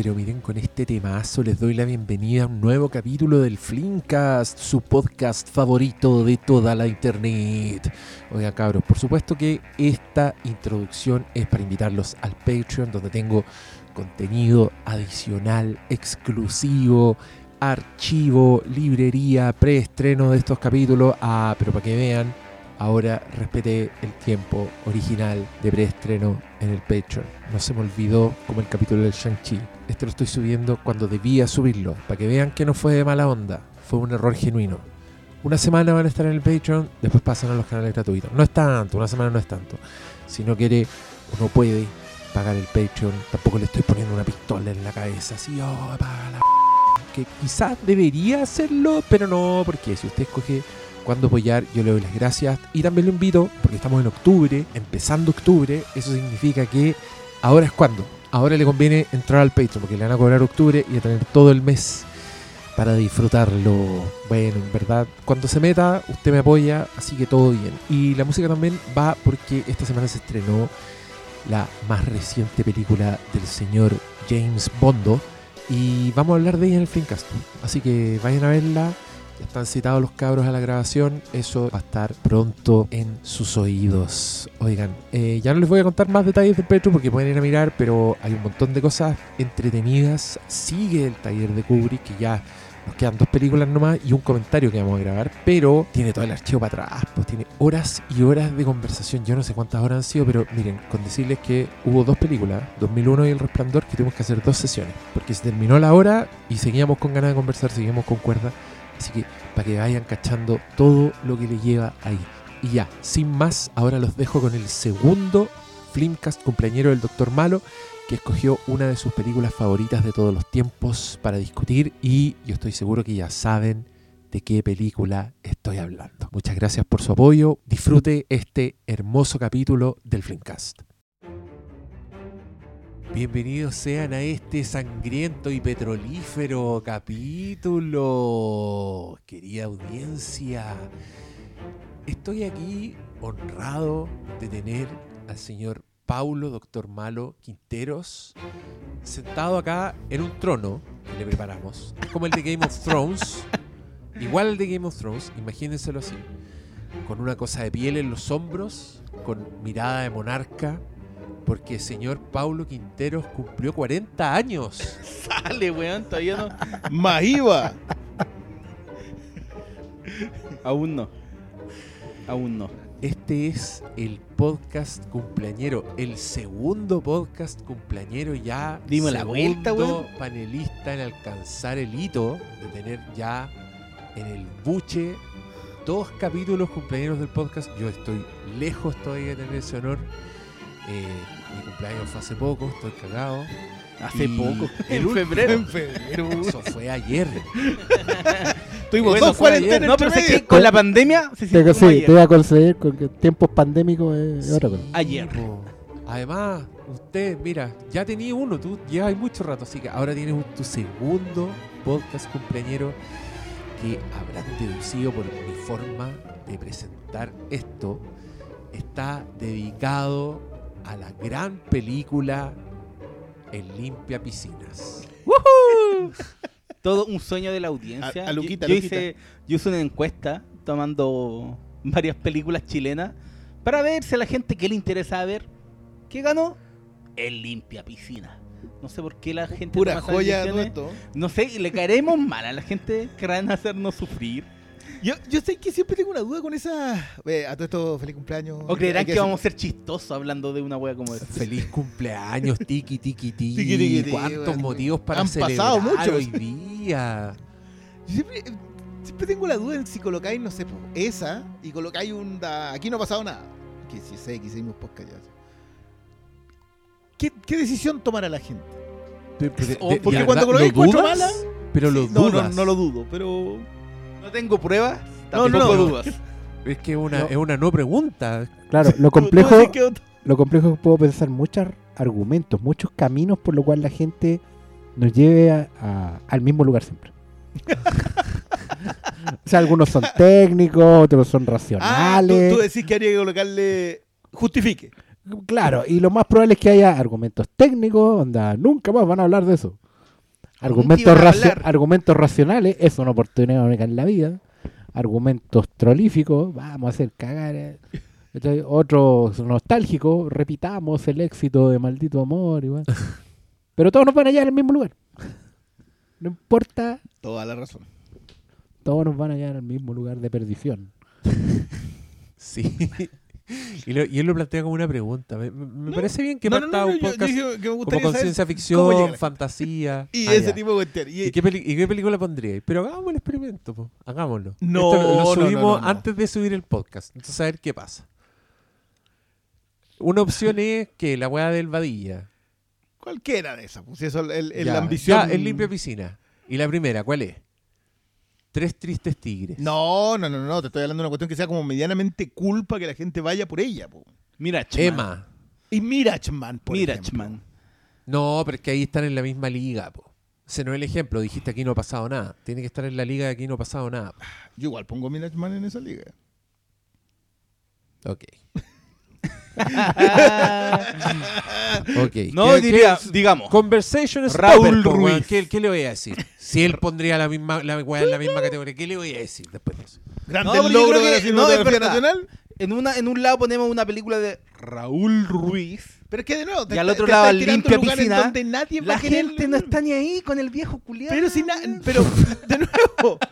pero miren, con este temazo les doy la bienvenida a un nuevo capítulo del Flimcast, su podcast favorito de toda la internet. Oiga, cabros, por supuesto que esta introducción es para invitarlos al Patreon, donde tengo contenido adicional, exclusivo, archivo, librería, preestreno de estos capítulos. Ah, pero para que vean, ahora respete el tiempo original de preestreno en el Patreon. No se me olvidó como el capítulo del Shang-Chi. Este lo estoy subiendo cuando debía subirlo, para que vean que no fue de mala onda, fue un error genuino. Una semana van a estar en el Patreon, después pasan a los canales gratuitos. No es tanto, una semana no es tanto. Si no quiere o no puede pagar el Patreon, tampoco le estoy poniendo una pistola en la cabeza, así, oh, paga la que quizás debería hacerlo, pero no, porque si usted escoge cuándo apoyar, yo le doy las gracias y también lo invito, porque estamos en octubre, empezando octubre, eso significa que ahora es cuando, ahora le conviene entrar al Patreon, porque le van a cobrar octubre y a tener todo el mes para disfrutarlo. Bueno, en verdad, cuando se meta, usted me apoya, así que todo bien. Y la música también va porque esta semana se estrenó la más reciente película del señor James Bondo y vamos a hablar de ella en el Fincast. Así que vayan a verla. Están citados los cabros a la grabación. Eso va a estar pronto en sus oídos. Oigan, eh, ya no les voy a contar más detalles del Petro porque pueden ir a mirar, pero hay un montón de cosas entretenidas. Sigue el taller de Kubrick, que ya nos quedan dos películas nomás y un comentario que vamos a grabar, pero tiene todo el archivo para atrás, pues tiene horas y horas de conversación. Yo no sé cuántas horas han sido, pero miren, con decirles que hubo dos películas, 2001 y El Resplandor, que tuvimos que hacer dos sesiones, porque se terminó la hora y seguíamos con ganas de conversar, seguíamos con cuerda. Así que para que vayan cachando todo lo que le lleva ahí. Y ya, sin más, ahora los dejo con el segundo Flimcast cumpleañero del Doctor Malo, que escogió una de sus películas favoritas de todos los tiempos para discutir y yo estoy seguro que ya saben de qué película estoy hablando. Muchas gracias por su apoyo. Disfrute este hermoso capítulo del Flimcast. Bienvenidos sean a este sangriento y petrolífero capítulo, querida audiencia. Estoy aquí honrado de tener al señor Paulo, doctor Malo Quinteros, sentado acá en un trono que le preparamos, como el de Game of Thrones, igual el de Game of Thrones, imagínenselo así, con una cosa de piel en los hombros, con mirada de monarca, porque el señor Paulo Quinteros cumplió 40 años. Sale, weón, todavía no. Más. Aún no. Aún no. Este es el podcast cumpleañero, el segundo podcast cumpleañero ya. Dimos la vuelta, weón. panelista en alcanzar el hito de tener ya en el buche dos capítulos cumpleaños del podcast. Yo estoy lejos todavía de tener ese honor. Eh, mi cumpleaños fue hace poco, estoy cagado. Hace Y poco. el En febrero. En febrero. Eso fue ayer. Tuvimos Bueno, dos cuarentenas. No, pero sé que con la pandemia se sintió sí, ayer. te voy a conceder con que tiempos pandémicos es otra cosa. Ayer. Además, usted, mira, ya tenía uno, tú llevas mucho rato, así que ahora tienes un- tu segundo podcast cumpleañero que habrán deducido por mi forma de presentar esto. Está dedicado a la gran película El Limpia Piscinas. Todo un sueño de la audiencia. A- a Luquita, yo, yo Luquita. hice, yo hice una encuesta tomando varias películas chilenas para ver si a la gente que le interesaba ver, ¿qué ganó? El limpia piscina. No sé por qué la gente Pura joya esto. No sé, le caeremos mal a la gente, querrán hacernos sufrir. Yo, yo sé que siempre tengo una duda con esa. Eh, a todo esto, feliz cumpleaños. O creerán que, vamos a ser chistosos hablando de una wea como esta. Feliz cumpleaños, tiki tiki tiki. Tiki, tiki, tiki, ¿Cuántos motivos para Han celebrar pasado muchos. hoy día? Yo Siempre, siempre tengo la duda en si colocáis, no sé, esa y colocáis un. da- aquí no ha pasado nada. Que si sé que hicimos podcast ya. ¿Qué, ¿Qué decisión tomará la gente? De- de- o- de- porque ¿de cuando lo cuatro dudas? malas, Pero lo Sí, no, no, dudas. no lo dudo, pero. No tengo pruebas, No, tampoco no, no. dudas. Es que una, No. es una no pregunta. Claro, lo ¿Cómo complejo, lo complejo es que puedo pensar muchos argumentos, muchos caminos por lo cual la gente nos lleve a- a- al mismo lugar siempre. o sea, algunos son técnicos, otros son Ah, tú, racionales. tú decís que habría que colocarle. Justifique. Claro, y lo más probable es que haya argumentos técnicos, onda, nunca más van a hablar de eso. Argumentos, racionales, es una oportunidad única en la vida. Argumentos trolíficos, vamos a hacer cagar. eh. Otros nostálgicos, repitamos el éxito de maldito amor. Igual. Pero todos nos van a hallar en el mismo lugar. No importa, Toda la razón. todos nos van a hallar en el mismo lugar de perdición. Sí. Y, lo- y él lo plantea como una pregunta. Me, me- me No. parece bien que No, parta no, un yo- yo podcast como con ciencia ficción, fantasía. Y Ah, ese ya. tipo de cuestiones. Y- ¿Y qué, y qué película pondríais? Pero hagamos el experimento, po. hagámoslo. No, Esto lo, lo subimos antes de subir el podcast. Entonces, a ver qué pasa. Una opción es que la weá del Vadilla. Cualquiera de esas. Pues eso, el, el- Ya, la ambición. Ya, el limpia piscina. Y la primera, ¿cuál es? Tres tristes tigres. No, no, no, no. Te estoy hablando de una cuestión que sea como medianamente culpa que la gente vaya por ella. po. Mirachman. Emma. Y Mirachman, por Mirachman. ejemplo. No, pero es que ahí están en la misma liga, po. Ese no es el ejemplo. Dijiste aquí no ha pasado nada. Tiene que estar en la liga de aquí no ha pasado nada. po. Yo igual pongo Mirachman en esa liga. Ok. Ok. no, ¿Qué- diría, qué- digamos. Conversation Raúl Ruiz. Ruiz. ¿Qué, qué le voy a decir? Si él pondría la misma, la weá en la misma categoría, ¿qué le voy a decir después de eso? Grande yo logro creo de la que- no, es cinematografía verdad. nacional. En, una, en un lado ponemos una película de Raúl Ruiz. Pero es que de nuevo, te Y al está- otro te lado, estás tirando limpia piscina, donde nadie va La a querer- gente no está ni ahí con el viejo culiado. Pero si na- pero de nuevo,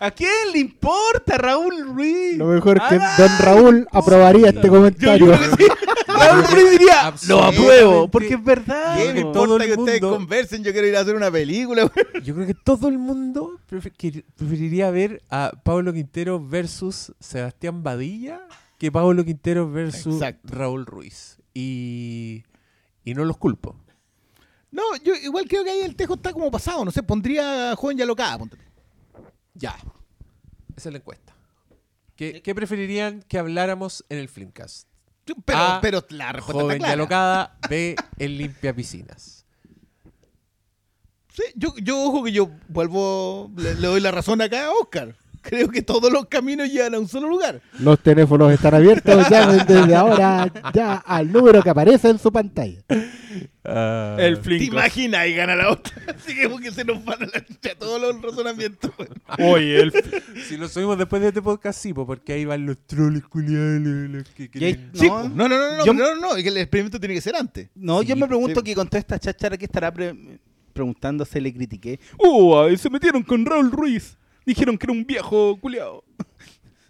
¿A quién le importa Raúl Ruiz? Lo mejor es que Don Raúl aprobaría este comentario. Raúl Ruiz diría, lo apruebo, porque es verdad. ¿qué me todo importa el que ustedes conversen? Yo quiero ir a hacer una película. Yo creo que todo el mundo preferiría ver a Pablo Quintero versus Sebastián Badilla que Pablo Quintero versus Exacto. Raúl Ruiz. Y, y no los culpo. No, yo igual creo que ahí el tejo está como pasado. No sé, pondría a joven y alocada. ponte. Ya. Esa es la encuesta. ¿Qué, qué preferirían que habláramos en el Flimcast? Pero, A, pero la respuesta Joven está y clara. alocada, B, el limpia piscinas. Sí, yo, yo ojo que yo vuelvo, le, le doy la razón acá a Oscar. Creo que todos los caminos llevan a un solo lugar. Los teléfonos están abiertos, llamen desde ahora ya al número que aparece en su pantalla. El ¿Te imaginas? Y gana la otra. Así que como que se nos van a la chucha todos los razonamientos. Oye, el... Si lo subimos después de este podcast, sí, po, porque ahí van los troles culiados. los que creen- Sí, No. no, no, no, no, Yo- no, no, no, es que el experimento tiene que ser antes. No, yo me pregunto sí. que con toda esta cháchara que estará pre- preguntándose le critiqué. Uh, se metieron con Raúl Ruiz. Dijeron que era un viejo culiado.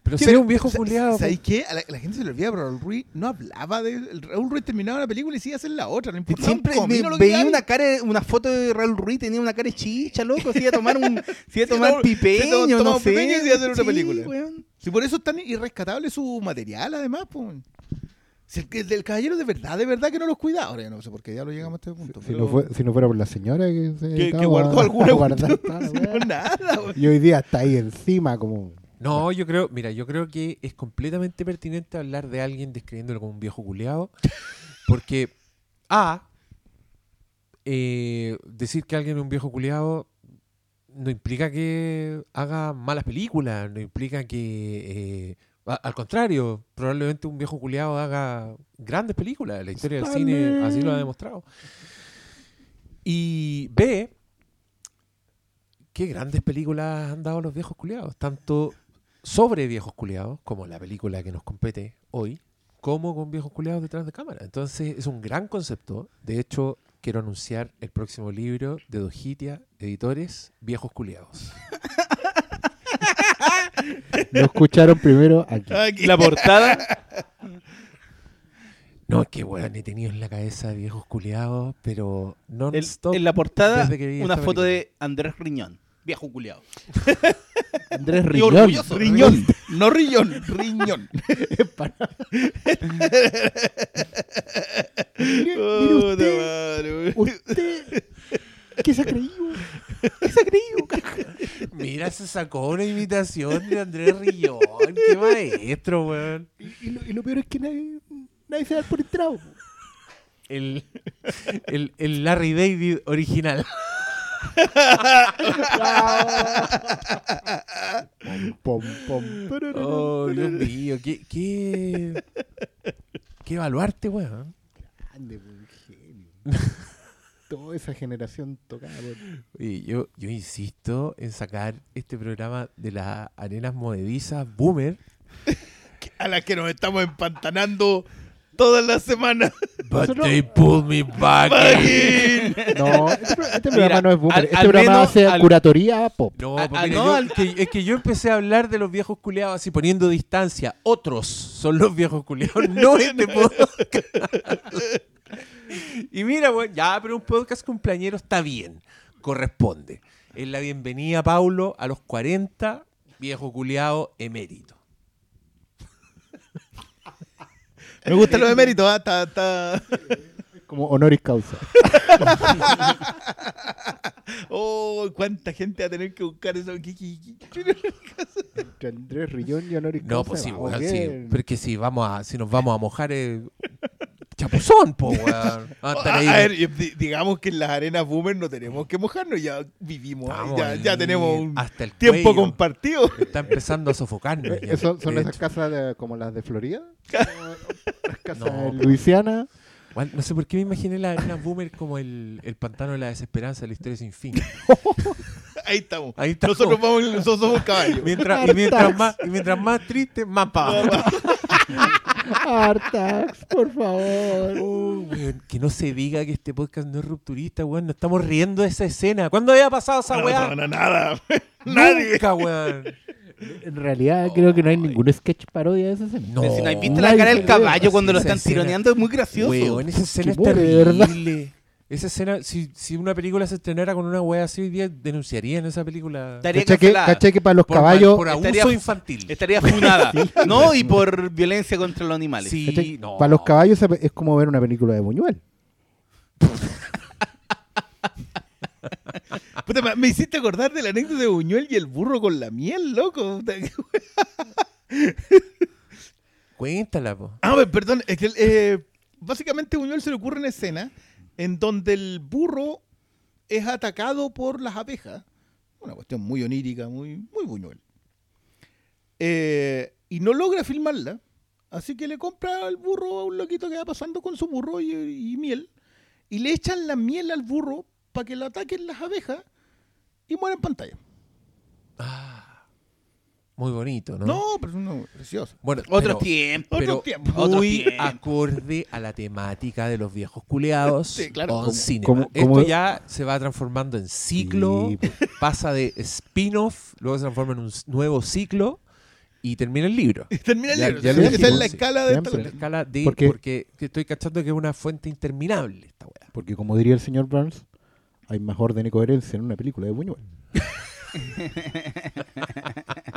Pero ¿Qué- sería un viejo culiado. po. ¿Sabes qué? A la, la gente se le olvida, pero Raúl Ruiz no hablaba de. Raúl Ruiz terminaba una película y se iba a hacer la otra. No importaba un Siempre me- lo veía una cara, una foto de Raúl Ruiz, tenía una cara de chicha, loco. Se iba a tomar un, se iba a tomar no, pipeño, no un sé. pipeño y se iba a hacer una película. weón. Sí, por eso es tan irrescatable su material, además. Pues. Si el, el del caballero de verdad, de verdad que no los cuida. Ahora ya no sé por qué ya lo llegamos a este punto. Si pero- no, fue- si no fuera por la señora que se que, que guardó a- alguna a guardar No, nada. Y hoy día está ahí encima como... No, yo creo, mira, yo creo que es completamente pertinente hablar de alguien describiéndolo como un viejo culiado. Porque, A, eh, decir que alguien es un viejo culiado no implica que haga malas películas, no implica que, eh, a- al contrario, probablemente un viejo culiado haga grandes películas. La historia del cine así lo ha demostrado. Y B, qué grandes películas han dado los viejos culiados, tanto sobre viejos culiados, como la película que nos compete hoy, como con viejos culiados detrás de cámara. Entonces es un gran concepto. De hecho, quiero anunciar el próximo libro de Dojitia, editores, Viejos Culiados. Lo escucharon primero aquí. Aquí. La portada, No, es que weón, he tenido en la cabeza viejos culiados, pero stop. en la portada, desde que vi una foto película. de Andrés Riñón, viejo culiado. Andrés Riñón. orgulloso. Riñón, no riñón, riñón. Mire Puta usted, madre, güey. usted, ¿qué se ha creído? ¿Qué se creído? Mira, se sacó una imitación de Andrés Rillón. Qué maestro, weón. Y, y lo, y lo peor es que nadie, nadie se da por entrado. El, el, el Larry David original. Pom, pom, Oh, Dios mío, qué, qué, qué evaluarte, weón. Grande, pues, genio. Toda esa generación tocada por... Oye, yo, yo insisto en sacar este programa de las arenas movedizas Boomer. A la que nos estamos empantanando todas las semanas. But Nosotros- they pulled me back. in. No, este, este programa Mira, no es boomer. al- este al programa menos hace al- curatoría pop. No, porque mira, no, yo- al- que- es que yo empecé a hablar de los viejos culiados así poniendo distancia. Otros son los viejos culiados, no este podcast. Y mira, bueno, ya, pero un podcast cumpleañero está bien, corresponde. Es la bienvenida, Paulo, a los 40, viejo culiado emérito. Me gusta lo de mérito, ¿ah? Está- está- Como honoris causa. Oh, cuánta gente va a tener que buscar eso. ¿Qué- qué- qué- Entre Andrés Rillón y honoris No, causa. pues sí, vamos weón, sí, porque si vamos a, si nos vamos a mojar, eh, chapuzón, po, weón. Vamos a ver, digamos que en las arenas boomer no tenemos que mojarnos, ya vivimos, Estamos ya, tenemos un hasta el tiempo cuello. compartido. Está empezando a sofocarnos. Eh, ya. ¿Eso son De esas hecho. casas de- como las de Florida? Las casas No. en Luisiana. Bueno, no sé por qué me imaginé la arena boomer como el, el pantano de la desesperanza de la historia sin fin. Ahí estamos. Ahí estamos. Nosotros, vamos, nosotros somos caballos. Mientras, y mientras más, y mientras más triste, más para abajo. Artax, por favor. Oh, weón, que no se diga que este podcast no es rupturista, weón. Nos estamos riendo de esa escena. ¿Cuándo había pasado esa No, weá? no, no, nada. Nadie. Nunca, weón. En realidad creo que no hay ningún sketch parodia de esa escena. No. Si no has visto la cara del caballo cuando lo están escena- tironeando, es muy gracioso. Weón, esa escena es terrible. Esa escena, si, si una película se estrenara con una weá así hoy día, denunciarían esa película Estaría ¿Cachai que, cancelada. cachai que para los por, caballos... por abuso estaría- infantil. Estaría funada. no, y por violencia contra los animales. Sí, ¿cachai? no. Para los caballos es- es como ver una película de Buñuel. Puta, me- me hiciste acordar de la anécdota de Buñuel y el burro con la miel, loco. Cuéntala, po. Ah, pues, perdón, es que eh, básicamente a Buñuel se le ocurre una escena en donde el burro es atacado por las abejas. Una cuestión muy onírica, muy, muy Buñuel. Eh, y no logra filmarla, así que le compra al burro a un loquito que va pasando con su burro y, miel, y le echan la miel al burro para que lo ataquen las abejas y muere en pantalla. Ah, muy bonito, ¿no? No, pero es una precioso. Bueno, Otros tiempos. tiempos. Otros muy acorde a la temática de los viejos culeados Sí, claro. on Como- cinema. como- Esto ya se va transformando en ciclo, Sí, pues. pasa de spin-off, luego se transforma en un nuevo ciclo y termina el libro. Termina el Ya- libro. ya esa es la sí. escala de esta. La escala de Porque- porque, que estoy cachando que es una fuente interminable esta weá. Porque como diría el señor Burns, hay más orden y coherencia en una película de Buñuel.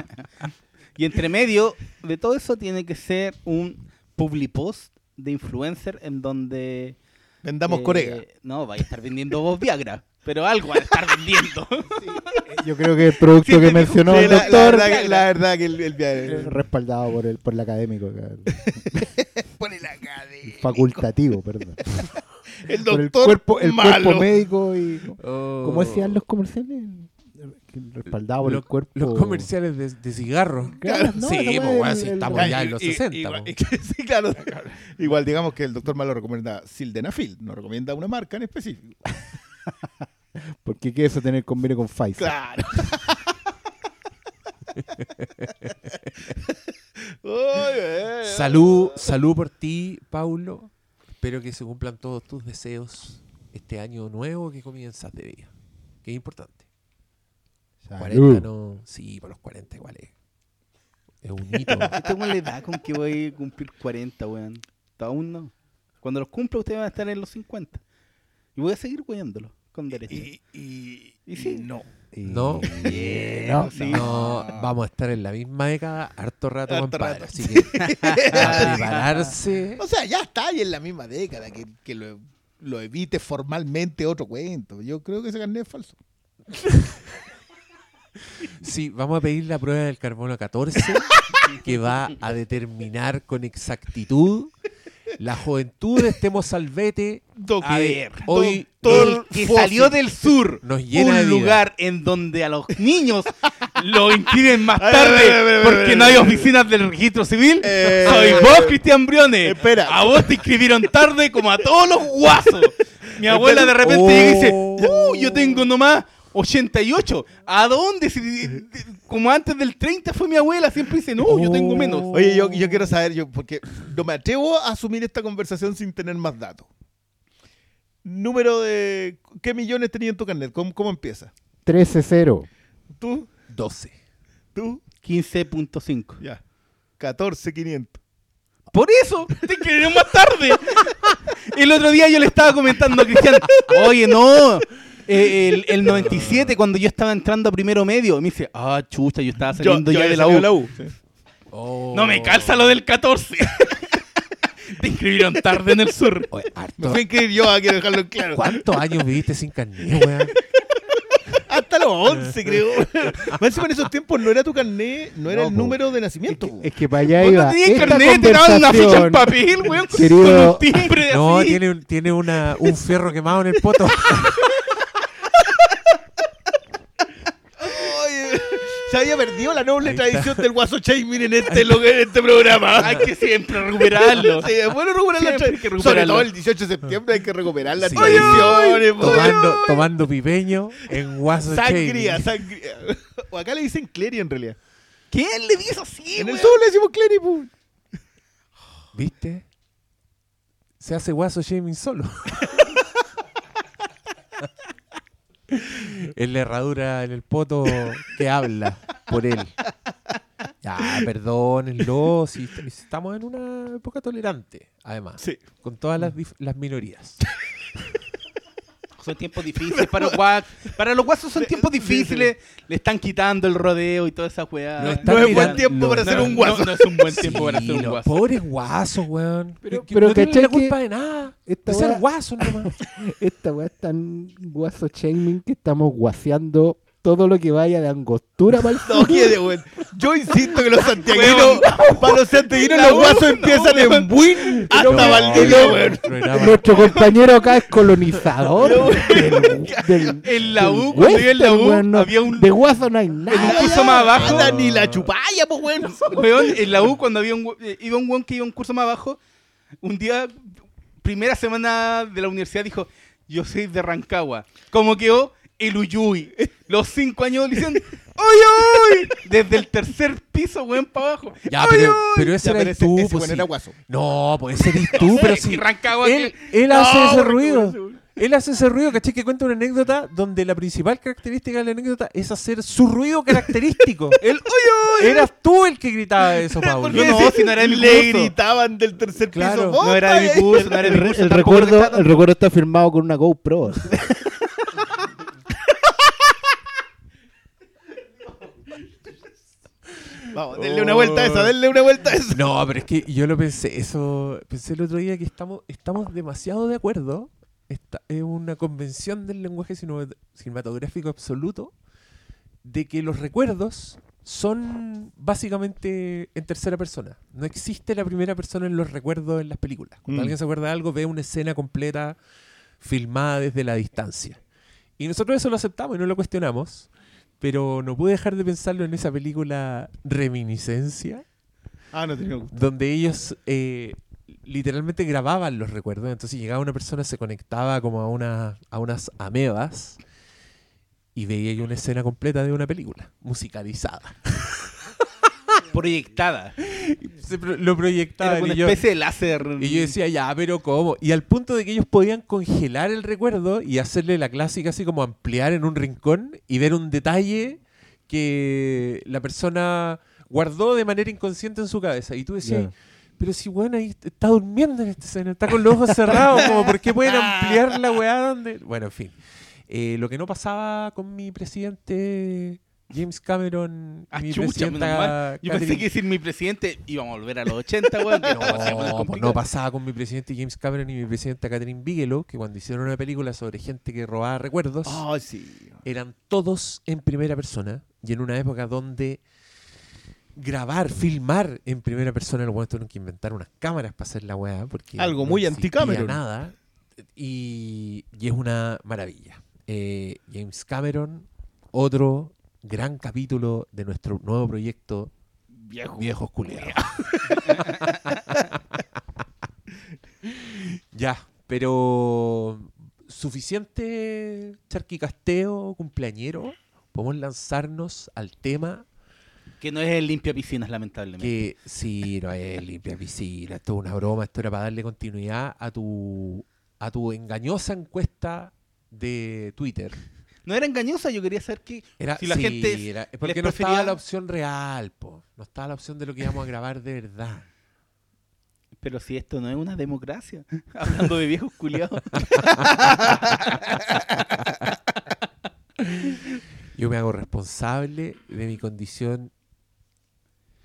Y entre medio de todo eso tiene que ser un publipost de influencer en donde... Vendamos eh, corega. No, vaya a estar vendiendo vos Viagra. Pero algo va a estar vendiendo. Yo creo que el producto Sí, que mencionó sí, el la, la doctor, verdad que, la verdad que el, el eh, viaje- respaldado por el, por el académico, Pone la cadena. facultativo, perdón. El Por el doctor cuerpo, el malo. cuerpo médico y... Oh. ¿Cómo decían los comerciales? Respaldado por Los- el cuerpo... Los comerciales de, de cigarros. Claro, no, sí, pues, sí, el- estamos el- ya en los Y- y- 60. igual, sí, claro. Igual digamos que el doctor Malo recomienda Sildenafil, no recomienda una marca en específico. ¿Por qué eso tener convenio con Pfizer? Claro. Ay, ay. Salud, salud por ti, Paulo. Espero que se cumplan todos tus deseos este año nuevo que comienzas de vida. Que es importante. 40 Salud. no. Sí, por los 40 igual es. Es un hito. Este weón le da con que voy a cumplir 40, weón. Aún no. Cuando los cumpla, ustedes van a estar en los 50. Y voy a seguir weándolo con derecho. Y, y, Y sí. no. No. no, sí. No, vamos a estar en la misma década harto rato, Harto compadre. rato. Así que a prepararse. O sea, ya está ahí en la misma década que, que lo, lo evite formalmente otro cuento. Yo creo que ese carnet es falso. Sí, vamos a pedir la prueba del carbono 14 que va a determinar con exactitud la juventud de este mozalbete A ver, hoy el que salió del sur, nos llena un lugar en donde a los niños lo inscriben más tarde porque no hay oficinas del registro civil. Eh, Soy vos, Cristian Briones. espera. A vos te inscribieron tarde como a todos los guasos. Mi abuela de repente Oh. llega y dice, "Uh, yo tengo nomás 88. ¿A dónde? Si- de- como antes del 30 fue mi abuela, siempre dice, no, yo tengo menos. Oye, yo, yo quiero saber, yo, porque no me atrevo a asumir esta conversación sin tener más datos. Número de. ¿Qué millones tenía en tu carnet? ¿Cómo, cómo empieza? 13-0. ¿Tú? 12. ¿Tú? 15.5. Ya. 14,500. Por eso, te quedé más tarde. El otro día yo le estaba comentando a Cristian, oye, no, el, el 97 cuando yo estaba entrando a primero medio, y me dice, ah, chucha, yo estaba saliendo Yo- yo ya de la U. sí. Oh. No me calza lo del 14. te inscribieron tarde en el sur. Oye, Me harto. fui a inscribir yo, ah, quiero dejarlo en claro. ¿Cuántos años viviste sin carnet, weón? Hasta los 11, creo. Más encima en esos tiempos no era tu carnet, no era No, el número de Es nacimiento. que, po. es que para allá Vos no iba. tenías carnet, te daban una ficha en papel, weón, con- Querido- con un timbre No, así. tiene, un- tiene una, un fierro quemado en el poto. Oye, se había perdido la noble Ahí está. tradición del guaso shaming en este, lo- en este programa. Hay que siempre recuperarlo. Sí, es bueno recuperar la Siempre hay que tradición. Sobre recuperarlo. todo el 18 de septiembre hay que recuperar las Sí. tradiciones. po. tomando, tomando pipeño en Guaso Sangría, sangría. O acá le dicen Clery en realidad. ¿Quién le dice así, En el sur le decimos Clery, po. ¿Viste? Se hace guaso shaming solo. es la herradura en el poto que habla por él. Ya, perdónenlo, si est- estamos en una época tolerante, además, Sí. con todas las, las minorías. Son tiempos difíciles para los guasos. Para los guasos son tiempos sí, difíciles. Le están quitando el rodeo y toda esa weá. No No es buen tiempo para No, ser un guaso. No, es un buen tiempo para ser un los guaso. Pobres guasos, weón. Pero- Que pero no tienen ¿cachai la que culpa de nada. esta de ser guasos nomás. Esta weá es tan guaso shaming que estamos guaseando todo lo que vaya de angostura para el No quiere, weón. Yo insisto que los santiaguinos, para los santiaguinos, los guasos empiezan en Buin hasta No, Valdivia, no, weón. el programa- Nuestro compañero acá es colonizador del, del- En la U, cuando yo en la U, weón, no- había un- De guaso no hay En un nada. curso más abajo. Nada, ni la chupalla, pues, weón. Weón, en la U, cuando había un, eh, iba un weón que iba a un curso más abajo, un día, primera semana de la universidad, dijo, yo soy de Rancagua. Como quedó el Uyuy. Los cinco años le dicen, ¡Uy, uy! Desde el tercer piso, weón, para abajo. Ya, ¡Uy, pero, ese Ya, eres pero ese- tú, ese pues weón sí. era guaso. No, pues ese eres tú, pero Sí, Él, él No, hace ese porque ruido. Él hace ese ruido, ¿cachai? Que cuenta una anécdota donde la principal característica de la anécdota es hacer su ruido característico. El ¡Uy, uy! Eras tú el que gritaba eso, Pablo. Yo no, si no era mi Le gritaban del tercer Claro, piso. No era mi curso, no era mi El, curso. el el recuerdo está firmado con una GoPro. Vamos, denle una vuelta a esa, denle una vuelta a esa. No, pero es que yo lo pensé, eso, pensé el otro día que estamos, estamos demasiado de acuerdo. Esta es una convención del lenguaje cine- cinematográfico absoluto de que los recuerdos son básicamente en tercera persona. No existe la primera persona en los recuerdos en las películas. Cuando Mm. alguien se acuerda de algo, ve una escena completa filmada desde la distancia. Y nosotros eso lo aceptamos y no lo cuestionamos. Pero no pude dejar de pensarlo en esa película Reminiscencia, Ah, no tenía gusto. donde ellos eh, literalmente grababan los recuerdos. Entonces llegaba una persona, se conectaba como a, una, a unas amebas y veía ahí una escena completa de una película, musicalizada. Proyectada. Se pro- lo proyectaban Era una y yo, especie de láser. y yo decía, ya, pero ¿cómo? Y al punto de que ellos podían congelar el recuerdo y hacerle la clásica así como ampliar en un rincón y ver un detalle que la persona guardó de manera inconsciente en su cabeza. Y tú decías, pero si bueno ahí está durmiendo en esta escena, está con los ojos cerrados, como ¿por qué pueden ampliar la weá donde? Bueno, en fin. Eh, lo que no pasaba con mi presidente James Cameron y Ah, mi presidenta. Yo pensé que decir mi presidente íbamos a volver a los 80, weón. no, pues no pasaba con mi presidente James Cameron y mi presidenta Catherine Bigelow, que cuando hicieron una película sobre gente que robaba recuerdos, sí. eran todos en primera persona y en una época donde grabar, filmar en primera persona, los buenos tuvieron que inventar unas cámaras para hacer la weá, porque Algo no muy anti-Cameron. nada y, y es una maravilla. Eh, James Cameron, otro gran capítulo de nuestro nuevo proyecto Viejo. Viejos culiados. ya, pero suficiente charquicasteo cumpleañero. Podemos lanzarnos al tema Que no es el limpia piscinas, lamentablemente. que sí, no es limpia piscina, esto es una broma, esto era para darle continuidad a tu a tu engañosa encuesta de Twitter. No era engañosa, yo quería saber que Era, si la sí, gente era- porque no estaba la opción real, po. No estaba la opción de lo que íbamos a grabar de verdad. Pero si esto no es una democracia. Hablando de viejos culiados. Yo me hago responsable de mi condición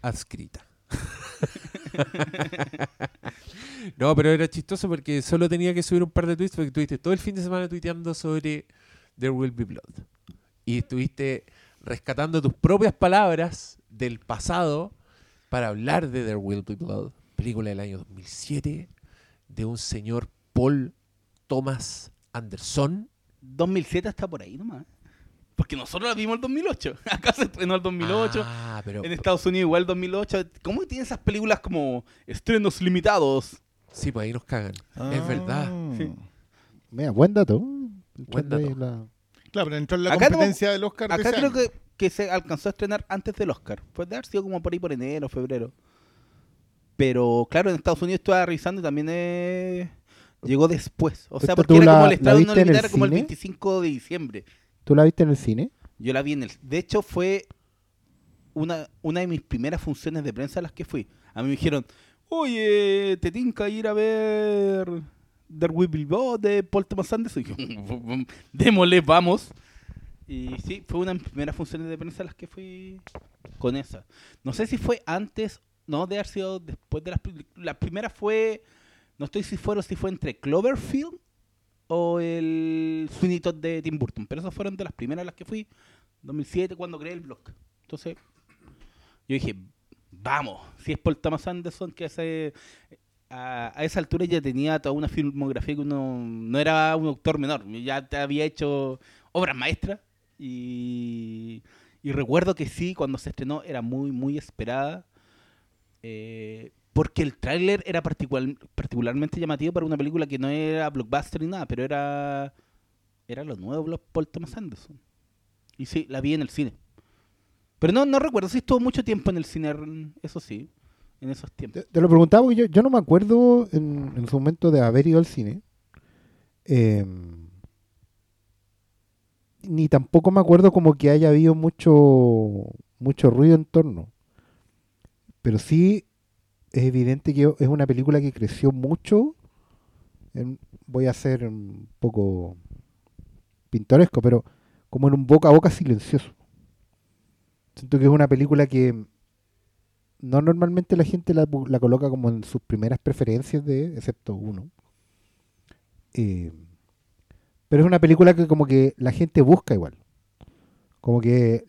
adscrita. no, pero era chistoso porque solo tenía que subir un par de tweets porque estuviste todo el fin de semana tuiteando sobre There Will Be Blood. Y estuviste rescatando tus propias palabras del pasado para hablar de There Will Be Blood, película del año 2007 de un señor Paul Thomas Anderson. 2007 está por ahí nomás. Porque nosotros la vimos el 2008. Acá se estrenó el 2008. Ah, pero En Estados Unidos igual 2008. ¿Cómo tiene esas películas como estrenos limitados? sí, pues ahí nos cagan. Es verdad. Sí. Mira, buen dato. Buen dato. La- Claro, pero entró en la Acá no- competencia del Oscar Acá creo que, que se alcanzó a estrenar antes del Oscar. Puede haber sido como por ahí por enero, febrero. Pero claro, en Estados Unidos estaba revisando y también eh, llegó después. O sea, ¿Esta porque era la- como el el limitar como el cine? 25 de diciembre. ¿Tú la viste en el cine? Yo la vi en el... De hecho, fue una, una de mis primeras funciones de prensa a las que fui. A mí me dijeron, oye, te tinca ir a ver The Will Be Blood de Paul Thomas Anderson. Y démosle, vamos. Y sí, fue una de mis primeras funciones de prensa las que fui con esa. No sé si fue antes, no, de haber sido después de las... La primera fue, no estoy si fueron, si fue entre Cloverfield o el Todd de Tim Burton. Pero esas fueron de las primeras las que fui. 2007, cuando creé el blog. Entonces, yo dije, vamos. Si es Paul Thomas Anderson, que hace... A, esa altura ya tenía toda una filmografía que uno no era un autor menor. Ya te había hecho obras maestras. Y, recuerdo que sí, cuando se estrenó era muy, muy esperada. eh, porque el tráiler era particular, particularmente llamativo para una película que no era blockbuster ni nada, pero era era lo nuevo Paul Thomas Anderson. Y sí, la vi en el cine. Pero no, no recuerdo si estuvo mucho tiempo en el cine, eso sí, en esos tiempos. Te, lo preguntaba porque yo, yo no me acuerdo en, su momento de haber ido al cine. Eh, ni tampoco me acuerdo como que haya habido mucho, mucho ruido en torno. Pero sí es evidente que es una película que creció mucho. voy a ser un poco pintoresco, pero como en un boca a boca silencioso. Siento que es una película que no normalmente la gente la, la coloca como en sus primeras preferencias de, excepto uno. Eh, pero es una película que como que la gente busca igual. Como que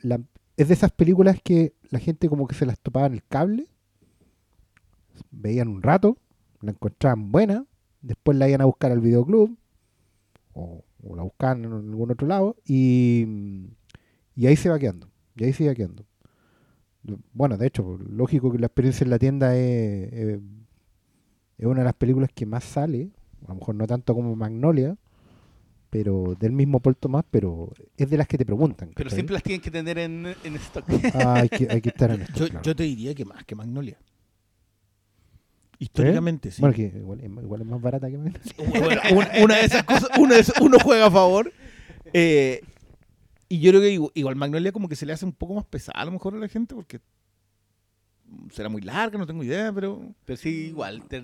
es de esas películas que la gente como que se las topaba en el cable, veían un rato, la encontraban buena, después la iban a buscar al videoclub, o, o la buscaban en algún otro lado, y, y ahí se va quedando, y ahí se va quedando. Bueno, de hecho, lógico que la experiencia en la tienda es, es, es una de las películas que más sale, a lo mejor no tanto como Magnolia, pero del mismo Paul Thomas, pero es de las que te preguntan. Pero siempre las tienen que tener en, en stock. Ah, hay, que, hay que estar en esto. Yo, claro. yo te diría que más que Magnolia. Históricamente, sí. Bueno, que igual, es- igual es más barata que Magnolia. Bueno, una, una de esas cosas, una de esas- uno juega a favor. eh, y yo creo que igual, igual Magnolia como que se le hace un poco más pesada a lo mejor a la gente porque será muy larga, no tengo idea, pero... Pero sí, igual. te-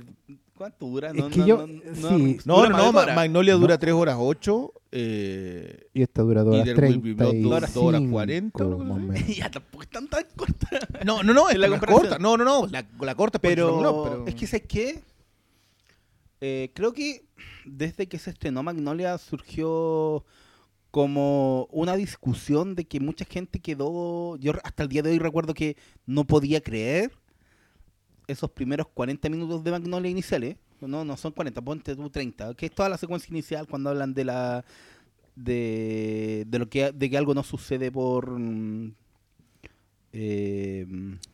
¿Cuánto dura? Es que yo- sí. No, dura no, más no, Ma- hora. Magnolia dura No. 3 horas 8 eh, Y esta dura 2 Y horas There Will Be 30 Blood, y dos- dos horas 40, una cosa más o así. menos. ya tampoco es tan tan corta. No, no, no, es la la, corta. No, no, no, la, la corta Pero, Love, pero... es que, ¿sabes qué? Eh, creo que desde que se estrenó Magnolia surgió como una discusión de que mucha gente quedó. Yo hasta el día de hoy recuerdo que no podía creer esos primeros 40 minutos de Magnolia iniciales. No, no son 40, ponte tú 30. Que es toda la secuencia inicial cuando hablan de la. de, de lo que de que algo no sucede por. mm, eh,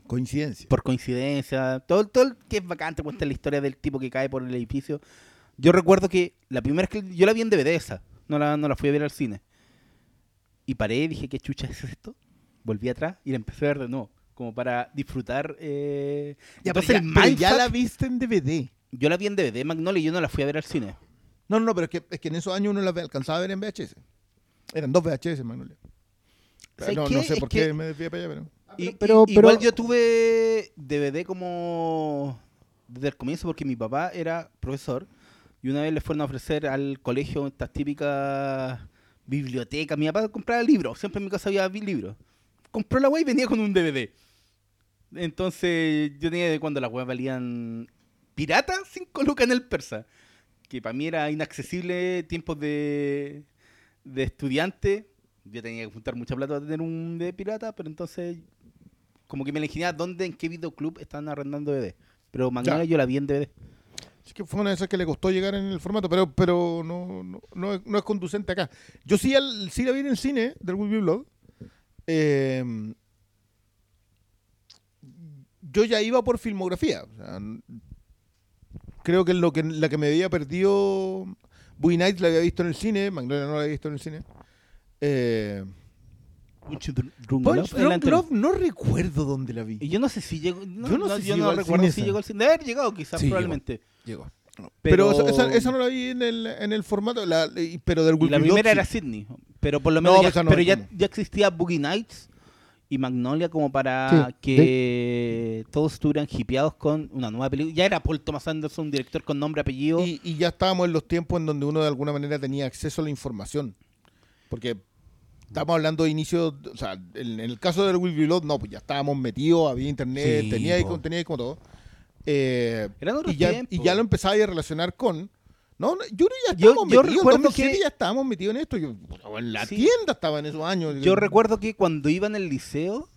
Coincidencia. por coincidencia, todo, todo el que es bacán, te cuenta la historia del tipo que cae por el edificio. Yo recuerdo que la primera vez que yo la vi en DVD esa, No la, no la fui a ver al cine. Y paré y dije, ¿qué chucha es esto? Volví atrás y la empecé a ver de nuevo. Como para disfrutar. Eh... Ya, pero Entonces, ya, el pero ya mindfuck- la viste en DVD. Yo la vi en DVD, Magnolia, y yo no la fui a ver al cine. No, no, no, pero es que, es que en esos años uno la alcanzaba a ver en VHS. Eran dos VHS, Magnolia. ¿Sabes No, sé Es por que- qué me desvié para allá, pero... Y- pero- y- pero- Igual yo tuve DVD como desde el comienzo porque mi papá era profesor y una vez le fueron a ofrecer al colegio estas típicas bibliotecas. Mi papá compraba libros, siempre en mi casa había vi- libros. Compró la web y venía con un DVD. Entonces yo tenía de cuando las webs valían pirata 5 lucas en el persa. Que para mí era inaccesible tiempos de, de estudiante. Yo tenía que juntar mucha plata para tener un de pirata, pero entonces como que me la imaginaba dónde, en qué videoclub estaban arrendando DVD. Pero Magnolia yo la vi en DVD. Es que fue una de esas que le costó llegar en el formato, pero, pero no, no, no es, conducente acá. Yo sí, al- sí la vi en el cine del Will Be Blood. Eh, yo ya iba por filmografía. creo que, lo que la que me había perdido Boogie Nights la había visto en el cine, Magnolia no la había visto en el cine. Eh, Punch Drunk Punch Love no recuerdo dónde la vi. Y yo no sé si llegó. No, Yo no no, sé si yo llegó no al recuerdo cine si esa. llegó al cine. De haber llegado, quizás, Sí, probablemente. Llegó. Pero, Pero, esa, esa no la vi en el, en el formato, la- pero del primera sí. era Sydney. Pero por lo No, menos ya, no pero ya, ya existía Boogie Nights y Magnolia como para Sí, que todos estuvieran hipeados con una nueva película. Ya era Paul Thomas Anderson, un director con nombre, apellido. Y, y ya estábamos en los tiempos en donde uno de alguna manera tenía acceso a la información. Porque estamos hablando de inicio, o sea, en, en el caso del Will Be Blood, no, pues ya estábamos metidos, había internet, Sí, tenía, ahí, po. con- tenía ahí como todo. Eh, Eran otros y, ya, tiempos. y ya lo empezaba a relacionar con... No, no, yo creo que ya Yo- estábamos yo metidos, recuerdo en 2007 que- ya estábamos metidos en esto. Yo, en la Sí. tienda estaba en esos años. Yo recuerdo que cuando iba en el liceo,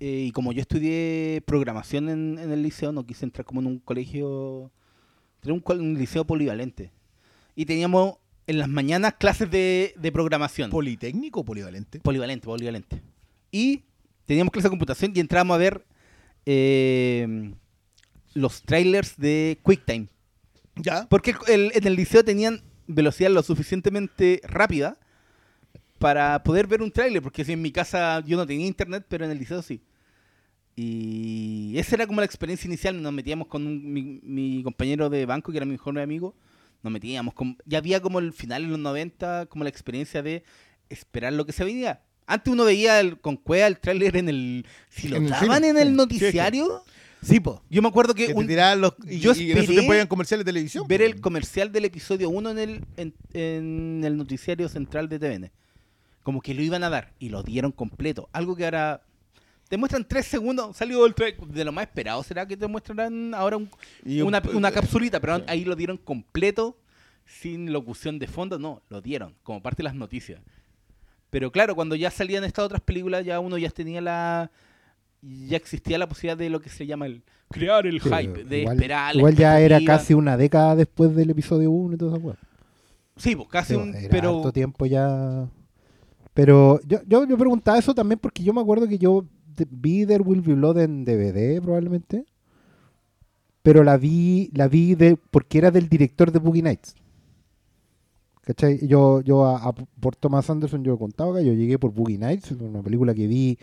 eh, y como yo estudié programación en, en el liceo, no quise entrar como en un colegio, era un, col- un liceo polivalente. Y teníamos en las mañanas clases de, de programación. Politécnico o polivalente. polivalente, polivalente. Y teníamos clases de computación y entrábamos a ver eh, los trailers de QuickTime. Ya. Porque el- el- en el liceo tenían velocidad lo suficientemente rápida para poder ver un tráiler, porque si en mi casa yo no tenía internet, pero en el liceo sí. Y esa era como la experiencia inicial, nos metíamos con un- mi, mi compañero de banco, que era mi mejor amigo, nos metíamos, con, ya había como el final en los 90, como la experiencia de esperar lo que se venía. Antes uno veía el- con cueva el tráiler en el... Si lo En daban en el noticiario, Sí, po. yo me acuerdo que... Que te un- tiraban los, y, yo y en comerciales de televisión. ver po. el comercial del episodio 1 en el, en, en el noticiario central de TVN. Como que lo iban a dar y lo dieron completo. Algo que ahora te muestran tres segundos, salió el tra- de lo más esperado. ¿Será que te muestrarán ahora un- una, un- una capsulita? Pero ahí lo dieron completo, sin locución de fondo. No, lo dieron como parte de las noticias. Pero claro, cuando ya salían estas otras películas, ya uno ya tenía la... Ya existía la posibilidad de lo que se llama el crear el Sí, hype, de igual, esperar. igual ya era casi una década después del episodio 1 y todo eso. weón. Sí, pues casi Sí, un. Pero. tiempo ya. Pero yo, yo, yo preguntaba eso también porque yo me acuerdo que yo vi There Will Be Blood en DVD probablemente. Pero la vi, la vi de, porque era del director de Boogie Nights. Yo, yo a, a- por Thomas Anderson yo contado acá, yo llegué por Boogie Nights, una película que vi,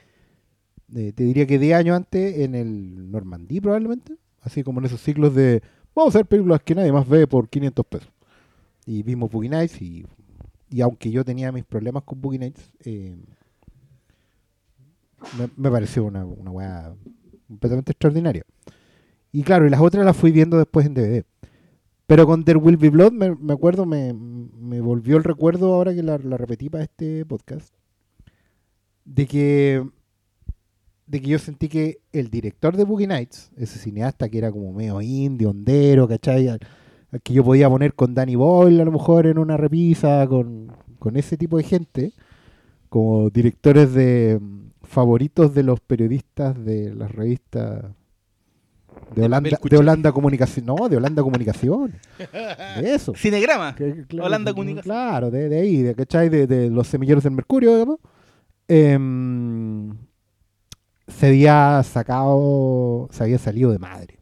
te diría que 10 años antes en el Normandí probablemente. Así como en esos ciclos de, vamos a ver películas que nadie más ve por 500 pesos. Y vimos Boogie Nights y, y aunque yo tenía mis problemas con Boogie Nights, eh, me, pareció una, una weá completamente extraordinaria. Y claro, y las otras las fui viendo después en DVD. Pero con There Will Be Blood, me, me acuerdo, me, me volvió el recuerdo ahora que la, la repetí para este podcast, de que, de que yo sentí que el director de Boogie Nights, ese cineasta que era como medio indio, hondero, ¿cachai? Al- al que yo podía poner con Danny Boyle a lo mejor en una repisa, con, con ese tipo de gente, como directores de favoritos de los periodistas de las revistas de Holanda, de. Holanda Comunicación, no, de Holanda Comunicación, de eso. Cinegrama. Que- claro, Holanda Comunicación. Claro, de, de ahí, de, ¿cachai? De, de los semilleros del Mercurio, digamos. Em, se había sacado, se había salido de madre.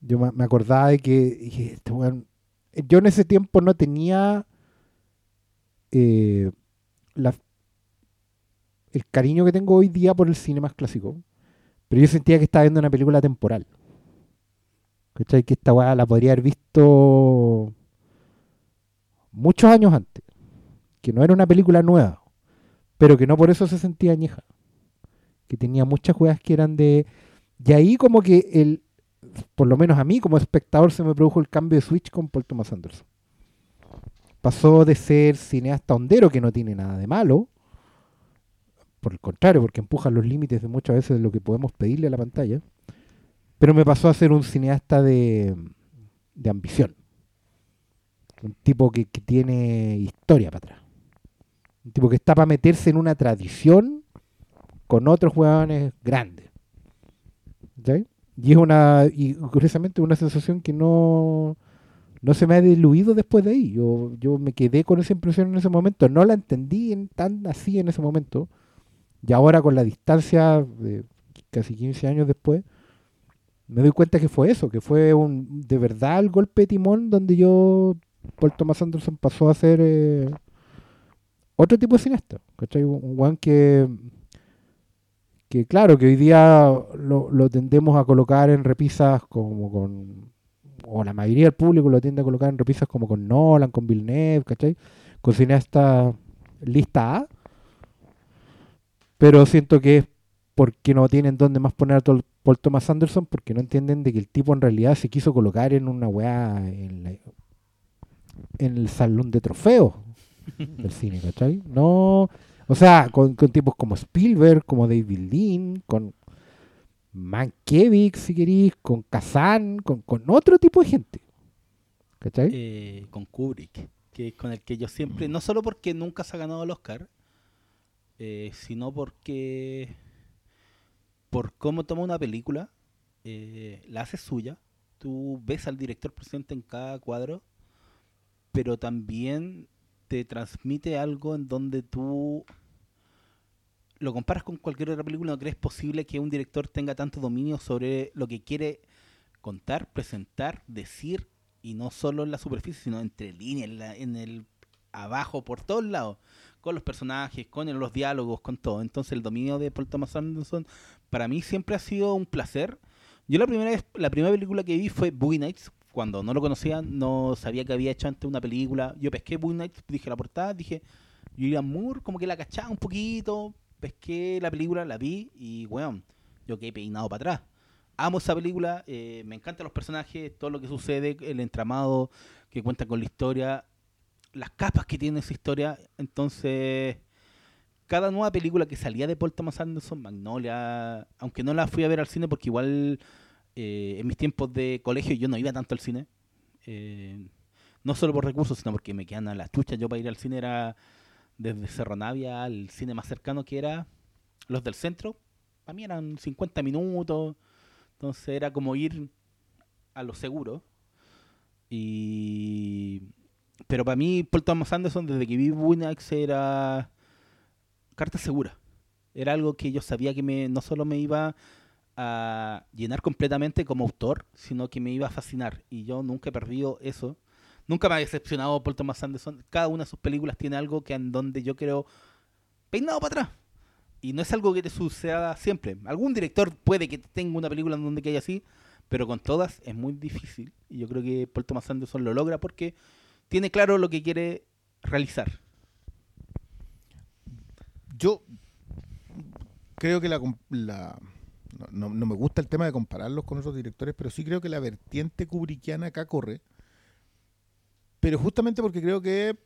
Yo me, acordaba de que dije, este yo en ese tiempo no tenía eh, la- el cariño que tengo hoy día por el cine más clásico, pero yo sentía que estaba viendo una película temporal. ¿Cachai? Que esta weá la podría haber visto muchos años antes. Que no era una película nueva, pero que no por eso se sentía añeja. Que tenía muchas weas que eran de. Y ahí, como que el. Por lo menos a mí, como espectador, se me produjo el cambio de switch con Paul Thomas Anderson. Pasó de ser cineasta hondero, que no tiene nada de malo, por el contrario, porque empuja los límites de muchas veces de lo que podemos pedirle a la pantalla, pero me pasó a ser un cineasta de, de ambición. Un tipo que, que tiene historia para atrás. Un tipo que está para meterse en una tradición con otros jugadores grandes. ¿Sí? Y es una, y curiosamente una sensación que no, no se me ha diluido después de ahí. Yo, yo me quedé con esa impresión en ese momento. No la entendí en, tan así en ese momento. Y ahora con la distancia de casi 15 años después, me doy cuenta que fue eso, que fue un de verdad el golpe de timón donde yo, Paul Thomas Anderson, pasó a ser eh, otro tipo de cineasta. ¿cachai? Un weón que, que claro, que hoy día lo, lo tendemos a colocar en repisas como con, o la mayoría del público lo tiende a colocar en repisas como con Nolan, con Villeneuve, ¿cachai? Con cineasta lista A. Pero siento que es porque no tienen dónde más poner a Paul Thomas Anderson, porque no entienden de que el tipo en realidad se quiso colocar en una weá en, la- en el salón de trofeos del cine, ¿cachai? No, o sea, con, con tipos como Spielberg, como David Lean, con Mankiewicz, si queréis, con Kazan, con, con otro tipo de gente, ¿cachai? eh, con Kubrick, que es con el que yo siempre, no solo porque nunca se ha ganado el Oscar, eh, sino porque por cómo toma una película, eh, la hace suya. Tú ves al director presente en cada cuadro, pero también te transmite algo en donde tú lo comparas con cualquier otra película, no crees posible que un director tenga tanto dominio sobre lo que quiere contar, presentar, decir, y no solo en la superficie, sino entre líneas, en, en el abajo, por todos lados, con los personajes, con los diálogos, con todo. Entonces el dominio de Paul Thomas Anderson para mí siempre ha sido un placer. Yo la primera vez, la primera película que vi fue Boogie Nights. Cuando no lo conocía, no sabía que había hecho antes una película. Yo pesqué Boogie Nights, dije la portada, dije Julian Moore, como que la cachaba un poquito. Pesqué la película, la vi y, weón, yo quedé peinado para atrás. Amo esa película, eh, me encantan los personajes, todo lo que sucede, el entramado que cuenta con la historia, las capas que tiene esa historia. Entonces, cada nueva película que salía de Paul Thomas Anderson, Magnolia, aunque no la fui a ver al cine porque igual eh, en mis tiempos de colegio yo no iba tanto al cine. eh, no solo por recursos, sino porque me quedan a la chucha. Yo para ir al cine era desde Cerro Navia al cine más cercano que era los del centro. Para mí eran 50 minutos. Entonces era como ir a lo seguro. Y... Pero para mí, Paul Thomas Anderson, desde que vi Bunax, era carta segura. Era algo que yo sabía que me, no solo me iba a llenar completamente como autor, sino que me iba a fascinar. Y yo nunca he perdido eso. Nunca me ha decepcionado Paul Thomas Anderson. Cada una de sus películas tiene algo que en donde yo creo peinado para atrás. Y no es algo que te suceda siempre. Algún director puede que tenga una película en donde que haya así, pero con todas es muy difícil. Y yo creo que Paul Thomas Anderson lo logra porque tiene claro lo que quiere realizar. Yo creo que la, la- no, no- me gusta el tema de compararlos con otros directores, pero sí creo que la vertiente kubrickiana acá corre. Pero justamente porque creo que,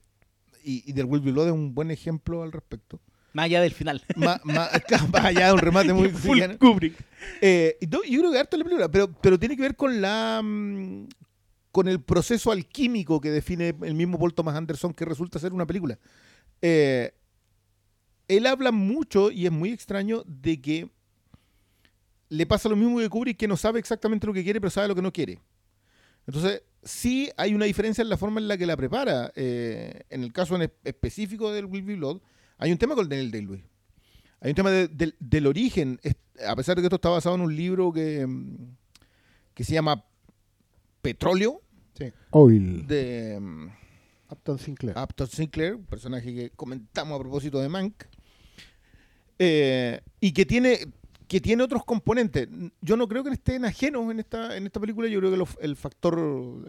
y, y del Will Be Blood es un buen ejemplo al respecto, Más allá del final. más, más, más allá de un remate muy Full. Kubrick. Eh, yo creo que harto la película, pero, pero tiene que ver con la mm, con el proceso alquímico que define el mismo Paul Thomas Anderson que resulta ser una película. Eh, él habla mucho y es muy extraño de que le pasa lo mismo que Kubrick, que no sabe exactamente lo que quiere, pero sabe lo que no quiere. Entonces, sí hay una diferencia en la forma en la que la prepara. Eh, en el caso específico del Will Be Blood, hay un tema con Daniel Day-Lewis. Hay un tema de- del- origen, a pesar de que esto está basado en un libro que, mm, que se llama Petróleo, Oil. de, mm, Upton Sinclair. Upton Sinclair, un personaje que comentamos a propósito de Mank, eh, y que tiene, que tiene otros componentes. Yo no creo que estén ajenos en esta, en esta película, yo creo que lo- el factor,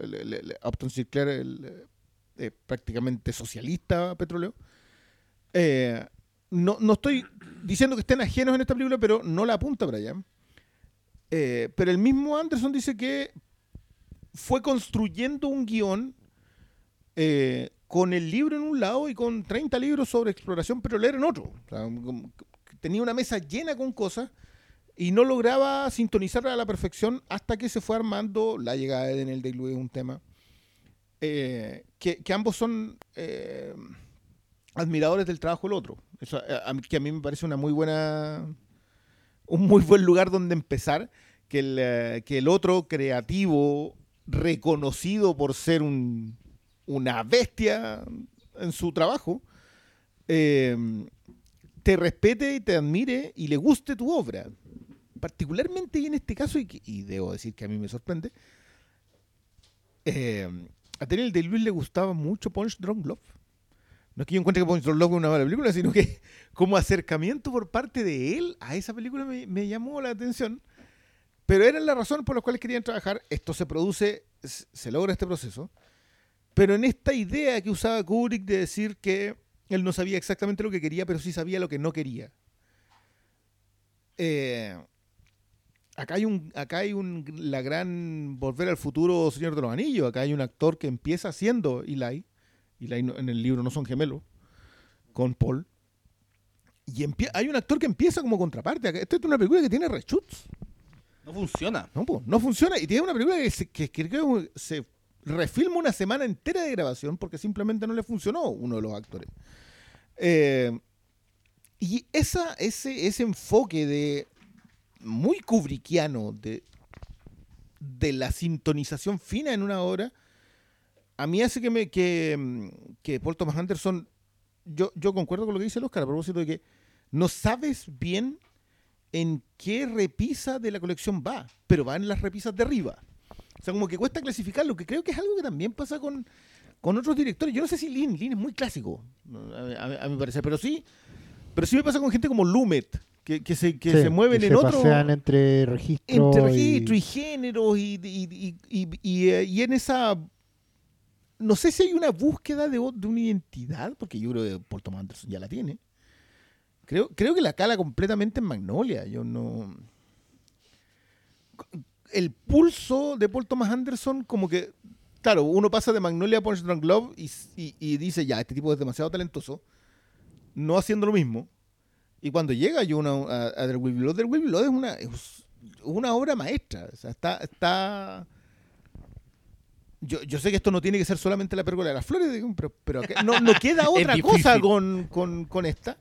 el- el- el- Upton Sinclair el, eh, prácticamente socialista petróleo. Eh, no, no estoy diciendo que estén ajenos en esta película, pero no la apunta para allá. Eh, pero el mismo Anderson dice que fue construyendo un guion eh, con el libro en un lado y con 30 libros sobre exploración petrolera en otro. Tenía una mesa llena con cosas y no lograba sintonizarla a la perfección hasta que se fue armando la llegada de Daniel Day-Lewis, un tema eh, que, ambos son eh, admiradores del trabajo del otro. A- que a mí me parece una muy buena un muy buen lugar donde empezar que el, que el otro creativo reconocido por ser un, una bestia en su trabajo eh, te respete y te admire y le guste tu obra particularmente y en este caso y, debo decir que a mí me sorprende eh, a Daniel de Luis le gustaba mucho Punch Drunk Love no es que yo encuentre que Punch Drunk Love es una mala película sino que como acercamiento por parte de él a esa película me llamó la atención. Pero eran las razones por las cuales querían trabajar. Esto se produce, se logra este proceso. Pero en esta idea que usaba Kubrick de decir que él no sabía exactamente lo que quería, pero sí sabía lo que no quería. Eh, acá hay un, acá hay un, la gran volver al futuro Señor de los Anillos. Acá hay un actor que empieza siendo Eli. Eli en el libro no son gemelos. Con Paul. Y hay un actor que empieza como contraparte. Esta es una película que tiene reshoots. No funciona. No, no funciona. Y tiene una película que, se, que, que que se refilma una semana entera de grabación porque simplemente no le funcionó uno de los actores. Eh, y esa, ese, ese enfoque de muy kubrickiano de, de la sintonización fina en una obra, a mí hace que, me, que, que Paul Thomas Anderson, yo, yo concuerdo con lo que dice el Oscar a propósito de que no sabes bien en qué repisa de la colección va, pero va en las repisas de arriba. O sea, como que cuesta clasificarlo, que creo que es algo que también pasa con, con otros directores. Yo no sé si Lin, Lin es muy clásico, a, a a mi parecer, pero sí, pero sí me pasa con gente como Lumet, que, que se, que Sí, se mueven y en se otro... pasean entre registros. Entre registro y, y, y, y- y- y, eh, y en esa... No sé si hay una búsqueda de, de una identidad, porque yo creo que Paul Thomas Anderson ya la tiene. Creo, creo que la cala completamente en Magnolia. Yo no... El pulso de Paul Thomas Anderson como que... Claro, uno pasa de Magnolia a Punch Drunk Love y, y- y dice, ya, este tipo es demasiado talentoso, no haciendo lo mismo. Y cuando llega yo una, a, a There Will Blood, There Will Blood es una, es una obra maestra. O sea, está... está yo, yo sé que esto no tiene que ser solamente la pérgola de las flores, pero, pero no, no queda otra cosa con, con- con esta.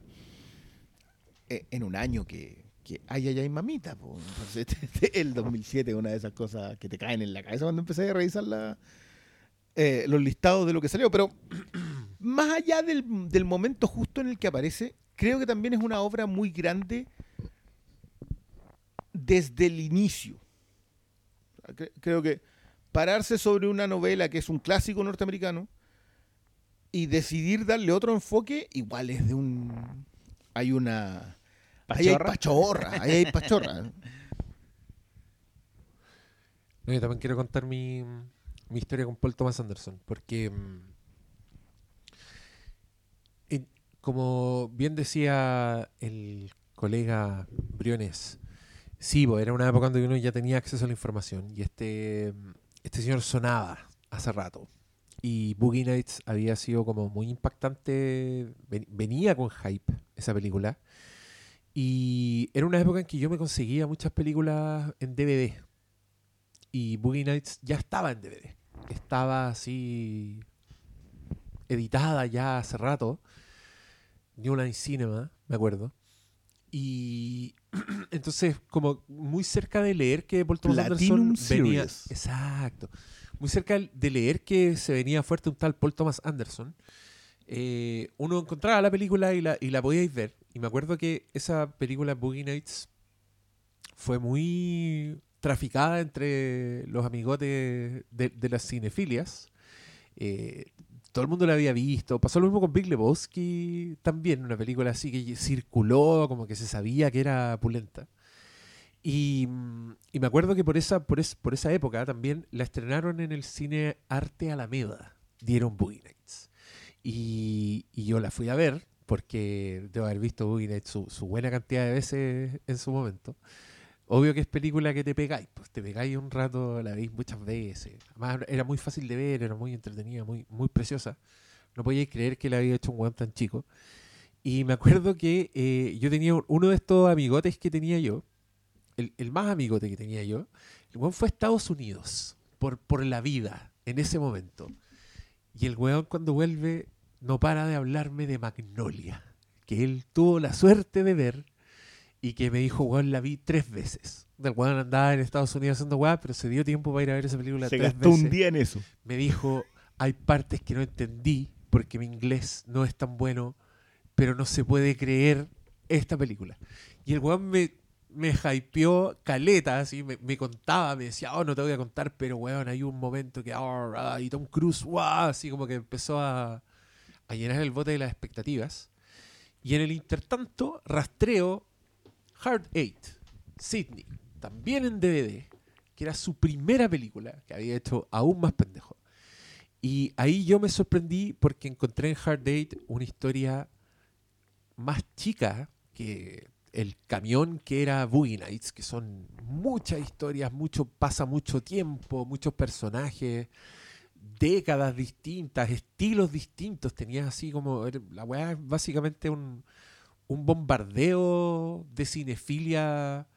Eh, en un año que, que ay, ay, mamita. Entonces, el 2007 es una de esas cosas que te caen en la cabeza cuando empecé a revisar eh, los listados de lo que salió. Pero más allá del, momento justo en el que aparece, creo que también es una obra muy grande desde el inicio. Cre- Creo que pararse sobre una novela que es un clásico norteamericano y decidir darle otro enfoque, igual es de un... Hay una... Ahí hay ¿Pachorra? ahí hay pachorra. No, yo también quiero contar mi, mi historia con Paul Thomas Anderson, porque mm, como bien decía el colega Briones, sí, bo, era una época donde uno ya tenía acceso a la información y este, este señor sonaba hace rato. Y Boogie Nights había sido como muy impactante, ven- venía con hype esa película. Y era una época en que yo me conseguía muchas películas en DVD. Y Boogie Nights ya estaba en DVD. Estaba así editada ya hace rato. New Line Cinema, me acuerdo. Y entonces, como muy cerca de leer que Paul Thomas Anderson venía. Series. Exacto. Muy cerca de leer que se venía fuerte un tal Paul Thomas Anderson. eh, uno encontraba la película y la, y la podíais ver. Y me acuerdo que esa película Boogie Nights fue muy traficada entre los amigotes de, de las cinefilias. eh, todo el mundo la había visto. Pasó lo mismo con Big Lebowski también, una película así que circuló, como que se sabía que era pulenta. Y, y me acuerdo que por esa, por, es- por esa época también la estrenaron en el cine Arte Alameda, dieron Boogie Nights. Y, y yo la fui a ver, porque debo haber visto Boogie su, su buena cantidad de veces en su momento. Obvio que es película que te pegáis, pues te pegáis un rato, la veis muchas veces. Además era muy fácil de ver, era muy entretenida, muy, muy preciosa. No podíais creer que la había hecho un weón tan chico. Y me acuerdo que eh, yo tenía un- uno de estos amigotes que tenía yo, el, el más amigote que tenía yo, el weón fue a Estados Unidos por, por la vida en ese momento. Y el weón cuando vuelve no para de hablarme de Magnolia, que él tuvo la suerte de ver y que me dijo, weón, la vi tres veces. El weón andaba en Estados Unidos haciendo weá, pero se dio tiempo para ir a ver esa película Se tres gastó veces un día en eso. me dijo, hay partes que no entendí porque mi inglés no es tan bueno, pero no se puede creer esta película. Y el weón me, me hypeó caleta, así, me, me contaba, me decía, oh, no te voy a contar, pero weón, hay un momento que, oh, ah, y Tom Cruise, wow, así como que empezó a, a llenar el bote de las expectativas. Y en el intertanto, rastreo Hard Eight, Sydney, también en DVD, que era su primera película, que había hecho aún más pendejo. Y ahí yo me sorprendí porque encontré en Hard Date una historia más chica que el camión que era Boogie Nights, que son muchas historias, mucho, pasa mucho tiempo, muchos personajes, décadas distintas, estilos distintos. Tenías así como. era- La weá es básicamente un, un bombardeo de cinefilia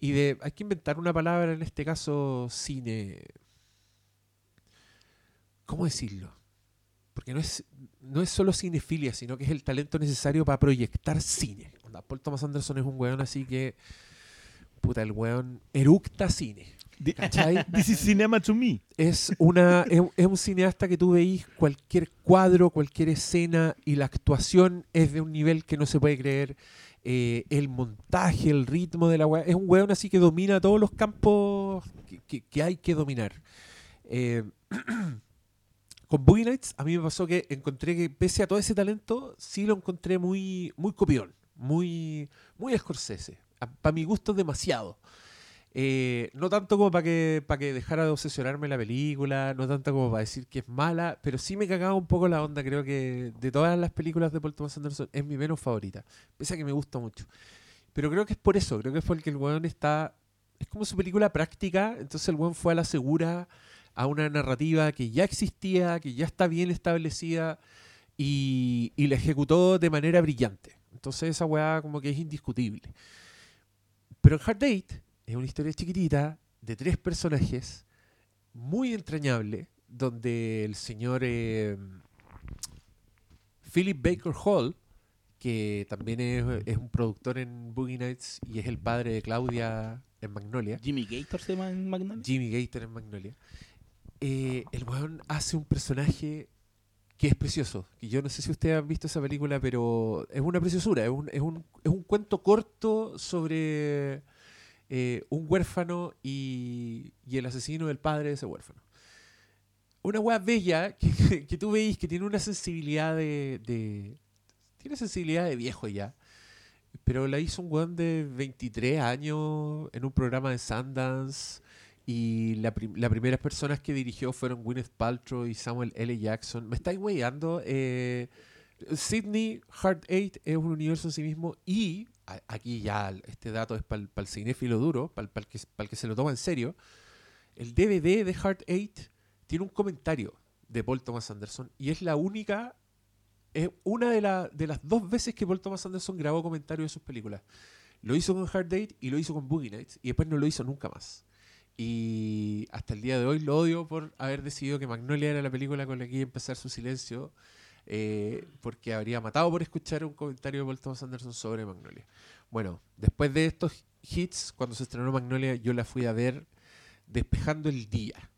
y de. Hay que inventar una palabra en este caso, cine. ¿Cómo decirlo? Porque no es, no es solo cinefilia, sino que es el talento necesario para proyectar cine. Paul Thomas Anderson es un weón así que. Puta, el weón eructa cine. This is cinema to me. es una es, es un cineasta que tú veís cualquier cuadro, cualquier escena y la actuación es de un nivel que no se puede creer. Eh, el montaje, el ritmo de la weá. Es un weón así que domina todos los campos que, que- que hay que dominar. Eh, con Boogie Nights a mí me pasó que encontré que pese a todo ese talento, sí lo encontré muy, muy copión, muy, muy Scorsese. Para mi gusto demasiado. Eh, no tanto como para que, para que dejara de obsesionarme la película, no tanto como para decir que es mala, pero sí me cagaba un poco la onda. Creo que de todas las películas de Paul Thomas Anderson es mi menos favorita, pese a que me gusta mucho. Pero creo que es por eso, creo que es porque el weón está. Es como su película práctica, entonces el weón fue a la segura a una narrativa que ya existía, que ya está bien establecida y, y la ejecutó de manera brillante. Entonces esa weá como que es indiscutible. Pero en Hard Date es una historia chiquitita de tres personajes, muy entrañable, donde el señor eh, Philip Baker Hall, que también es, es un productor en Boogie Nights y es el padre de Claudia en Magnolia, Jimmy Gator se llama en Magnolia. Jimmy Gator en Magnolia, eh, el weón hace un personaje que es precioso. Que yo no sé si ustedes han visto esa película, pero es una preciosura. Es un, es un, es un cuento corto sobre eh, un huérfano y, el asesino del padre de ese huérfano. Una weá bella que, que tú veis que tiene una sensibilidad de, Tiene sensibilidad de viejo ya. Pero la hizo un weón de 23 años en un programa de Sundance. Y la, prim- las primeras personas que dirigió fueron Gwyneth Paltrow y Samuel L. Jackson. Me estáis weyando. Eh, Sydney Heart Eight es un universo en sí mismo. Y aquí ya este dato es para el cinéfilo duro, para el que, pa'l que se lo toma en serio. El DVD de Heart Eight tiene un comentario de Paul Thomas Anderson. Y es la única. Es una de, la- de las dos veces que Paul Thomas Anderson grabó comentarios de sus películas. Lo hizo con Hard Date y lo hizo con Boogie Nights. Y después no lo hizo nunca más. Y hasta el día de hoy lo odio por haber decidido que Magnolia era la película con la que iba a empezar su silencio. Eh, porque habría matado por escuchar un comentario de Paul Thomas Anderson sobre Magnolia. Bueno, después de estos hits, cuando se estrenó Magnolia, yo la fui a ver despejando el día.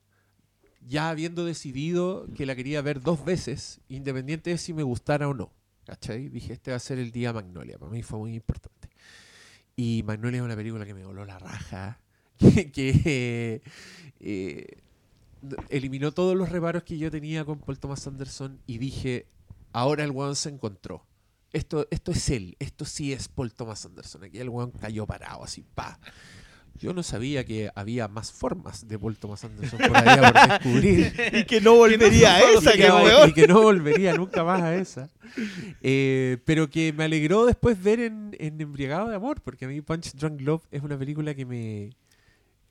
Ya habiendo decidido que la quería ver dos veces, independiente de si me gustara o no. ¿Cachai? Dije, este va a ser el día Magnolia. Para mí fue muy importante. Y Magnolia es una película que me voló la raja. Que, eh, eliminó todos los reparos que yo tenía con Paul Thomas Anderson y dije, ahora el weón se encontró. Esto, esto es él, esto sí es Paul Thomas Anderson. Aquí el weón cayó parado, así, pa. Yo no sabía que había más formas de Paul Thomas Anderson por ahí por descubrir. Y que no volvería a esa, y, que, weón. y que no volvería nunca más a esa. Eh, pero que me alegró después ver en, en Embriagado de Amor, porque a mí Punch Drunk Love es una película que me,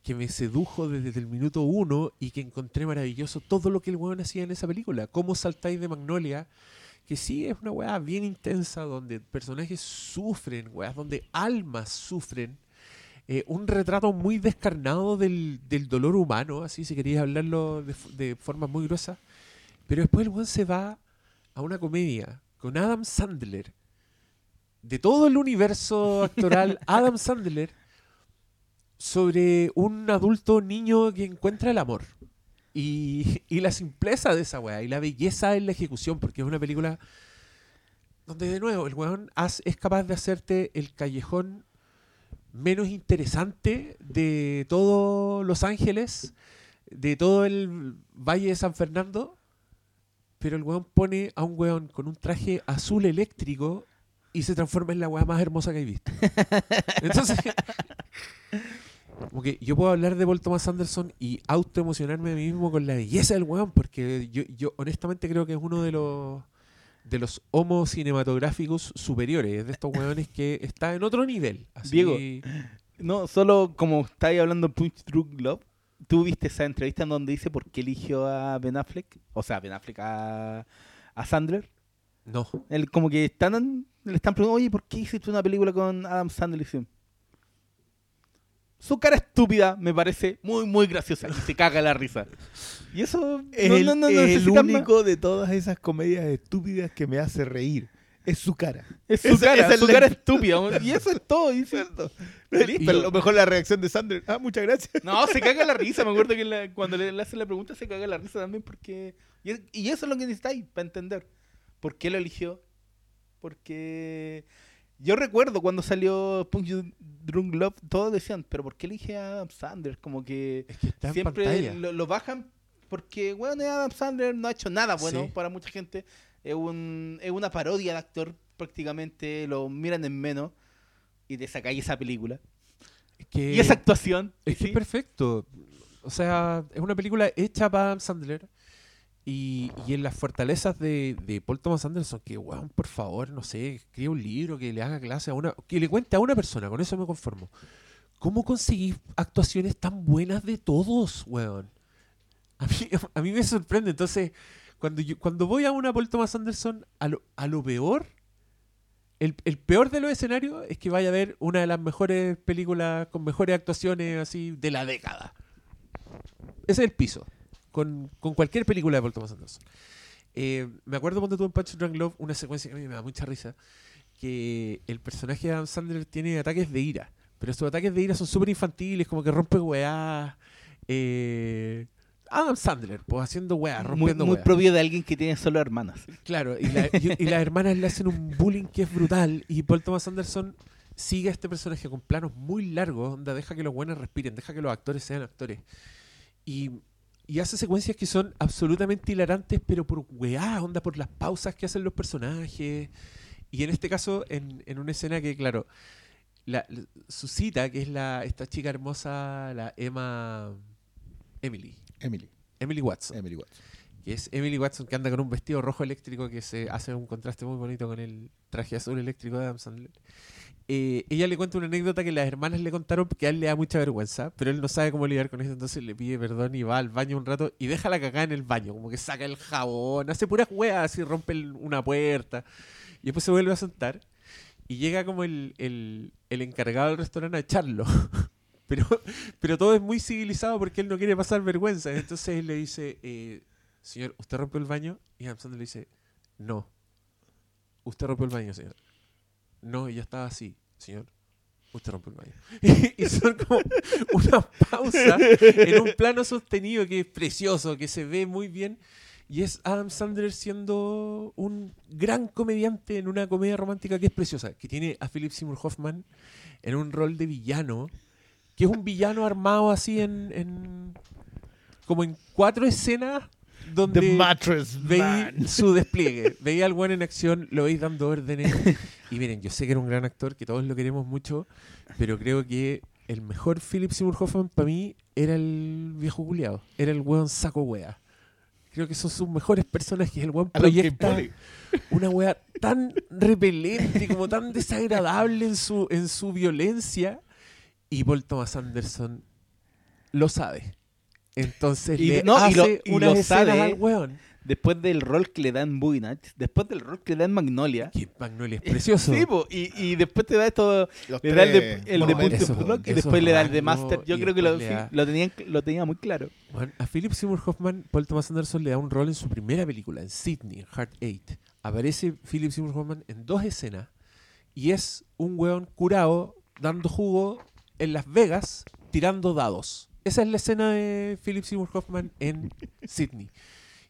que me sedujo desde el minuto uno y que encontré maravilloso todo lo que el weón hacía en esa película. Cómo saltáis de Magnolia, que sí es una weá bien intensa, donde personajes sufren, weá, donde almas sufren. Eh, un retrato muy descarnado del, del dolor humano, así si querías hablarlo de, de forma muy gruesa. Pero después el weón se va a una comedia con Adam Sandler. De todo el universo actoral, Adam Sandler sobre un adulto niño que encuentra el amor. Y, y la simpleza de esa weá, y la belleza en la ejecución, porque es una película donde de nuevo el weón es capaz de hacerte el callejón menos interesante de todo Los Ángeles, de todo el Valle de San Fernando, pero el weón pone a un weón con un traje azul eléctrico y se transforma en la weá más hermosa que he visto. Entonces, como que yo puedo hablar de Paul Thomas Anderson y autoemocionarme a mí mismo con la belleza del weón, porque yo, yo honestamente creo que es uno de los de los homos cinematográficos superiores, de estos weones que está en otro nivel. Así- Diego. No, solo como estáis hablando Punch Drunk Love, ¿tú viste esa entrevista en donde dice por qué eligió a Ben Affleck? O sea, Ben Affleck a, a Sandler. No. Él como que están, le están preguntando, oye, ¿por qué hiciste una película con Adam Sandler? Y Su cara estúpida me parece muy, muy graciosa y se caga la risa. Y eso Es no, el, no, no el necesitas más. único de todas esas comedias estúpidas que me hace reír. Es su cara. Es su Esa- cara, esa es su la- cara estúpida. Y eso es todo. y dice, Listo. Pero a lo mejor la reacción de Sandler. Ah, muchas gracias. No, se caga la risa. Me acuerdo que la- cuando le, le hacen la pregunta se caga la risa también porque... Y, y eso es lo que necesitáis para entender. ¿Por qué lo eligió? Porque... Yo recuerdo cuando salió Punch Drunk Love, todos decían, pero ¿por qué elige a Adam Sandler? Como que Es que está en siempre lo, lo bajan porque, bueno, Adam Sandler no ha hecho nada bueno Sí. para mucha gente. Es, un, es una parodia de actor prácticamente, lo miran en menos y te sacáis esa película. Es que, y esa actuación. es que ¿sí? es perfecto. O sea, es una película hecha para Adam Sandler. Y, en las fortalezas de, de Paul Thomas Anderson, que, weón, por favor, no sé, escriba un libro, que le haga clase a una. que le cuente a una persona, con eso me conformo. ¿Cómo conseguís actuaciones tan buenas de todos, weón? A mí, a mí me sorprende. Entonces, cuando, yo, cuando voy a una Paul Thomas Anderson, a lo, a lo peor, el, el peor de los escenarios es que vaya a ver una de las mejores películas con mejores actuaciones así de la década. Ese es el piso. Con, con cualquier película de Paul Thomas Anderson. Eh, me acuerdo cuando tuve en Punch Drunk Love una secuencia que a mí me da mucha risa. Que el personaje de Adam Sandler tiene ataques de ira. Pero estos ataques de ira son súper infantiles, como que rompe weá. Eh, Adam Sandler, pues haciendo weá, muy, rompiendo muy weá. propio de alguien que tiene solo hermanas. Claro, y, la- y- y las hermanas le hacen un bullying que es brutal. Y Paul Thomas Anderson sigue a este personaje con planos muy largos, donde deja que los buenos respiren, deja que los actores sean actores. Y, y hace secuencias que son absolutamente hilarantes, pero por weá, onda, por las pausas que hacen los personajes. Y en este caso, en, en una escena que, claro, la, la- su cita, que es la, esta chica hermosa, la Emma. Emily. Emily. Emily Watson Emily Watson. que es Emily Watson que anda con un vestido rojo eléctrico que se hace un contraste muy bonito con el traje azul eléctrico de Adam Sandler. Eh, ella le cuenta una anécdota que las hermanas le contaron que a él le da mucha vergüenza, pero él no sabe cómo lidiar con eso, entonces le pide perdón y va al baño un rato y deja la cagada en el baño, como que saca el jabón, hace puras weas, así rompe una puerta y después se vuelve a sentar y llega como el, el- encargado del restaurante a echarlo. Pero, pero todo es muy civilizado porque él no quiere pasar vergüenza. Entonces él le dice, eh, señor, ¿usted rompió el baño? Y Sandler le dice, no. ¿Usted rompió el baño, señor? No, ya estaba así, señor. Usted rompió el baño. y son como una pausa en un plano sostenido que es precioso, que se ve muy bien. Y es Adam Sandler siendo un gran comediante en una comedia romántica que es preciosa, que tiene a Philip Seymour Hoffman en un rol de villano, que es un villano armado así en, en- como en cuatro escenas donde The Mattress veis Man. su despliegue. Veis al buen en acción, lo veis dando órdenes. Y miren, yo sé que era un gran actor, que todos lo queremos mucho, pero creo que el mejor Philip Seymour Hoffman para mí era el viejo culiado. Era el weón saco wea. Creo que son sus mejores personajes. El weón proyecta una wea tan repelente, como tan desagradable en su, en su violencia. Y Paul Thomas Anderson lo sabe. Entonces Y- le no, y hace lo- y unas lo escenas sabe. al weón. Después del rol que le da en Boogie Nights, después del rol que le da en Magnolia. Que Magnolia es precioso. Sí, po, y, y después te da esto, Los le da el de, el de. Eso, y después le da el de Master. Yo y creo que lo, da- lo, tenían, lo tenía muy claro. Bueno, a Philip Seymour Hoffman, Paul Thomas Anderson le da un rol en su primera película, en Sydney, en Heart 8. Aparece Philip Seymour Hoffman en dos escenas y es un weón curado dando jugo en Las Vegas tirando dados. Esa es la escena de Philip Seymour Hoffman en Sydney.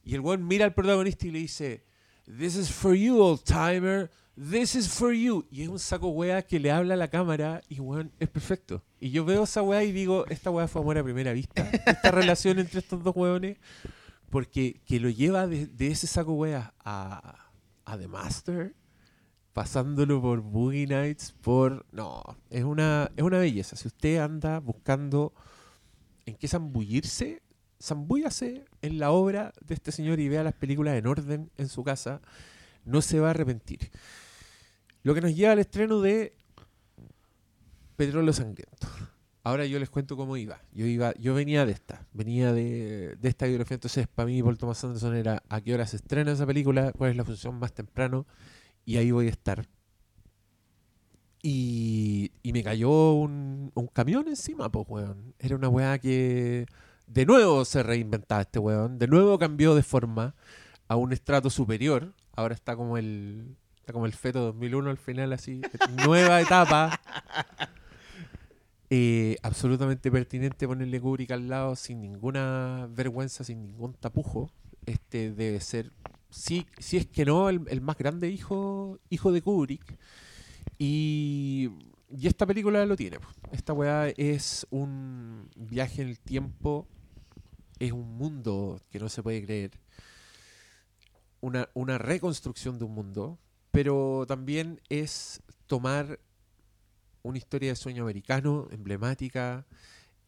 Y el weón mira al protagonista y le dice, This is for you, old timer. This is for you. Y es un saco wea que le habla a la cámara y weón, es perfecto. Y yo veo esa wea y digo, esta wea fue amor a primera vista. Esta relación entre estos dos weones. Porque que lo lleva de, de ese saco wea a, a The Master, pasándolo por Boogie Nights, por... No, es una, es una belleza. Si usted anda buscando en qué zambullirse, zambúllase en la obra de este señor y vea las películas en orden en su casa, no se va a arrepentir. Lo que nos lleva al estreno de Petróleo Sangriento. Ahora yo les cuento cómo iba. Yo iba, yo venía de esta, venía de, de esta biografía, entonces para mí Paul Thomas Anderson era a qué hora se estrena esa película, cuál es la función más temprano, y ahí voy a estar. Y, me cayó un, un camión encima, pues, weón. Era una weá que de nuevo se reinventaba este weón. De nuevo cambió de forma a un estrato superior. Ahora está como el está como el feto 2001 al final, así. Nueva etapa. Eh, absolutamente pertinente ponerle Kubrick al lado sin ninguna vergüenza, sin ningún tapujo. Este debe ser, si, si es que no, el, el más grande hijo, hijo de Kubrick. Y, y esta película lo tiene. Esta weá es un viaje en el tiempo, es un mundo que no se puede creer, una, una reconstrucción de un mundo, pero también es tomar una historia de sueño americano, emblemática,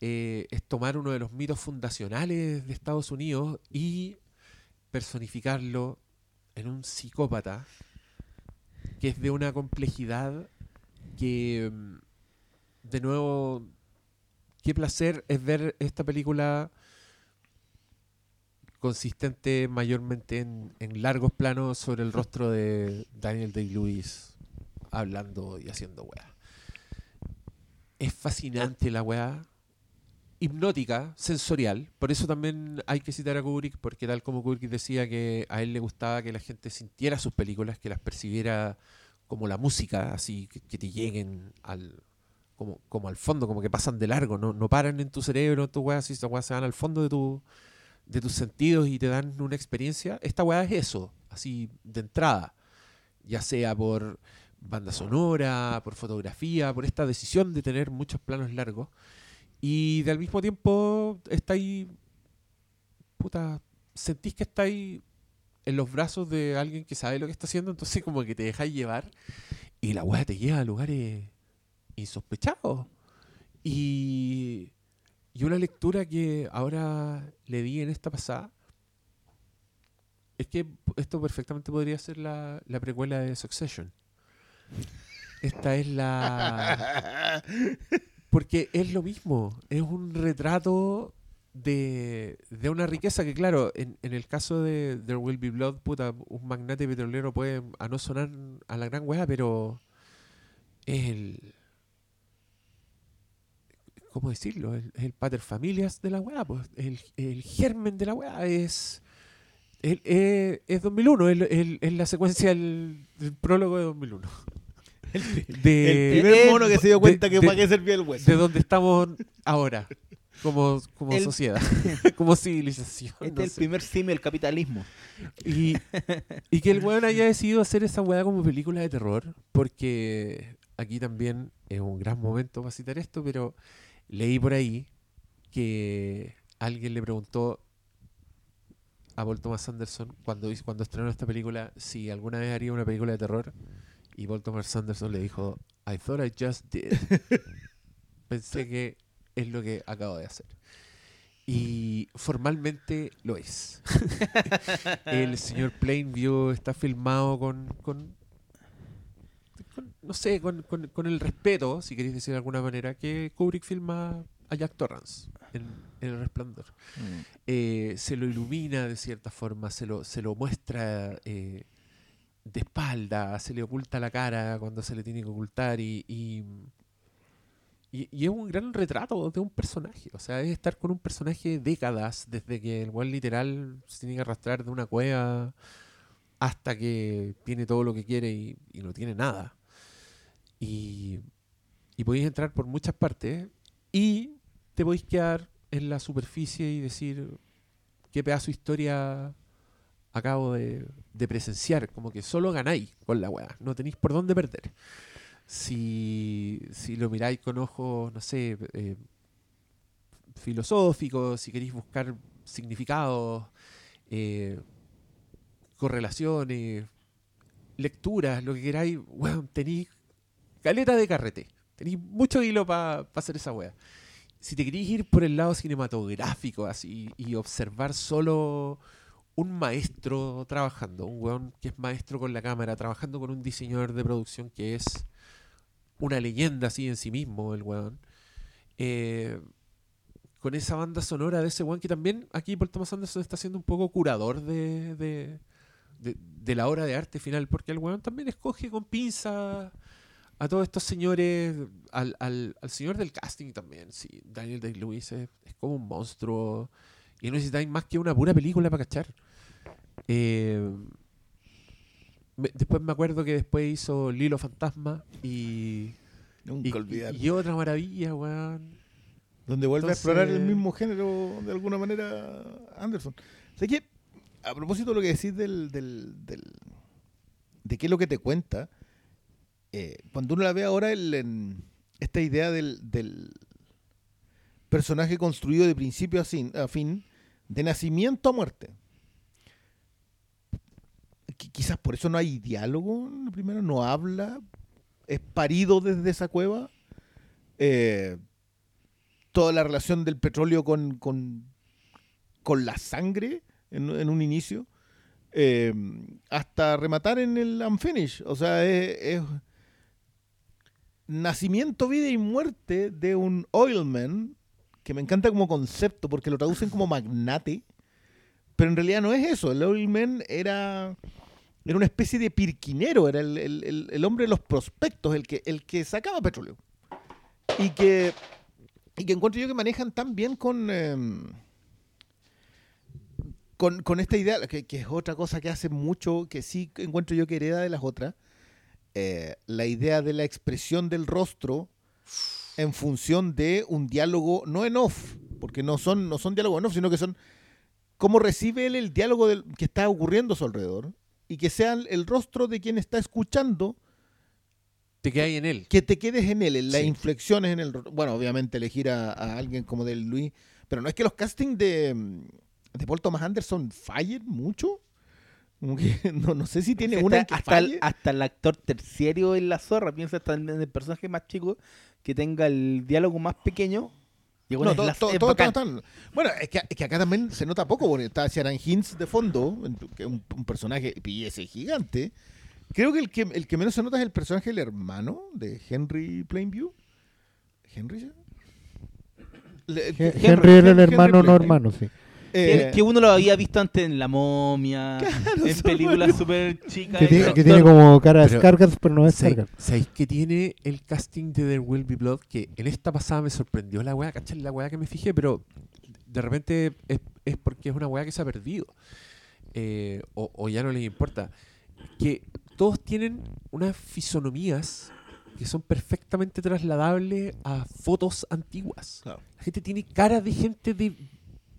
eh, es tomar uno de los mitos fundacionales de Estados Unidos y personificarlo en un psicópata que es de una complejidad que, mm, de nuevo, qué placer es ver esta película consistente mayormente en, largos planos sobre el rostro de Daniel Day-Lewis hablando y haciendo weá. Es fascinante la weá. Hipnótica, sensorial. Por eso también hay que citar a Kubrick, porque tal como Kubrick decía que a él le gustaba que la gente sintiera sus películas, que las percibiera como la música, así que, te lleguen al como, como al fondo, como que pasan de largo, no, no paran en tu cerebro, en tu weá, así, weas se van al fondo de tu de tus sentidos y te dan una experiencia. Esta weá es eso, así de entrada. Ya sea por banda sonora, por fotografía, por esta decisión de tener muchos planos largos. Y al mismo tiempo está ahí. Puta. Sentís que está ahí en los brazos de alguien que sabe lo que está haciendo, entonces como que te dejáis llevar. Y la weá te lleva a lugares insospechados. Y, y una lectura que ahora le di en esta pasada es que esto perfectamente podría ser la, la precuela de Succession. Esta es la... Porque es lo mismo, es un retrato de, de una riqueza que, claro, en, en el caso de There Will Be Blood, puta, un magnate petrolero puede a no sonar a la gran weá, pero es el... ¿Cómo decirlo? El, el pater familias de la weá, pues, el, el germen de la weá es... el- es, es 2001, es, la secuencia del prólogo de 2001. De, El primer mono que se dio de- cuenta que de- para qué servía el hueso. de donde estamos ahora, como, como El- sociedad, como civilización. Este no es el sé. primer simio del capitalismo. Y, y que el weón haya decidido hacer esa weá como película de terror, porque aquí también es un gran momento para citar esto, pero leí por ahí que alguien le preguntó a Paul Thomas Anderson cuando, cuando estrenó esta película si alguna vez haría una película de terror y Paul Thomas Anderson le dijo I thought I just did. Pensé que es lo que acabo de hacer. Y formalmente lo es. El señor Plainview está filmado con, con, con- no sé, con, con- con el respeto, si queréis decir de alguna manera, que Kubrick filma a Jack Torrance en, en El Resplandor. Eh, se lo ilumina de cierta forma, se lo, se lo muestra eh, de espalda, se le oculta la cara cuando se le tiene que ocultar y, y, y- es un gran retrato de un personaje. O sea, es estar con un personaje décadas, desde que el buen literal se tiene que arrastrar de una cueva hasta que tiene todo lo que quiere y, y no tiene nada. Y, y podéis entrar por muchas partes y te podéis quedar en la superficie y decir qué pedazo de historia acabo de, presenciar. Como que solo ganáis con la weá, no tenéis por dónde perder. Si, si lo miráis con ojos, no sé, eh, filosóficos, si queréis buscar significados, eh, correlaciones, lecturas, lo que queráis, tenéis caleta de carrete. Tenéis mucho hilo para hacer esa wea. Si te queréis ir por el lado cinematográfico así y observar solo un maestro trabajando, un weón que es maestro con la cámara, trabajando con un diseñador de producción que es una leyenda así en sí mismo, el weón. eh, con esa banda sonora de ese weón que también aquí Paul Thomas Anderson está siendo un poco curador de, de, de- la obra de arte final, porque el weón también escoge con pinza a todos estos señores, al, al, señor del casting también, sí, Daniel Day-Lewis es como un monstruo y no necesitáis más que una pura película para cachar. Eh, me- después me acuerdo que después hizo Lilo Fantasma y, Nunca y, olvidar. y otra maravilla, weón. Donde vuelve Entonces- a explorar el mismo género de alguna manera Anderson. Sé que, a propósito de lo que decís del, del, del- de qué es lo que te cuenta, eh, cuando uno la ve ahora, el, en- esta idea del, del personaje construido de principio a, sin- a fin, de nacimiento a muerte. Qui- Quizás por eso no hay diálogo, primera no habla, es parido desde esa cueva. Eh, toda la relación del petróleo con, con, con la sangre en, un inicio, eh, hasta rematar en el unfinish. O sea, es nacimiento, vida y muerte de un oilman, que me encanta como concepto porque lo traducen como magnate, pero en realidad no es eso. El oilman era, era una especie de pirquinero, era el, el- el- hombre de los prospectos, el que, el que sacaba petróleo. Y que y que encuentro yo que manejan tan bien con, em, con, con esta idea, que, que es otra cosa que hace mucho, que sí encuentro yo que hereda de las otras, eh, la idea de la expresión del rostro en función de un diálogo, no en off, porque no son, no son diálogos en off, sino que son cómo recibe él el diálogo del- que está ocurriendo a su alrededor y que sea el rostro de quien está escuchando Te quedas en él. que te quedes en él, en las Sí. inflexiones en el... Bueno, obviamente elegir a, a alguien como del Luis, pero no es que los castings de, de Paul Thomas Anderson fallen mucho. Como que no, no sé si tiene Hasta- una que hasta, el, hasta el actor terciario en la zorra, piensa hasta en el personaje más chico que tenga el diálogo más pequeño. Y bueno, No, es todo- la- todo- es todo- Bueno, es que, es que acá también se nota poco, porque está Sharon Hinz de fondo, que es un, un personaje y ese gigante. Creo que el, que el que menos se nota es el personaje del hermano de Henry Plainview. ¿Henry? Le- Henry- Henry era el Henry hermano no hermano, sí. Eh, que, uno lo había visto antes en La Momia, en películas súper chicas. Que, el tiene, que tiene como cara de Skargard, pero no es ¿Sabéis Skargard. sabéis que tiene el casting de There Will Be Blood? Que en esta pasada me sorprendió la weá, ¿cachai? La weá que me fijé, pero de repente es, es porque es una weá que se ha perdido. Eh, o, o ya no les importa. Que todos tienen unas fisonomías que son perfectamente trasladables a fotos antiguas. Claro. La gente tiene cara de gente de,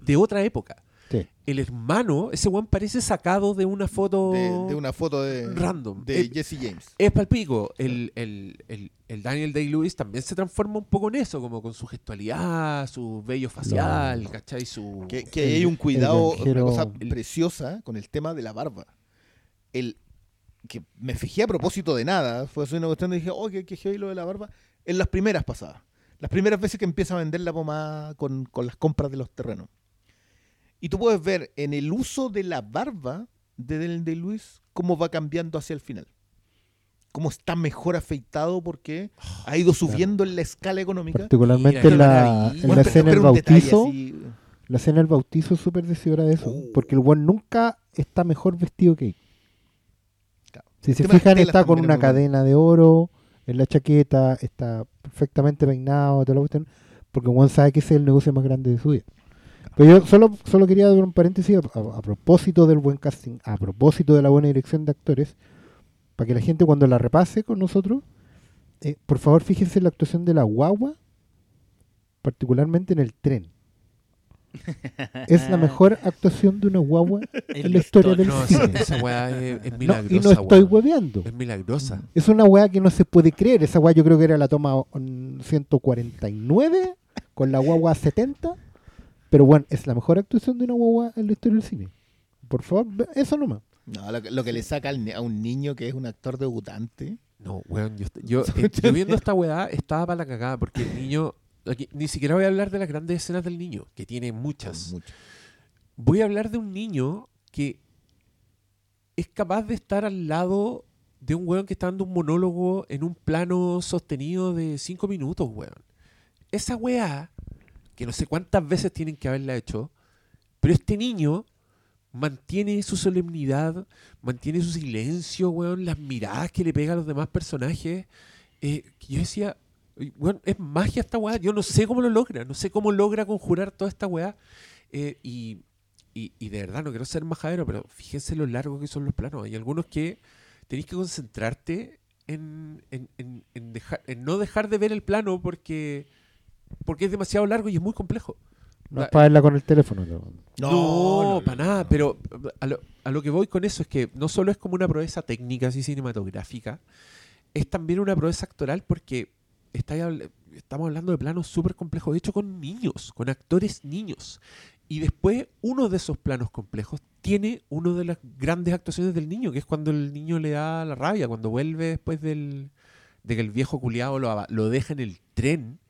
de otra época. Sí. el hermano, ese weón parece sacado de una foto De, de una foto de, random. de Jesse James. es palpico. El, el, el, el Daniel Day-Lewis también se transforma un poco en eso, como con su gestualidad, su vello facial, ¿cachai? Su... Que, hay un cuidado, una cosa preciosa con el tema de la barba. El que me fijé a propósito de nada, fue así una cuestión de dije, oh, qué, qué heavy lo de la barba, en las primeras pasadas. Las primeras veces que empieza a vender la pomada con, con las compras de los terrenos. Y tú puedes ver en el uso de la barba de Daniel de Luis cómo va cambiando hacia el final. Cómo está mejor afeitado porque ha ido subiendo en la escala económica. Particularmente Mira, en la, en la escena del bautizo. así- La escena del bautizo es súper decidora de eso. Oh. Porque el buen nunca está mejor vestido que él. Claro. Si se fijan, está con una cadena de oro en la chaqueta, está perfectamente peinado, toda la cuestión, porque Juan sabe que ese es el negocio más grande de su vida. Pero yo solo, solo quería dar un paréntesis a, a- a propósito del buen casting, a propósito de la buena dirección de actores, para que la gente cuando la repase con nosotros, eh, por favor fíjense en la actuación de la guagua, particularmente en el tren. Es la mejor actuación de una guagua en la historia del No, cine. esa weá es, es No, milagrosa. y no estoy hueveando. Es milagrosa. Es una weá que no se puede creer. Esa weá yo creo que era la toma mm, 149 con la guagua 70. Pero bueno, es la mejor actuación de una guagua en la historia del cine. Por favor, ve- eso nomás. No, lo, que- lo que le saca al a un niño que es un actor debutante. No, weón, yo, yo, eh, yo viendo esta weá estaba para la cagada porque el niño. aquí, ni siquiera voy a hablar de las grandes escenas del niño, que tiene muchas. Mucho. Voy a hablar de un niño que es capaz de estar al lado de un weón que está dando un monólogo en un plano sostenido de cinco minutos, weón. Esa weá, que no sé cuántas veces tienen que haberla hecho, pero este niño mantiene su solemnidad, mantiene su silencio, weón, las miradas que le pega a los demás personajes. Eh, yo decía, "Uy, weón, es magia esta weá, yo no sé cómo lo logra, no sé cómo logra conjurar toda esta weá. Eh, y, y, y de verdad, no quiero ser majadero, pero fíjense lo largo que son los planos. Hay algunos que tenéis que concentrarte en, en, en- en dejar, en no dejar de ver el plano porque, porque es demasiado largo y es muy complejo. No es para verla con el teléfono. no. No, para nada, pero a lo, a lo que voy con eso es que no solo es como una proeza técnica así cinematográfica, es también una proeza actoral porque está, estamos hablando de planos súper complejos, de hecho con niños, con actores niños. Y después uno de esos planos complejos tiene una de las grandes actuaciones del niño, que es cuando el niño le da la rabia, cuando vuelve después del, de que el viejo culiado lo deja en el tren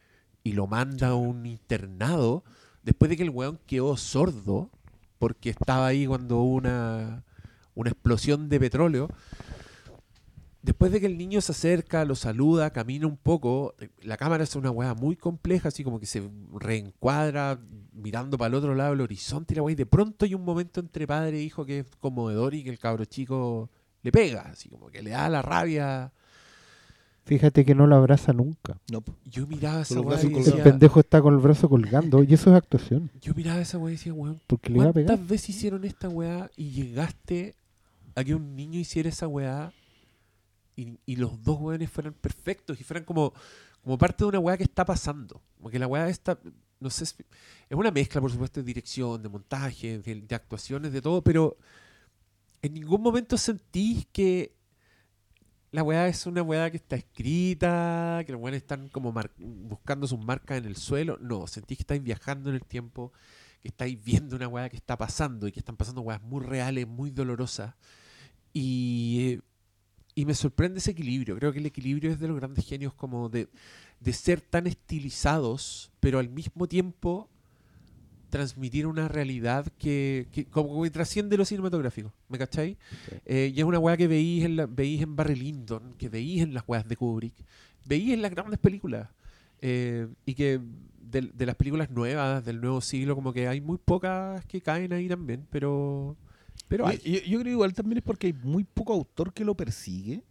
y lo manda a un internado, después de que el weón quedó sordo, porque estaba ahí cuando hubo una, una explosión de petróleo. Después de que el niño se acerca, lo saluda, camina un poco, eh, la cámara es una weá muy compleja, así como que se reencuadra mirando para el otro lado del horizonte y la weá, y de pronto hay un momento entre padre e hijo que es conmovedor y que el cabro chico le pega, así como que le da la rabia. Fíjate que no lo abraza nunca. No. Yo miraba esa weá. El decía, pendejo está con el brazo colgando y eso es actuación. yo miraba esa weá y decía, weón, Porque le va a pegar. ¿Cuántas veces hicieron esta weá y llegaste a que un niño hiciera esa weá y, y los dos weones fueran perfectos y fueran como, como parte de una weá que está pasando? Como que la weá está, no sé, si- es una mezcla, por supuesto, de dirección, de montaje, de, de actuaciones, de todo, pero en ningún momento sentís que la weá es una weá que está escrita, que los weones están como buscando sus marcas en el suelo. No, sentís que estáis viajando en el tiempo, que estáis viendo una weá que está pasando y que están pasando weas muy reales, muy dolorosas. Y, y me sorprende ese equilibrio. Creo que el equilibrio es de los grandes genios como de, de ser tan estilizados, pero al mismo tiempo transmitir una realidad que, que como que trasciende lo cinematográfico. ¿Me cacháis? Eh, y es una weá que veís en, la, veís en Barry Lyndon, que veís en las weas de Kubrick, veís en las grandes películas. eh, y que de, de las películas nuevas, del nuevo siglo, como que hay muy pocas que caen ahí también, pero, pero hay. Yo, yo- creo igual también es porque hay muy poco autor que lo persigue.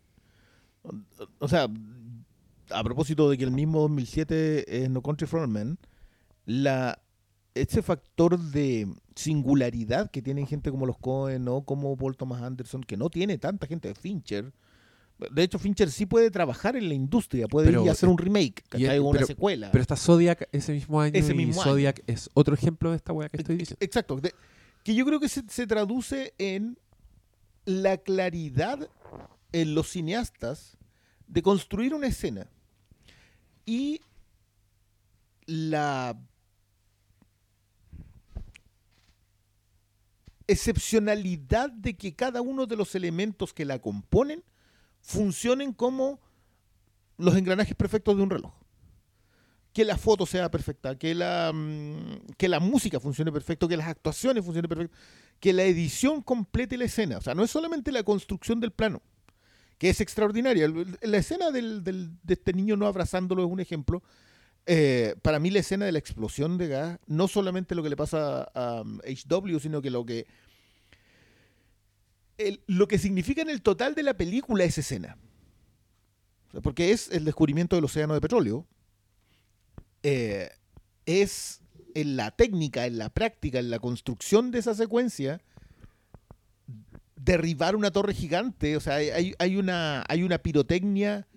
O, o sea, a propósito de que el mismo 2007 es No Country for Men, la, ese factor de singularidad que tienen gente como los Cohen o como Paul Thomas Anderson, que no tiene tanta gente de Fincher. De hecho, Fincher sí puede trabajar en la industria, puede Pero, ir a hacer un remake, y- o una pero- secuela. Pero está Zodiac ese mismo año Ese y mismo año. Zodiac es otro ejemplo de esta weá que estoy diciendo. Exacto. de- que yo creo que se, se traduce en la claridad en los cineastas de construir una escena y la excepcionalidad de que cada uno de los elementos que la componen funcionen como los engranajes perfectos de un reloj. Que la foto sea perfecta, que la, mm, que la música funcione perfecto, que las actuaciones funcionen perfecto, que la edición complete la escena. O sea, no es solamente la construcción del plano, que es extraordinaria. La escena del- del- de este niño no abrazándolo es un ejemplo. Eh, para mí la escena de la explosión de gas, no solamente lo que le pasa a HW, sino que lo que lo que significa en el total de la película esa escena. Porque es el descubrimiento del océano de petróleo. eh, es en la técnica, en la práctica, en la construcción de esa secuencia, derribar una torre gigante. O sea, hay, hay una, hay una pirotecnia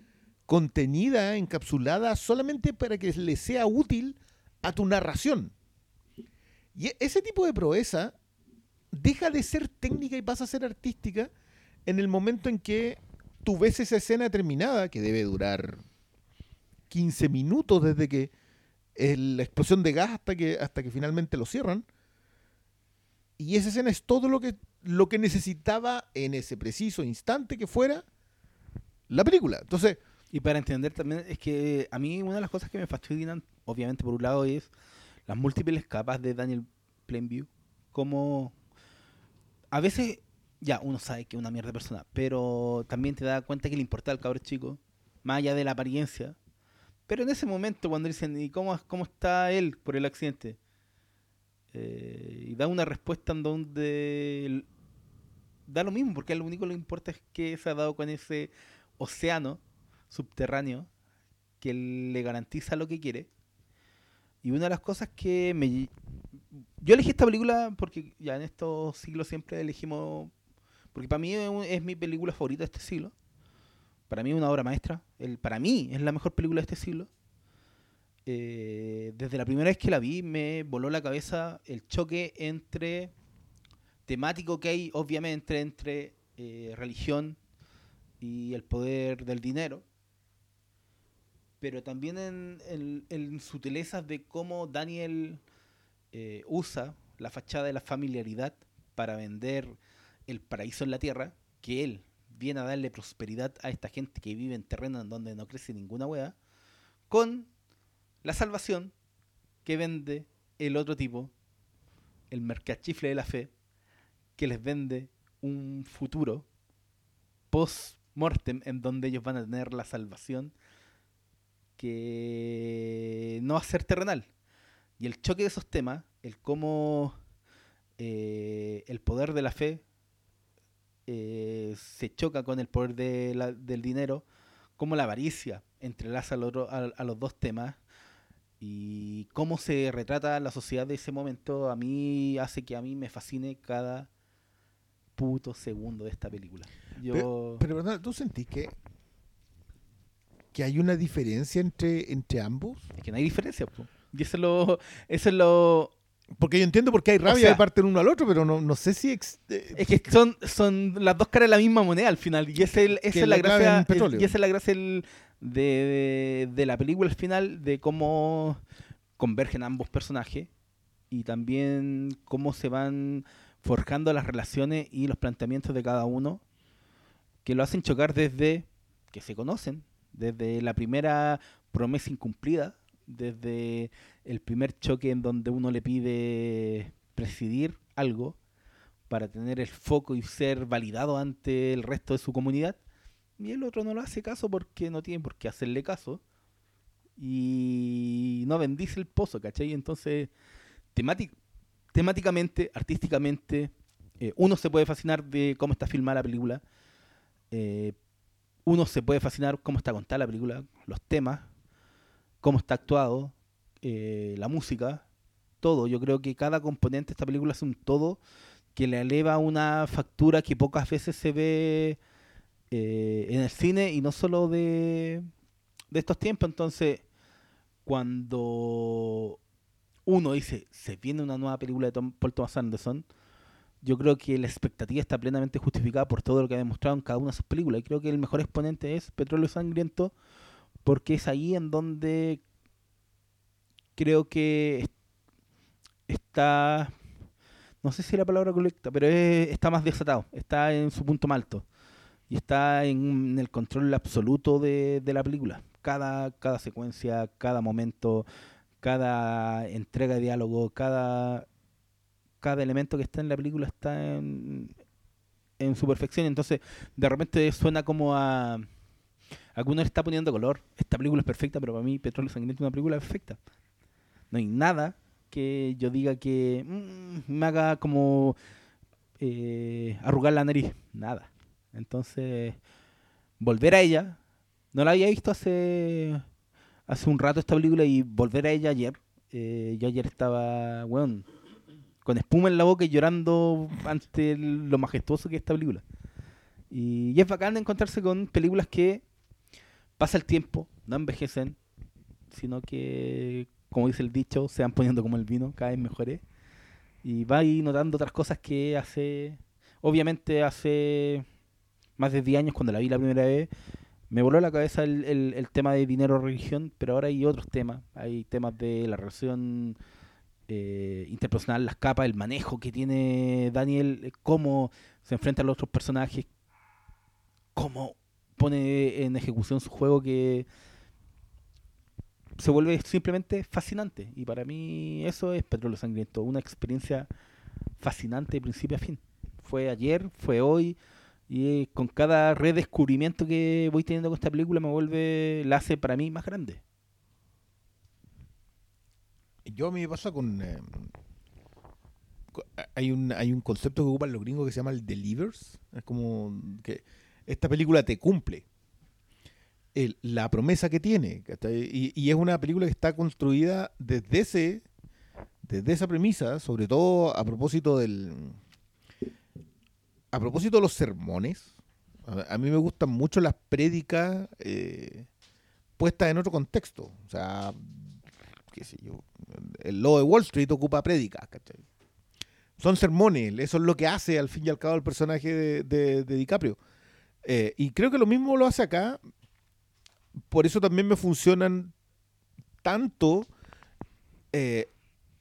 contenida, encapsulada, solamente para que le sea útil a tu narración. Y e- ese tipo de proeza deja de ser técnica y pasa a ser artística en el momento en que tú ves esa escena terminada, que debe durar 15 minutos desde que la explosión de gas hasta que, hasta que finalmente lo cierran. Y esa escena es todo lo que, lo que necesitaba en ese preciso instante que fuera la película. Entonces, Y para entender también, es que a mí una de las cosas que me fastidian, obviamente por un lado, es las múltiples capas de Daniel Plainview. Como a veces, ya uno sabe que es una mierda persona, pero también te da cuenta que le importa al cabrón chico, más allá de la apariencia. Pero en ese momento, cuando dicen, ¿y cómo, cómo está él por el accidente? Eh, y da una respuesta en donde da lo mismo, porque lo único que le importa es que se ha dado con ese océano subterráneo que le garantiza lo que quiere. Y una de las cosas que me... Yo elegí esta película porque ya en estos siglos siempre elegimos... Porque para mí es, mi película favorita de este siglo. Para mí es una obra maestra. El, para mí es la mejor película de este siglo. Eh, desde la primera vez que la vi me voló la cabeza el choque entre temático que hay obviamente entre eh, religión y el poder del dinero pero también en, en- sutilezas de cómo Daniel eh, usa la fachada de la familiaridad para vender el paraíso en la tierra, que él viene a darle prosperidad a esta gente que vive en terreno en donde no crece ninguna hueá, con la salvación que vende el otro tipo, el mercachifle de la fe, que les vende un futuro post-mortem en donde ellos van a tener la salvación que no va a ser terrenal. Y el choque de esos temas, el cómo eh, el poder de la fe eh, se choca con el poder de la- del dinero, cómo la avaricia entrelaza al otro- a, a los dos temas y cómo se retrata la sociedad de ese momento, a mí hace que a mí me fascine cada puto segundo de esta película. Yo... Pero, perdona, ¿tú sentís que, que hay una diferencia entre, entre ambos? Es que no hay diferencia, po. Y eso es lo, eso es lo, Porque yo entiendo por qué hay rabia sea- de parte del uno al otro, pero no, no sé si... ex- eh, es que son, son las dos caras de la misma moneda al final. Y esa es, es la gracia, el y esa es la gracia el- de, de- de la película al final, de cómo convergen ambos personajes y también cómo se van forjando las relaciones y los planteamientos de cada uno, que lo hacen chocar desde que se conocen, desde la primera promesa incumplida, desde el primer choque en donde uno le pide presidir algo para tener el foco y ser validado ante el resto de su comunidad, y el otro no lo hace caso porque no tiene por qué hacerle caso y no bendice el pozo, ¿cachai? Entonces, temátic- temáticamente, artísticamente, eh, uno se puede fascinar de cómo está filmada la película, eh, uno se puede fascinar cómo está contada la película, los temas, cómo está actuado, eh, la música, todo. Yo creo que cada componente de esta película es un todo que le eleva una factura que pocas veces se ve eh, en el cine y no solo de, de estos tiempos. Entonces, cuando uno dice, se viene una nueva película de Tom- Paul Thomas Anderson, yo creo que la expectativa está plenamente justificada por todo lo que ha demostrado en cada una de sus películas. Y creo que el mejor exponente es Petróleo Sangriento, porque es ahí en donde creo que es- está, no sé si es la palabra correcta, pero es- está más desatado, está en su punto más alto y está en el control absoluto de, de la película. Cada, cada secuencia, cada momento, cada entrega de diálogo, cada, cada elemento que está en la película está en, en su perfección. Entonces, de repente suena como a, a que uno le está poniendo color. Esta película es perfecta, pero para mí Petróleo Sangriento es una película perfecta. No hay nada que yo diga que mm, me haga como eh, arrugar la nariz. Nada. Entonces, volver a ella, no la había visto hace hace un rato esta película y volver a ella ayer. eh, yo ayer estaba, weón, con espuma en la boca y llorando ante el- lo majestuoso que es esta película. Y, y es bacán encontrarse con películas que pasa el tiempo, no envejecen, sino que, como dice el dicho, se van poniendo como el vino, cada vez mejores. Y va ahí notando otras cosas que hace, obviamente hace más de 10 años cuando la vi la primera vez, me voló la cabeza el, el- el tema de dinero religión, pero ahora hay otros temas. Hay temas de la relación eh, interpersonal, las capas, el manejo que tiene Daniel, eh, cómo se enfrenta a los otros personajes, cómo pone en ejecución su juego que se vuelve simplemente fascinante. Y para mí eso es Petróleo Sangriento, una experiencia fascinante de principio a fin. Fue ayer, fue hoy, y eh, con cada redescubrimiento que voy teniendo con esta película me vuelve, la hace para mí más grande. Yo a mí me pasa con... eh, hay, un, hay un concepto que ocupan los gringos que se llama el delivers. Es como que esta película te cumple la promesa que tiene. y es una película que está construida desde, ese, desde esa premisa, sobre todo a propósito del... A propósito de los sermones. A, a mí me gustan mucho las prédicas eh, puestas en otro contexto. O sea, qué sé yo, el lobo de Wall Street ocupa prédicas, ¿cachai? Son sermones, eso es lo que hace al fin y al cabo el personaje de, de- de DiCaprio. Eh, y creo que lo mismo lo hace acá, por eso también me funcionan tanto eh,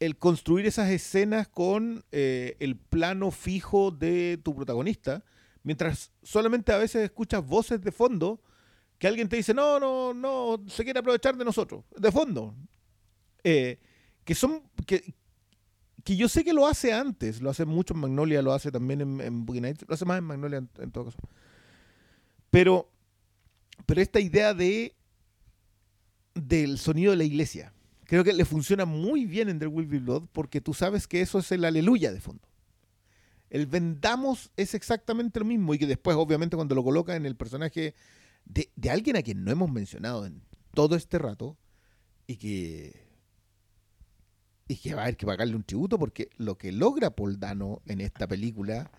el construir esas escenas con eh, el plano fijo de tu protagonista, mientras solamente a veces escuchas voces de fondo que alguien te dice, no, no, no, se quiere aprovechar de nosotros, de fondo. Eh, que son, que, que yo sé que lo hace antes, lo hace mucho en Magnolia, lo hace también en, en Nights, lo hace más en Magnolia en, en todo caso. Pero, pero esta idea de del sonido de la iglesia, creo que le funciona muy bien en The Will Be Blood porque tú sabes que eso es el aleluya de fondo. El vendamos es exactamente lo mismo y que después, obviamente, cuando lo coloca en el personaje de, de alguien a quien no hemos mencionado en todo este rato y que y que va a haber que pagarle un tributo porque lo que logra Paul Dano en esta película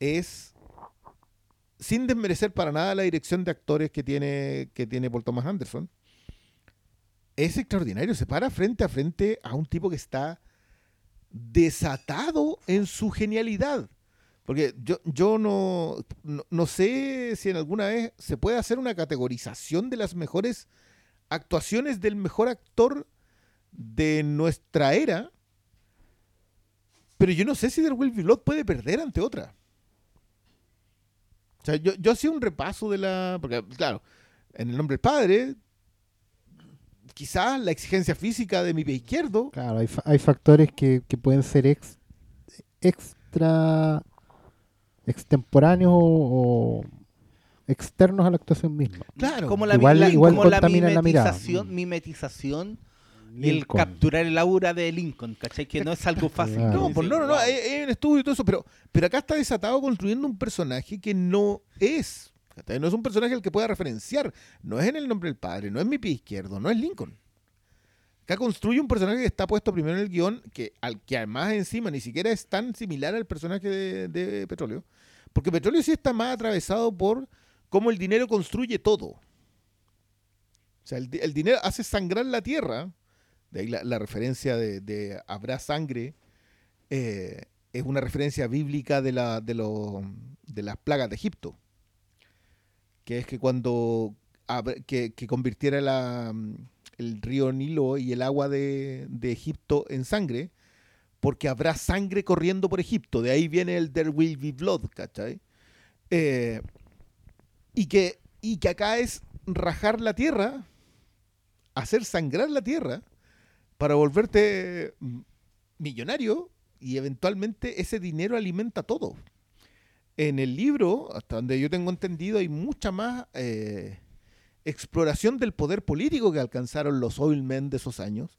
es sin desmerecer para nada la dirección de actores que tiene que tiene Paul Thomas Anderson es extraordinario. Se para frente a frente a un tipo que está desatado en su genialidad. Porque yo, yo no, no, no sé si en alguna vez se puede hacer una categorización de las mejores actuaciones del mejor actor de nuestra era, pero yo no sé si The Will Be Blood puede perder ante otra. O sea, yo, yo hacía un repaso de la. Porque, claro, en el nombre del padre, quizás la exigencia física de mi pie izquierdo. Claro, hay, fa- hay factores que, que pueden ser ex- extra extemporáneos o, o externos a la actuación misma. Claro, como la, Igual- la- igual como la mirada. mimetización, Mm. mimetización y el capturar el aura de Lincoln, ¿cachai? Que no es algo fácil. No, Sí, pues no, no, no, hay un estudio y todo eso, pero, pero acá está desatado construyendo un personaje que no es. ¿cachai? No es un personaje al que pueda referenciar. No es en el nombre del padre, no es mi pie izquierdo, no es Lincoln. Acá construye un personaje que está puesto primero en el guion, que, al que además encima ni siquiera es tan similar al personaje de, de Petróleo. Porque Petróleo sí está más atravesado por cómo el dinero construye todo. O sea, el dinero hace sangrar la tierra. De ahí la, referencia de, habrá sangre eh, es una referencia bíblica de, la, de, lo- de las plagas de Egipto. Que es que cuando que, que convirtiera la, el río Nilo y el agua de, de Egipto en sangre, porque habrá sangre corriendo por Egipto. De ahí viene el There will be blood, ¿cachai? Eh, y, que, y que acá es rajar la tierra, hacer sangrar la tierra, para volverte mm, millonario y eventualmente ese dinero alimenta todo. En el libro, hasta donde yo tengo entendido, hay mucha más eh, exploración del poder político que alcanzaron los oilmen de esos años.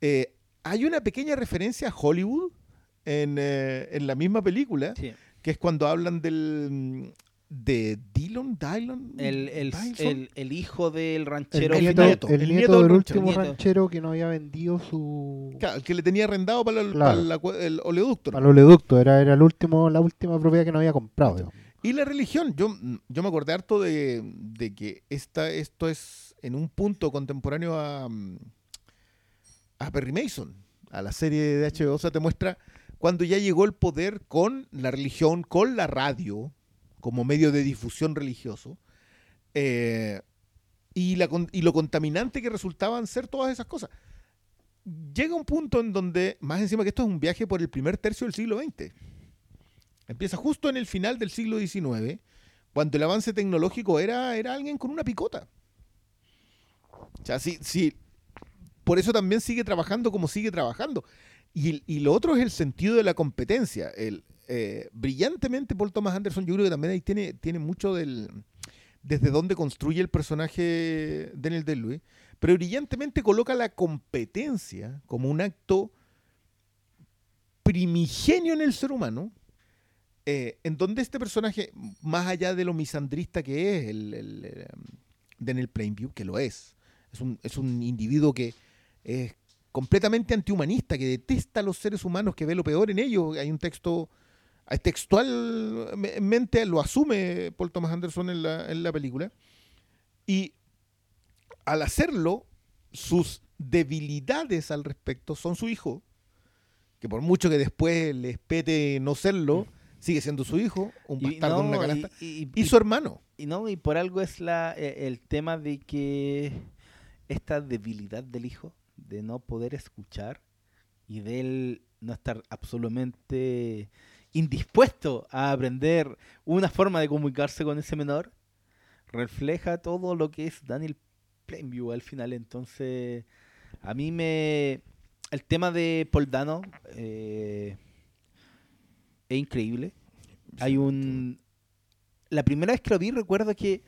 Eh, hay una pequeña referencia a Hollywood en, eh, en la misma película, Sí. que es cuando hablan del mm, de Dillon, Dillon, El, el, el, el hijo del El, ranchero. el nieto, nieto, el el nieto nieto del del último ranchero. ranchero que no había vendido su Claro, el que le tenía arrendado para, el- Claro. para la el oleoducto. ¿no? al oleoducto, era, era el último, la última propiedad que no había comprado. digamos. Y la religión, yo, yo me acordé harto de, de que esta, esto es en un punto contemporáneo a, a Perry Mason, a la serie de HBO. O sea, te muestra cuando ya llegó el poder con la religión, con la radio, como medio de difusión religioso, eh, y, la, y lo contaminante que resultaban ser todas esas cosas. Llega un punto en donde, más encima que esto es un viaje por el primer tercio del siglo XX. Empieza justo en el final del siglo XIX, cuando el avance tecnológico era, era alguien con una picota. O sea, sí, sí, por eso también sigue trabajando como sigue trabajando. Y, y lo otro es el sentido de la competencia. El, eh, brillantemente Paul Thomas Anderson, yo creo que también ahí tiene, tiene mucho del desde dónde construye el personaje Daniel Day-Lewis, pero brillantemente coloca la competencia como un acto primigenio en el ser humano, eh, en donde este personaje, más allá de lo misandrista que es el, el, eh, Daniel Plainview, que lo es, es un, es un individuo que es completamente antihumanista, que detesta a los seres humanos, que ve lo peor en ellos. Hay un texto, textualmente lo asume Paul Thomas Anderson en la, en la película. Y al hacerlo, sus debilidades al respecto son su hijo, que por mucho que después les pete no serlo, sigue siendo su hijo, un bastardo en una canasta, y- y- y su hermano. y no, y por algo es la, eh, el tema de que esta debilidad del hijo, de no poder escuchar y de él no estar absolutamente indispuesto a aprender una forma de comunicarse con ese menor, refleja todo lo que es Daniel Plainview al final. Entonces, a mí me... El tema de Paul Dano eh, es increíble. Hay un... La primera vez que lo vi recuerdo que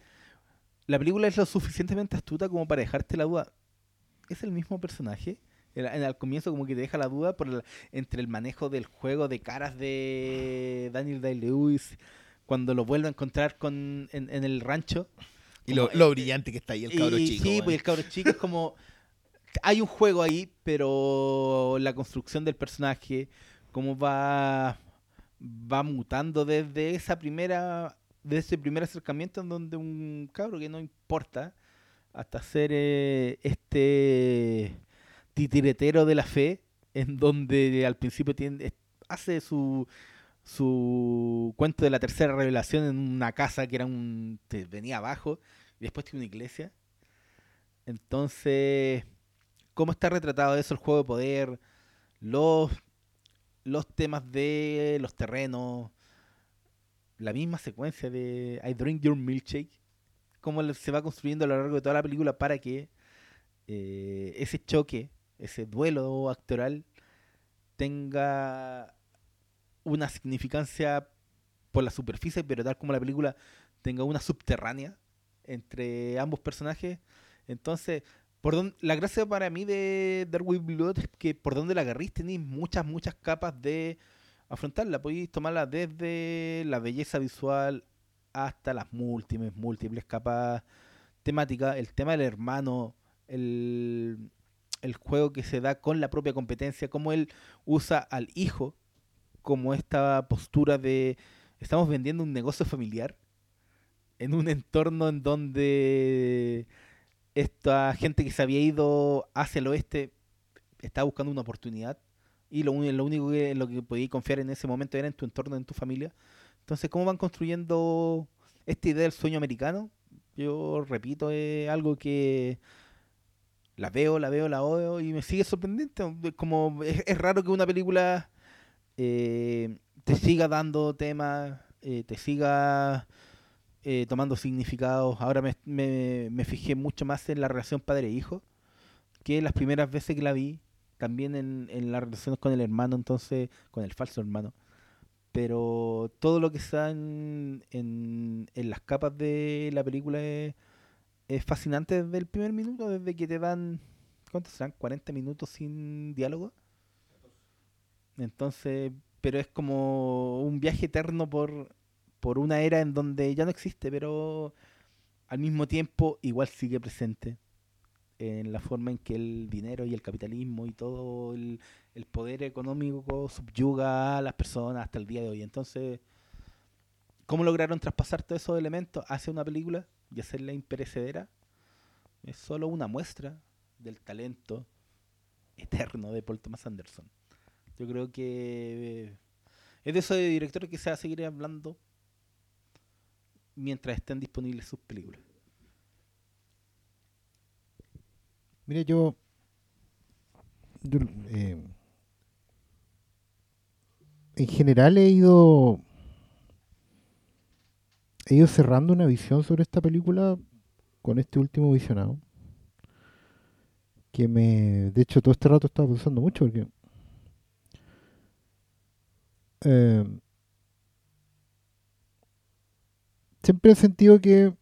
la película es lo suficientemente astuta como para dejarte la duda. ¿Es el mismo personaje? En, en- al comienzo como que te deja la duda por el- entre el manejo del juego de caras de Daniel Day-Lewis cuando lo vuelve a encontrar con, en, en el rancho. Y lo, brillante que está ahí el cabro Y- chico. Sí, weón. pues el cabro chico es como. Hay un juego ahí, pero la construcción del personaje, cómo va, va mutando desde esa primera. Desde ese primer acercamiento en donde un cabro que no importa, hasta ser eh, este titiretero de la fe, en donde al principio tiene, hace su, su cuento de la tercera revelación en una casa que era un venía abajo y después tiene una iglesia. Entonces, ¿cómo está retratado eso el juego de poder? Los, los temas de los terrenos, la misma secuencia de I Drink Your Milkshake, cómo se va construyendo a lo largo de toda la película para que eh, ese choque, ese duelo actoral tenga una significancia por la superficie, pero tal como la película tenga una subterránea entre ambos personajes. Entonces, por don- la gracia para mí de Dark With Blood es que por donde la agarrís tenéis muchas, muchas capas de afrontarla. Podéis tomarla desde la belleza visual hasta las múltiples, múltiples capas temáticas. El tema del hermano, el, el juego que se da con la propia competencia, cómo él usa al hijo como esta postura de estamos vendiendo un negocio familiar en un entorno en donde esta gente que se había ido hacia el oeste está buscando una oportunidad y lo, lo único que, lo que podías confiar en ese momento era en tu entorno, en tu familia. Entonces, ¿cómo van construyendo esta idea del sueño americano? Yo repito, es algo que la veo, la veo, la veo y me sigue sorprendente. Como es raro que una película eh, te siga dando temas, eh, te siga eh, tomando significados. Ahora me, me- me fijé mucho más en la relación padre-hijo que las primeras veces que la vi. También en, en las relaciones con el hermano, entonces, con el falso hermano. Pero todo lo que está en, en, en las capas de la película es, es fascinante desde el primer minuto, desde que te dan, ¿cuántos serán? 40 minutos sin diálogo. Entonces, pero es como un viaje eterno por, por una era en donde ya no existe, pero al mismo tiempo igual sigue presente en la forma en que el dinero y el capitalismo y todo el, el poder económico subyuga a las personas hasta el día de hoy. Entonces, ¿cómo lograron traspasar todos esos elementos hacia una película y hacerla imperecedera? Es solo una muestra del talento eterno de Paul Thomas Anderson. Yo creo que es de esos directores que se va a seguir hablando mientras estén disponibles sus películas. Mire, yo. yo, eh, en general he ido. He ido cerrando una visión sobre esta película con este último visionado. Que me. De hecho, todo este rato estaba pensando mucho porque. eh, siempre he sentido que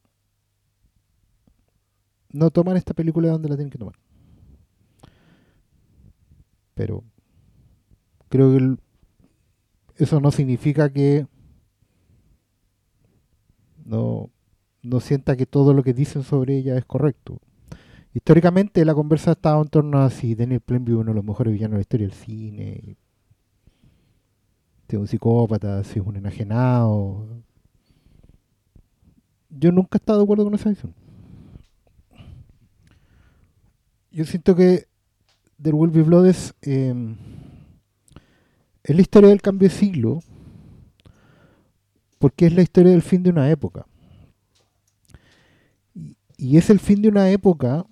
no toman esta película donde la tienen que tomar. Pero creo que eso no significa que no, no sienta que todo lo que dicen sobre ella es correcto. Históricamente la conversa estaba en torno a si Daniel Plainview es uno de los mejores villanos de la historia del cine, si es un psicópata, si es un enajenado. Yo nunca he estado de acuerdo con esa visión. Yo siento que There Will Be Blood eh, es la historia del cambio de siglo, porque es la historia del fin de una época. Y, es el fin de una época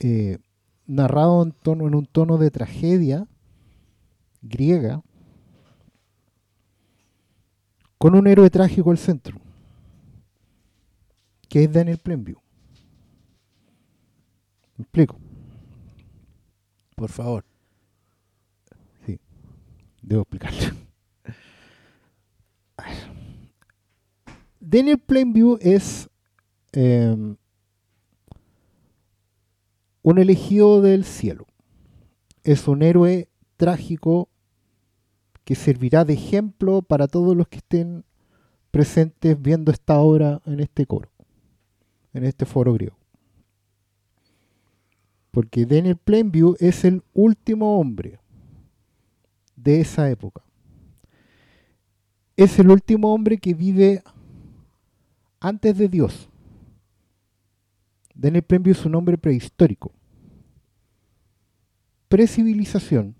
eh, narrado en, tono, en un tono de tragedia griega, con un héroe trágico al centro, que es Daniel Plainview. ¿Me explico? Por favor. Debo explicarlo. A ver. Daniel Plainview es eh, un elegido del cielo. Es un héroe trágico que servirá de ejemplo para todos los que estén presentes viendo esta obra en este coro, en este foro griego. Porque Daniel Plainview es el último hombre de esa época. Es el último hombre que vive antes de Dios. Daniel Plainview es un hombre prehistórico. Precivilización.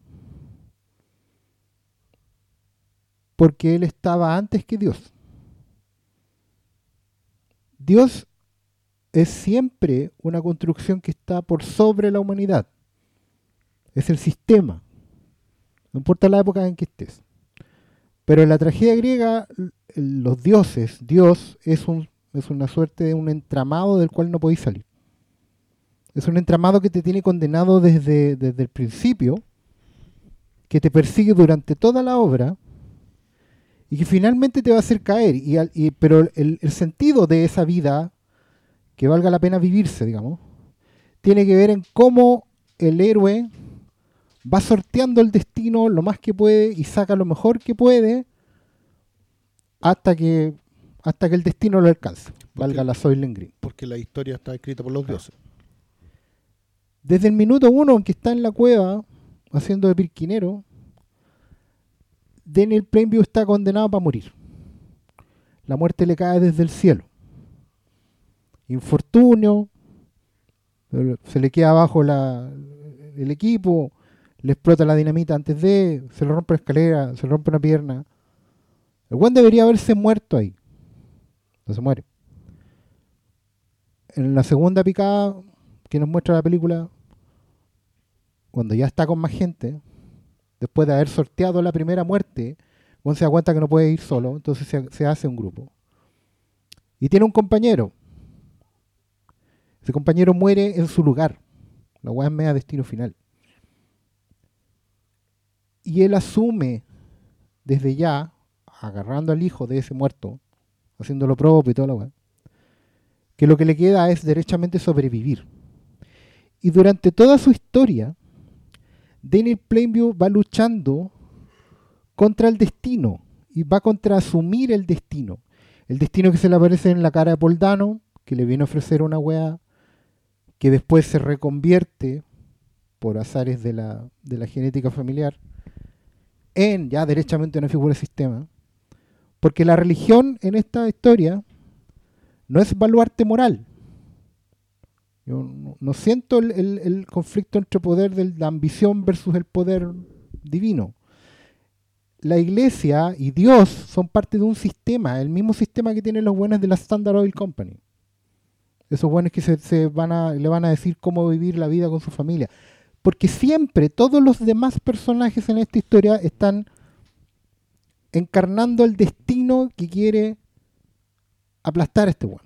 Porque él estaba antes que Dios. Dios es siempre una construcción que está por sobre la humanidad. Es el sistema. No importa la época en que estés. Pero en la tragedia griega, los dioses, Dios es, un, es una suerte de un entramado del cual no podéis salir. Es un entramado que te tiene condenado desde, desde el principio, que te persigue durante toda la obra y que finalmente te va a hacer caer. Y, pero el sentido de esa vida, que valga la pena vivirse, digamos, tiene que ver en cómo el héroe va sorteando el destino lo más que puede y saca lo mejor que puede hasta que hasta que el destino lo alcance. Valga la Soylent Green. Porque la historia está escrita por los dioses. Desde el minuto uno en que está en la cueva haciendo de pirquinero, Daniel Plainview está condenado para morir. La muerte le cae desde el cielo. Infortunio, se le queda abajo la- el equipo, le explota la dinamita antes de, se le rompe la escalera, se le rompe una pierna. El buen debería haberse muerto ahí. Se muere. En la segunda picada que nos muestra la película, cuando ya está con más gente, después de haber sorteado la primera muerte, Juan se da cuenta que no puede ir solo, entonces se, se hace un grupo. Y tiene un compañero. Ese compañero muere en su lugar. La weá es media destino final. Y él asume desde ya, agarrando al hijo de ese muerto, haciendo lo propio y toda la weá, que lo que le queda es derechamente sobrevivir. Y durante toda su historia, Daniel Plainview va luchando contra el destino y va contra asumir el destino. El destino que se le aparece en la cara de Poldano, que le viene a ofrecer una weá que después se reconvierte por azares de la, genética familiar en ya derechamente una figura de sistema. Porque la religión en esta historia no es baluarte moral. Yo no, siento el conflicto entre poder de la ambición versus el poder divino. La iglesia y Dios son parte de un sistema, el mismo sistema que tienen los buenos de la Standard Oil Company. Esos buenos que se, se van a, le van a decir cómo vivir la vida con su familia. Porque siempre todos los demás personajes en esta historia están encarnando el destino que quiere aplastar a este weón.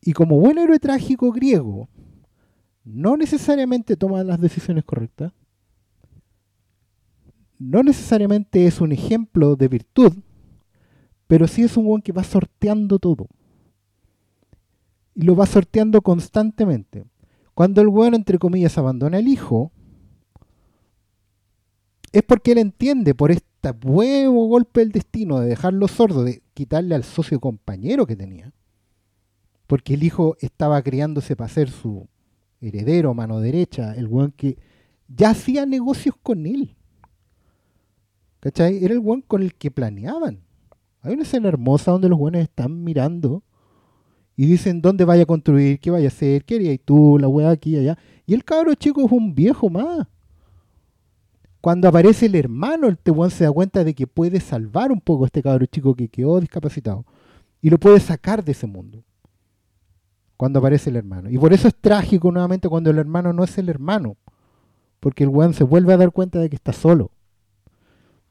Y como buen héroe trágico griego, no necesariamente toma las decisiones correctas, no necesariamente es un ejemplo de virtud, pero sí es un weón que va sorteando todo. Y lo va sorteando constantemente. Cuando el weón, entre comillas, abandona el hijo, es porque él entiende por este huevo golpe del destino de dejarlo sordo, de quitarle al socio compañero que tenía, porque el hijo estaba criándose para ser su heredero, mano derecha, el weón que ya hacía negocios con él. ¿Cachai? Era el weón con el que planeaban. Hay una escena hermosa donde los weones están mirando y dicen dónde vaya a construir, qué vaya a hacer, qué harías tú, la weá aquí y allá. Y el cabro chico es un viejo más. Cuando aparece el hermano, el weón se da cuenta de que puede salvar un poco a este cabro chico que quedó discapacitado. Y lo puede sacar de ese mundo. Cuando aparece el hermano. Y por eso es trágico nuevamente cuando el hermano no es el hermano. Porque el weón se vuelve a dar cuenta de que está solo.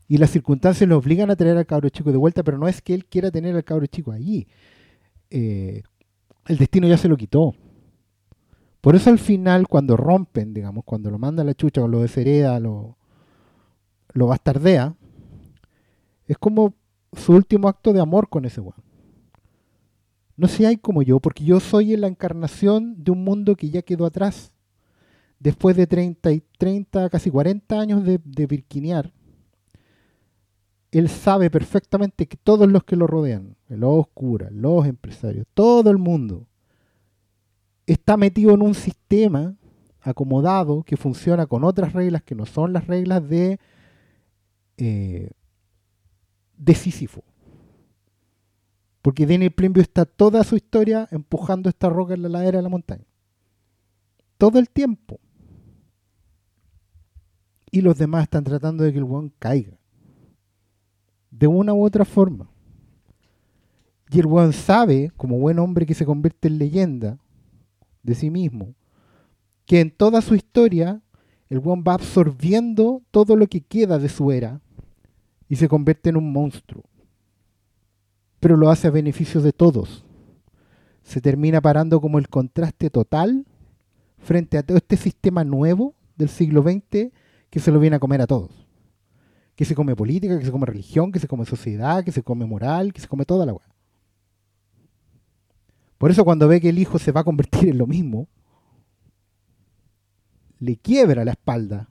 Y las circunstancias lo obligan a traer al cabro chico de vuelta, pero no es que él quiera tener al cabro chico allí. Eh, el destino ya se lo quitó. Por eso al final, cuando rompen, digamos, cuando lo manda la chucha o lo deshereda, lo, lo bastardea, es como su último acto de amor con ese weón. No hay como yo, porque yo soy la encarnación de un mundo que ya quedó atrás. Después de 30, y 30 casi 40 años de, de virquinear, él sabe perfectamente que todos los que lo rodean, los oscura, los empresarios, todo el mundo, está metido en un sistema acomodado que funciona con otras reglas que no son las reglas de, eh, de Sísifo. Porque Daniel Plainview está toda su historia empujando esta roca en la ladera de la montaña. Todo el tiempo. Y los demás están tratando de que el weón caiga. De una u otra forma. Y el weón sabe, como buen hombre que se convierte en leyenda de sí mismo, que en toda su historia el weón va absorbiendo todo lo que queda de su era y se convierte en un monstruo. Pero lo hace a beneficio de todos. Se termina parando como el contraste total frente a todo este sistema nuevo del siglo XX que se lo viene a comer a todos. Que se come política, que se come religión, que se come sociedad, que se come moral, que se come toda la weá. Por eso cuando ve que el hijo se va a convertir en lo mismo, le quiebra la espalda,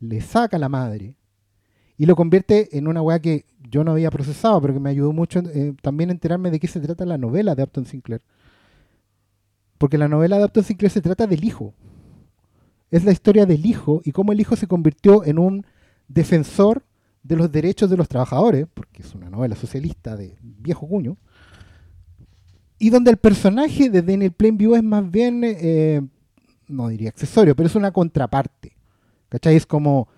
le saca la madre y lo convierte en una weá que yo no había procesado, pero que me ayudó mucho eh, también a enterarme de qué se trata la novela de Upton Sinclair. Porque la novela de Upton Sinclair se trata del hijo. Es la historia del hijo y cómo el hijo se convirtió en un defensor de los derechos de los trabajadores, porque es una novela socialista de viejo cuño, y donde el personaje de Daniel Plainview es más bien, eh, no diría accesorio, pero es una contraparte. ¿Cachai? Es como,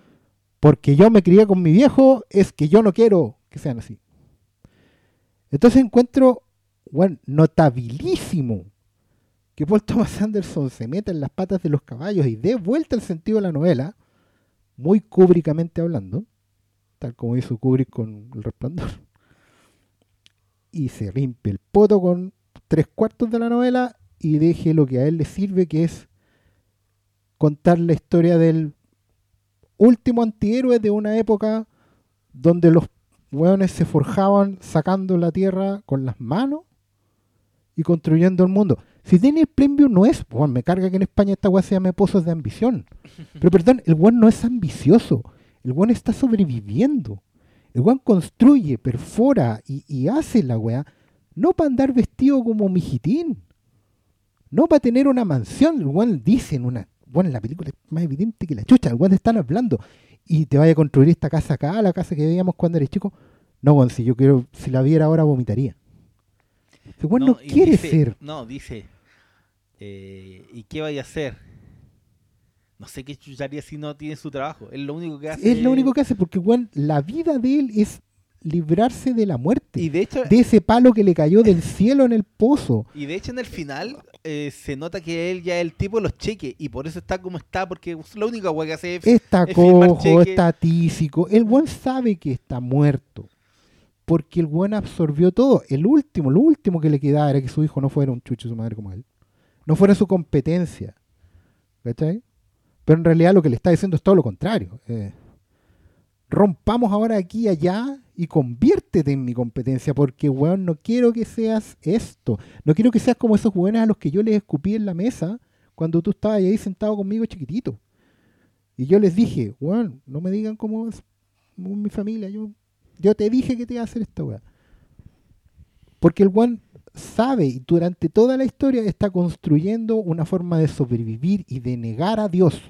porque yo me crié con mi viejo, es que yo no quiero que sean así. Entonces encuentro, bueno, notabilísimo que Paul Thomas Anderson se meta en las patas de los caballos y dé vuelta el sentido de la novela, muy cúbricamente hablando, tal como hizo Kubrick con El Resplandor, y se limpie el poto con tres cuartos de la novela y deje lo que a él le sirve, que es contar la historia del último antihéroe de una época donde los hueones se forjaban sacando la tierra con las manos y construyendo el mundo. Si Daniel Plainview no es, bueno, me carga que en España esta weá se llame pozos de ambición. Pero perdón, el weón no es ambicioso. El weón está sobreviviendo. El weón construye, perfora y, y hace la weá. No para andar vestido como mijitín. No para tener una mansión. El weón dice en una. Bueno, en la película es más evidente que la chucha. El weón están hablando. Y te vaya a construir esta casa acá, la casa que veíamos cuando eres chico. No, weón, si yo quiero, si la viera ahora vomitaría. Weón no, y quiere dice- ser. No, dice. eh, ¿Y qué vaya a hacer? No sé qué chucharía si no tiene su trabajo. Es lo único que hace. Es lo único que hace, porque weón, la vida de él es librarse de la muerte. Y de hecho, de ese palo que le cayó del cielo en el pozo. y de hecho en el final eh, se nota que él ya es el tipo de los cheques. Y por eso está como está. Porque es la única weá que hace es. Está es cojo, está tísico. El buen sabe que está muerto. Porque el buen absorbió todo. El último, lo último que le quedaba era que su hijo no fuera un chucho de su madre como él. No fuera su competencia. ¿Cachai? Pero en realidad lo que le está diciendo es todo lo contrario. Eh, rompamos ahora aquí y allá y conviértete en mi competencia. Porque, weón, no quiero que seas esto. No quiero que seas como esos weones a los que yo les escupí en la mesa cuando tú estabas ahí sentado conmigo chiquitito. Y yo les dije, weón, no me digan cómo es mi familia. Yo, te dije que te iba a hacer esta weá. Porque el weón sabe y durante toda la historia está construyendo una forma de sobrevivir y de negar a Dios.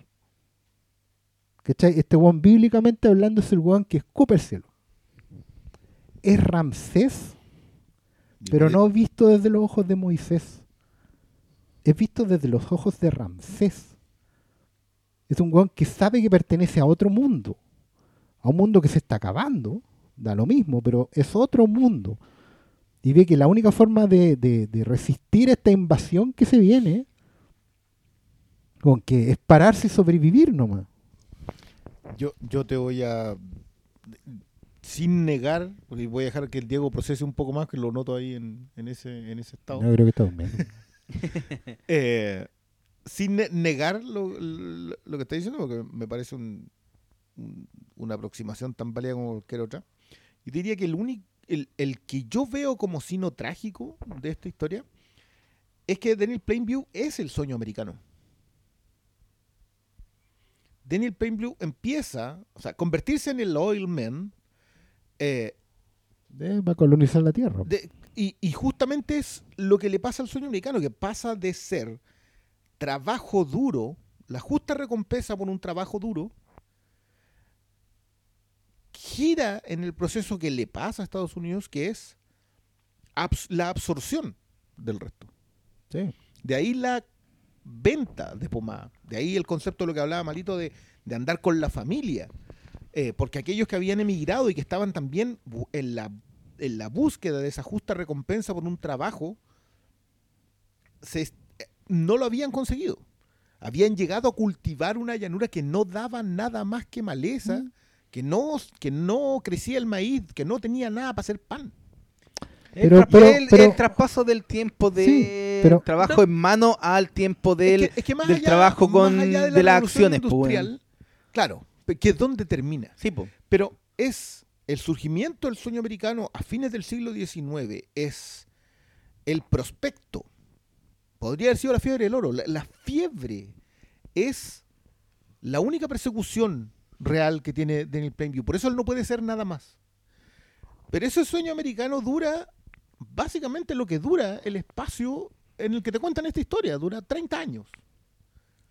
¿Cachai? Este weón bíblicamente hablando es el weón que escupe el cielo. Es Ramsés, pero no visto desde los ojos de Moisés. Es visto desde los ojos de Ramsés. Es un weón que sabe que pertenece a otro mundo. A un mundo que se está acabando. Da lo mismo, pero es otro mundo. Y ve que la única forma de, de- de resistir esta invasión que se viene con que es pararse y sobrevivir nomás. Yo, yo te voy a. Sin negar, porque voy a dejar que el Diego procese un poco más, que lo noto ahí en, en ese, en ese estado. No creo que está durmiendo. Eh, sin ne- negar lo, lo- lo que está diciendo, porque me parece un- un- una aproximación tan válida como cualquier otra. Y diría que el, único, el, el que yo veo como sino trágico de esta historia es que Daniel Plainview es el sueño americano. Daniel Plainview empieza, o sea, convertirse en el oil man, eh, Eh, va a colonizar la tierra. de- y, y justamente es lo que le pasa al sueño americano, que pasa de ser trabajo duro, la justa recompensa por un trabajo duro, gira en el proceso que le pasa a Estados Unidos, que es abs- la absorción del resto. Sí. De ahí la venta de pomada. De ahí el concepto de lo que hablaba Malito de, de andar con la familia. Eh, porque aquellos que habían emigrado y que estaban también en la, en la búsqueda de esa justa recompensa por un trabajo, se est- eh, no lo habían conseguido. Habían llegado a cultivar una llanura que no daba nada más que maleza, que, no, que no crecía el maíz, que no tenía nada para hacer pan. Pero- el, tra- pero- el- pero- el traspaso del tiempo de Sí, pero- trabajo en mano al tiempo del, Es que- es que más del allá- trabajo con de, la las revolución acciones. pues, industrial. Claro, que es donde termina. Sí, po. Pero es el surgimiento del sueño americano a fines del siglo XIX, es el prospecto. Podría haber sido la fiebre del oro. La, la fiebre es la única persecución real que tiene Daniel Plainview. Por eso él no puede ser nada más. Pero ese sueño americano dura básicamente lo que dura el espacio en el que te cuentan esta historia. Dura 30 años.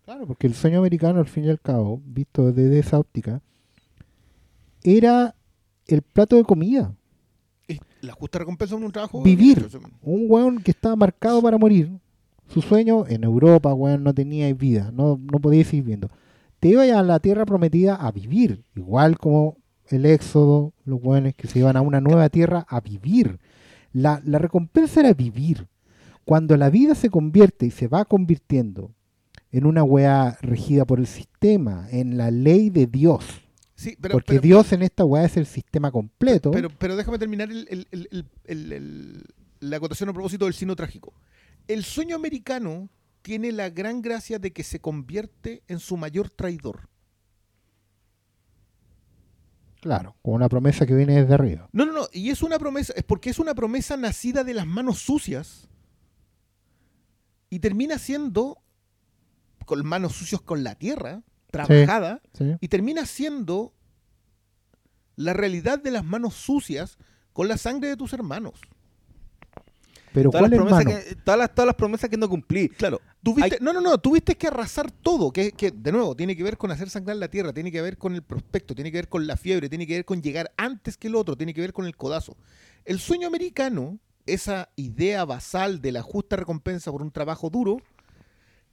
Claro, porque el sueño americano, al fin y al cabo, visto desde esa óptica, era el plato de comida. La justa recompensa de un trabajo. Vivir. Un weón que estaba marcado para morir. Su sueño en Europa, weón, no tenía vida, no, no podía seguir viviendo. te ibas a la tierra prometida a vivir, igual como el éxodo, los buenos que se iban a una nueva tierra a vivir. La, la recompensa era vivir. Cuando la vida se convierte y se va convirtiendo en una weá regida por el sistema, en la ley de Dios, Sí, pero, porque pero- Dios en esta weá es el sistema completo, Pero, pero déjame terminar el- el- el- la acotación a propósito del sino trágico. El sueño americano tiene la gran gracia de que se convierte en su mayor traidor. claro, con una promesa que viene desde arriba. No, no, no. Y es una promesa, es porque es una promesa nacida de las manos sucias y termina siendo con manos sucias con la tierra, trabajada, ¿sí? y termina siendo la realidad de las manos sucias con la sangre de tus hermanos. Pero Todas ¿cuál las, promesas que, todas, las, todas las promesas que no cumplí. Claro. Tuviste, Hay- No, no, no. Tuviste que arrasar todo. Que, que, de nuevo, tiene que ver con hacer sangrar la tierra, tiene que ver con el prospecto, tiene que ver con la fiebre, tiene que ver con llegar antes que el otro, tiene que ver con el codazo. El sueño americano, esa idea basal de la justa recompensa por un trabajo duro,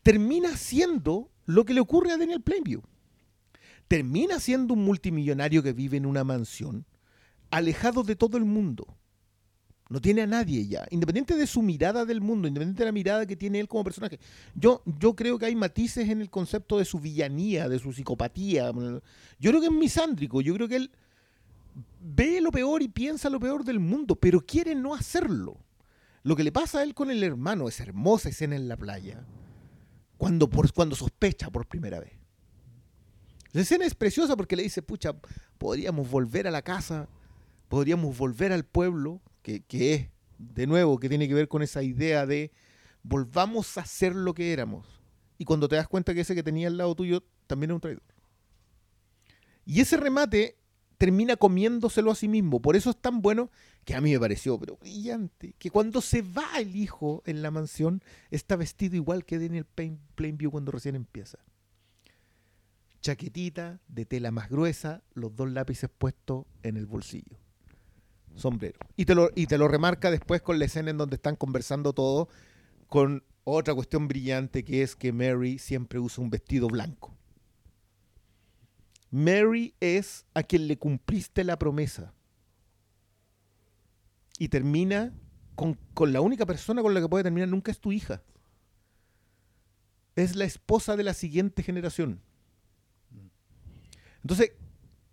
termina siendo lo que le ocurre a Daniel Plainview. Termina siendo un multimillonario que vive en una mansión, alejado de todo el mundo. No tiene a nadie ya. Independiente de su mirada del mundo, independiente de la mirada que tiene él como personaje. Yo, yo creo que hay matices en el concepto de su villanía, de su psicopatía. Yo creo que es misándrico. Yo creo que él ve lo peor y piensa lo peor del mundo, pero quiere no hacerlo. Lo que le pasa a él con el hermano, esa hermosa escena en la playa, cuando, por, cuando sospecha por primera vez. La escena es preciosa porque le dice, pucha, podríamos volver a la casa, podríamos volver al pueblo, que, que es, de nuevo, que tiene que ver con esa idea de volvamos a ser lo que éramos. Y cuando te das cuenta que ese que tenía al lado tuyo también es un traidor. Y ese remate termina comiéndoselo a sí mismo. Por eso es tan bueno que a mí me pareció, brillante, que cuando se va el hijo en la mansión, está vestido igual que Daniel Plain- Plainview cuando recién empieza. Chaquetita de tela más gruesa, los dos lápices puestos en el bolsillo. Sombrero. Y te lo, y te lo remarca después con la escena en donde están conversando todo, con otra cuestión brillante que es que Mary siempre usa un vestido blanco. Mary es a quien le cumpliste la promesa. Y termina con, con la única persona con la que puede terminar nunca es tu hija. Es la esposa de la siguiente generación. Entonces,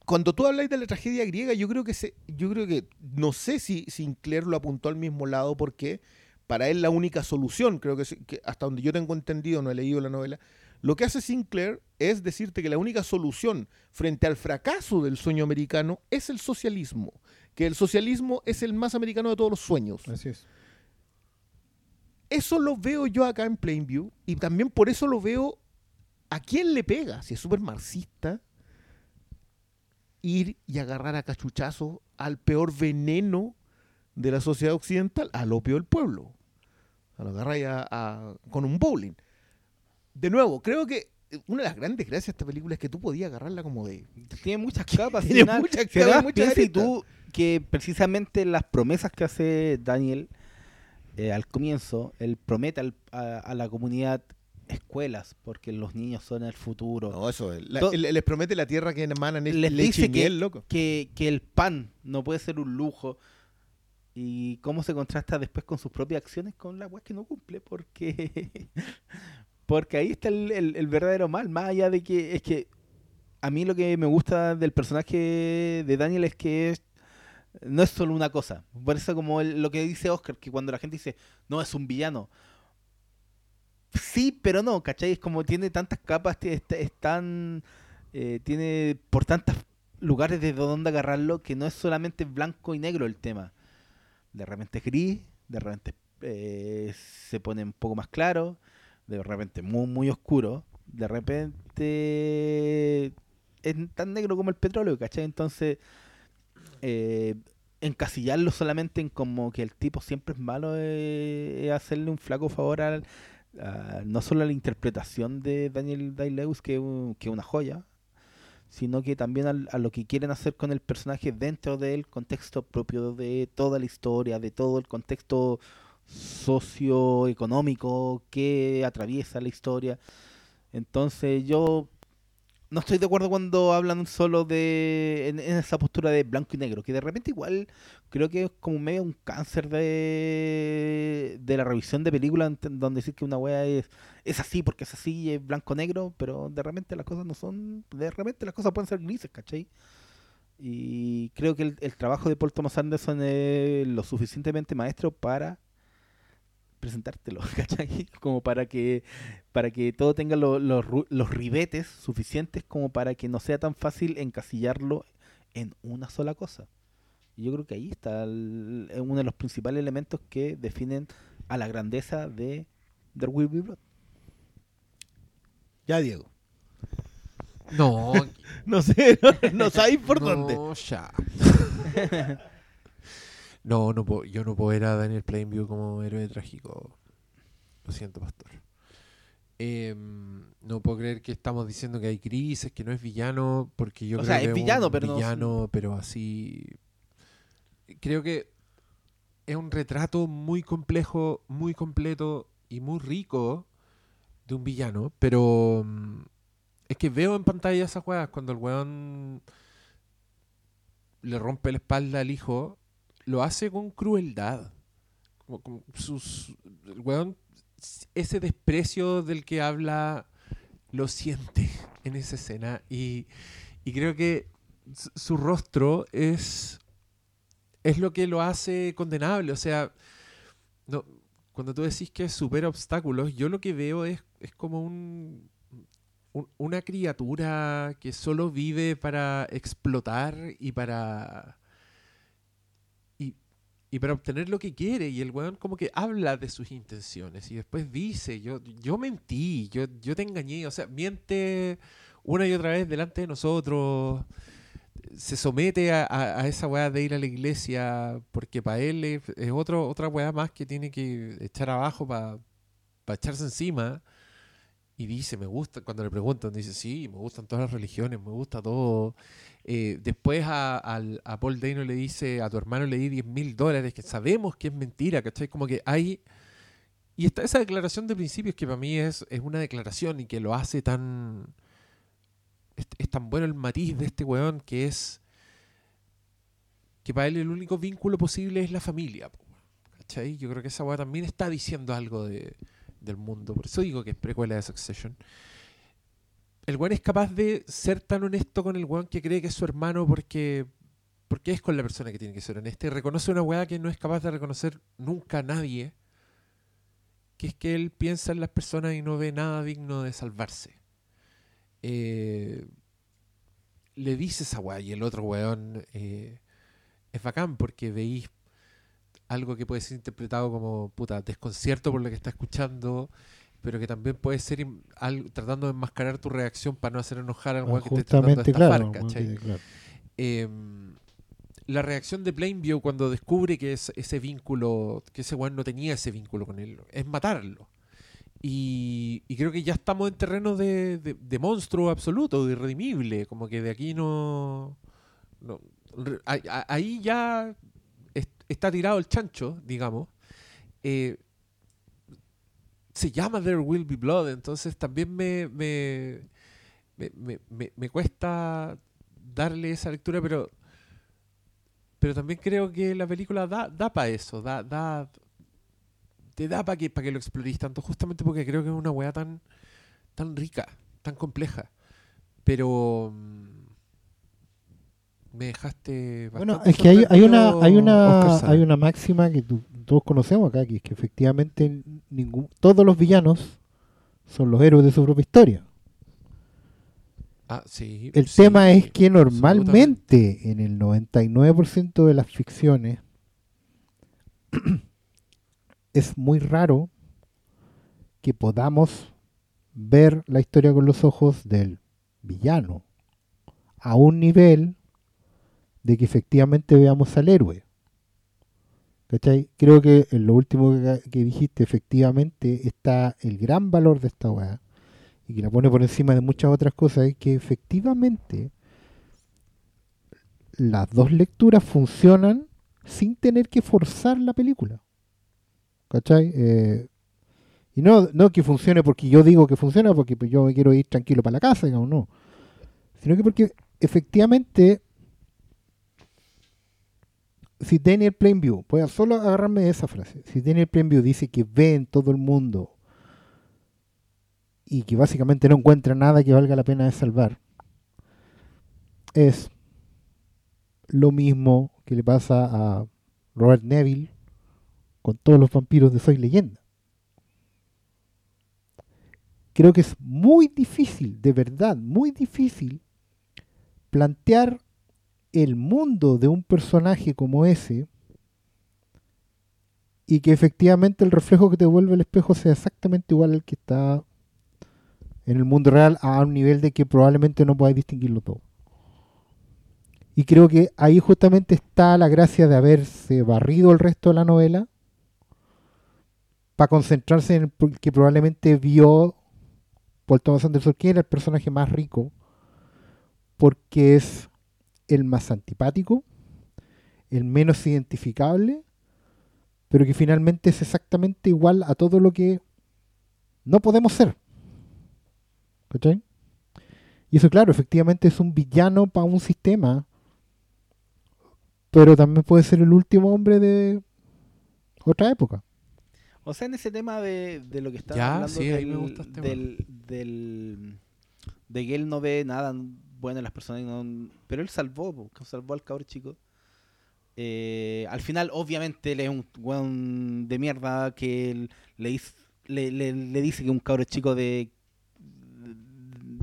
cuando tú habláis de la tragedia griega, yo creo que se, yo creo que no sé si Sinclair lo apuntó al mismo lado porque para él la única solución, creo que, que hasta donde yo tengo entendido, no he leído la novela, lo que hace Sinclair es decirte que la única solución frente al fracaso del sueño americano es el socialismo, que el socialismo es el más americano de todos los sueños. Así es. Eso lo veo yo acá en Plainview y también por eso lo veo a quién le pega, si es súper marxista, ir y agarrar a cachuchazo al peor veneno de la sociedad occidental, al opio del pueblo. A lo agarráis a- a- con un bowling. De nuevo, creo que una de las grandes gracias de esta película es que tú podías agarrarla como de... Tiene muchas capas. Tiene al final. muchas capas, muchas y tú que precisamente las promesas que hace Daniel eh, al comienzo, él promete al- a, a la comunidad escuelas, porque los niños son el futuro. No, eso es. la- To- él- les promete la tierra que emanan es Les leche dice y miel, que, loco. que, que el pan no puede ser un lujo. Y cómo se contrasta después con sus propias acciones con la weá que no cumple, porque porque ahí está el, el- verdadero mal, más allá de que es que a mí lo que me gusta del personaje de Daniel es que no es solo una cosa. Por eso como lo que dice Oscar, que cuando la gente dice, no, es un villano. Sí, pero no, ¿cachai? Es como tiene tantas capas, es, es eh, tiene por tantos lugares de donde agarrarlo que no es solamente blanco y negro el tema. De repente es gris, de repente eh, se pone un poco más claro, de repente muy, muy oscuro, de repente es tan negro como el petróleo, ¿cachai? Entonces, eh, encasillarlo solamente en como que el tipo siempre es malo eh, es hacerle un flaco favor al, a- no solo a la interpretación de Daniel Day-Lewis, que es una joya, sino que también al- a lo que quieren hacer con el personaje dentro del contexto propio de toda la historia, de todo el contexto socioeconómico que atraviesa la historia. Entonces yo no estoy de acuerdo cuando hablan solo de en, esa postura de blanco y negro, que de repente igual creo que es como medio un cáncer de, de la revisión de películas donde decir que una wea es, es así porque es así es blanco-negro, pero de repente las cosas no son, de repente las cosas pueden ser grises, ¿cachai? Y creo que el, el trabajo de Paul Thomas Anderson es lo suficientemente maestro para presentártelo, ¿cachai? Como para que para que todo tenga lo- los ru- los ribetes suficientes como para que no sea tan fácil encasillarlo en una sola cosa. Y yo creo que ahí está el- uno de los principales elementos que definen a la grandeza de There Will Be Blood. Ya, Diego. No, No sé, no, no sabéis por no, dónde. ya. no, no puedo- yo no puedo ver a Daniel Plainview como héroe trágico. Lo siento, pastor. Em, no puedo creer que estamos diciendo que hay crisis, que no es villano, porque yo O creo sea, que es villano, un pero no- villano, pero así. Creo que es un retrato muy complejo, muy completo y muy rico de un villano, pero mm, es que veo en pantalla esas juegas cuando el weón le rompe la espalda al hijo, lo hace con crueldad. Como, sus, el weón, ese desprecio del que habla, lo siente en esa escena. Y, y creo que su, rostro es, es lo que lo hace condenable. O sea, no, cuando tú decís que supera obstáculos, yo lo que veo es, es como un, un- una criatura que solo vive para explotar y para y para obtener lo que quiere y el weón como que habla de sus intenciones y después dice yo yo mentí yo yo te engañé o sea miente una y otra vez delante de nosotros se somete a, a- esa weá de ir a la iglesia porque para él es, otro, otra weá más que tiene que echar abajo para echarse encima y dice, me gusta, cuando le preguntan, dice, sí, me gustan todas las religiones, me gusta todo. Eh, después a, Paul Dano le dice, a tu hermano le di 10 mil dólares, que sabemos que es mentira, ¿cachai? Como que hay... Y está esa declaración de principios que para mí es, es una declaración y que lo hace tan... Es, tan bueno el matiz de este weón que es... Que para él el único vínculo posible es la familia, ¿cachai? Yo creo que esa weá también está diciendo algo de, del mundo. Por eso digo que es precuela de Succession. El weón es capaz de ser tan honesto con el weón que cree que es su hermano porque, porque es con la persona que tiene que ser honesta y reconoce una weá que no es capaz de reconocer nunca a nadie, que es que él piensa en las personas y no ve nada digno de salvarse. Eh, le dice esa weá y el otro weón eh, es bacán porque veis algo que puede ser interpretado como puta desconcierto por lo que está escuchando, pero que también puede ser algo- tratando de enmascarar tu reacción para no hacer enojar al weón que esté tratando de estafar, claro. bueno. Em, la reacción de Plainview cuando descubre que es, ese vínculo, que ese weón no tenía ese vínculo con él, es matarlo. Y, y creo que ya estamos en terreno de, de- de monstruo absoluto, de irredimible, como que de aquí no... ahí- ya está tirado el chancho, digamos. Eh, se llama There Will Be Blood, entonces también me, me, me, me- cuesta darle esa lectura, pero pero también creo que la película da, da para eso, da, da, te da para que, que lo explorís tanto, justamente porque creo que es una weá tan, tan rica, tan compleja. Pero mm, me dejaste Bueno, es que hay, hay una hay una hay una máxima que tú- todos conocemos acá, que es que efectivamente ningún todos los villanos son los héroes de su propia historia. Ah, sí, El sí, tema es que normalmente en el 99% de las ficciones es muy raro que podamos ver la historia con los ojos del villano a un nivel de que efectivamente veamos al héroe. ¿Cachai? Creo que en lo último que, dijiste, efectivamente está el gran valor de esta weá y que la pone por encima de muchas otras cosas, es que efectivamente las dos lecturas funcionan sin tener que forzar la película. ¿Cachai? Eh, y no, no que funcione porque yo digo que funciona, porque pues yo me quiero ir tranquilo para la casa, digamos, no. sino que porque efectivamente, si Daniel Plainview, voy a solo agarrarme de esa frase, si Daniel Plainview dice que ve en todo el mundo y que básicamente no encuentra nada que valga la pena de salvar, es lo mismo que le pasa a Robert Neville con todos los vampiros de Soy Leyenda. Creo que es muy difícil, de verdad, muy difícil plantear el mundo de un personaje como ese y que efectivamente el reflejo que te vuelve el espejo sea exactamente igual al que está en el mundo real a un nivel de que probablemente no podáis distinguirlo todo. Y creo que ahí justamente está la gracia de haberse barrido el resto de la novela para concentrarse en el que probablemente vio Paul Thomas Anderson, que era el personaje más rico, porque es el más antipático, el menos identificable, pero que finalmente es exactamente igual a todo lo que no podemos ser. ¿Cachai? Y eso, claro, efectivamente es un villano para un sistema, pero también puede ser el último hombre de otra época. O sea, en ese tema de, de lo que estaba Ya, hablando sí, ahí del, me gusta este del, del- de que él no ve nada bueno en las personas, no- pero él salvó, salvó al cabro chico. Eh, al final, obviamente, él es un weón de mierda que él le, dice- le, le- le dice que un cabro chico de...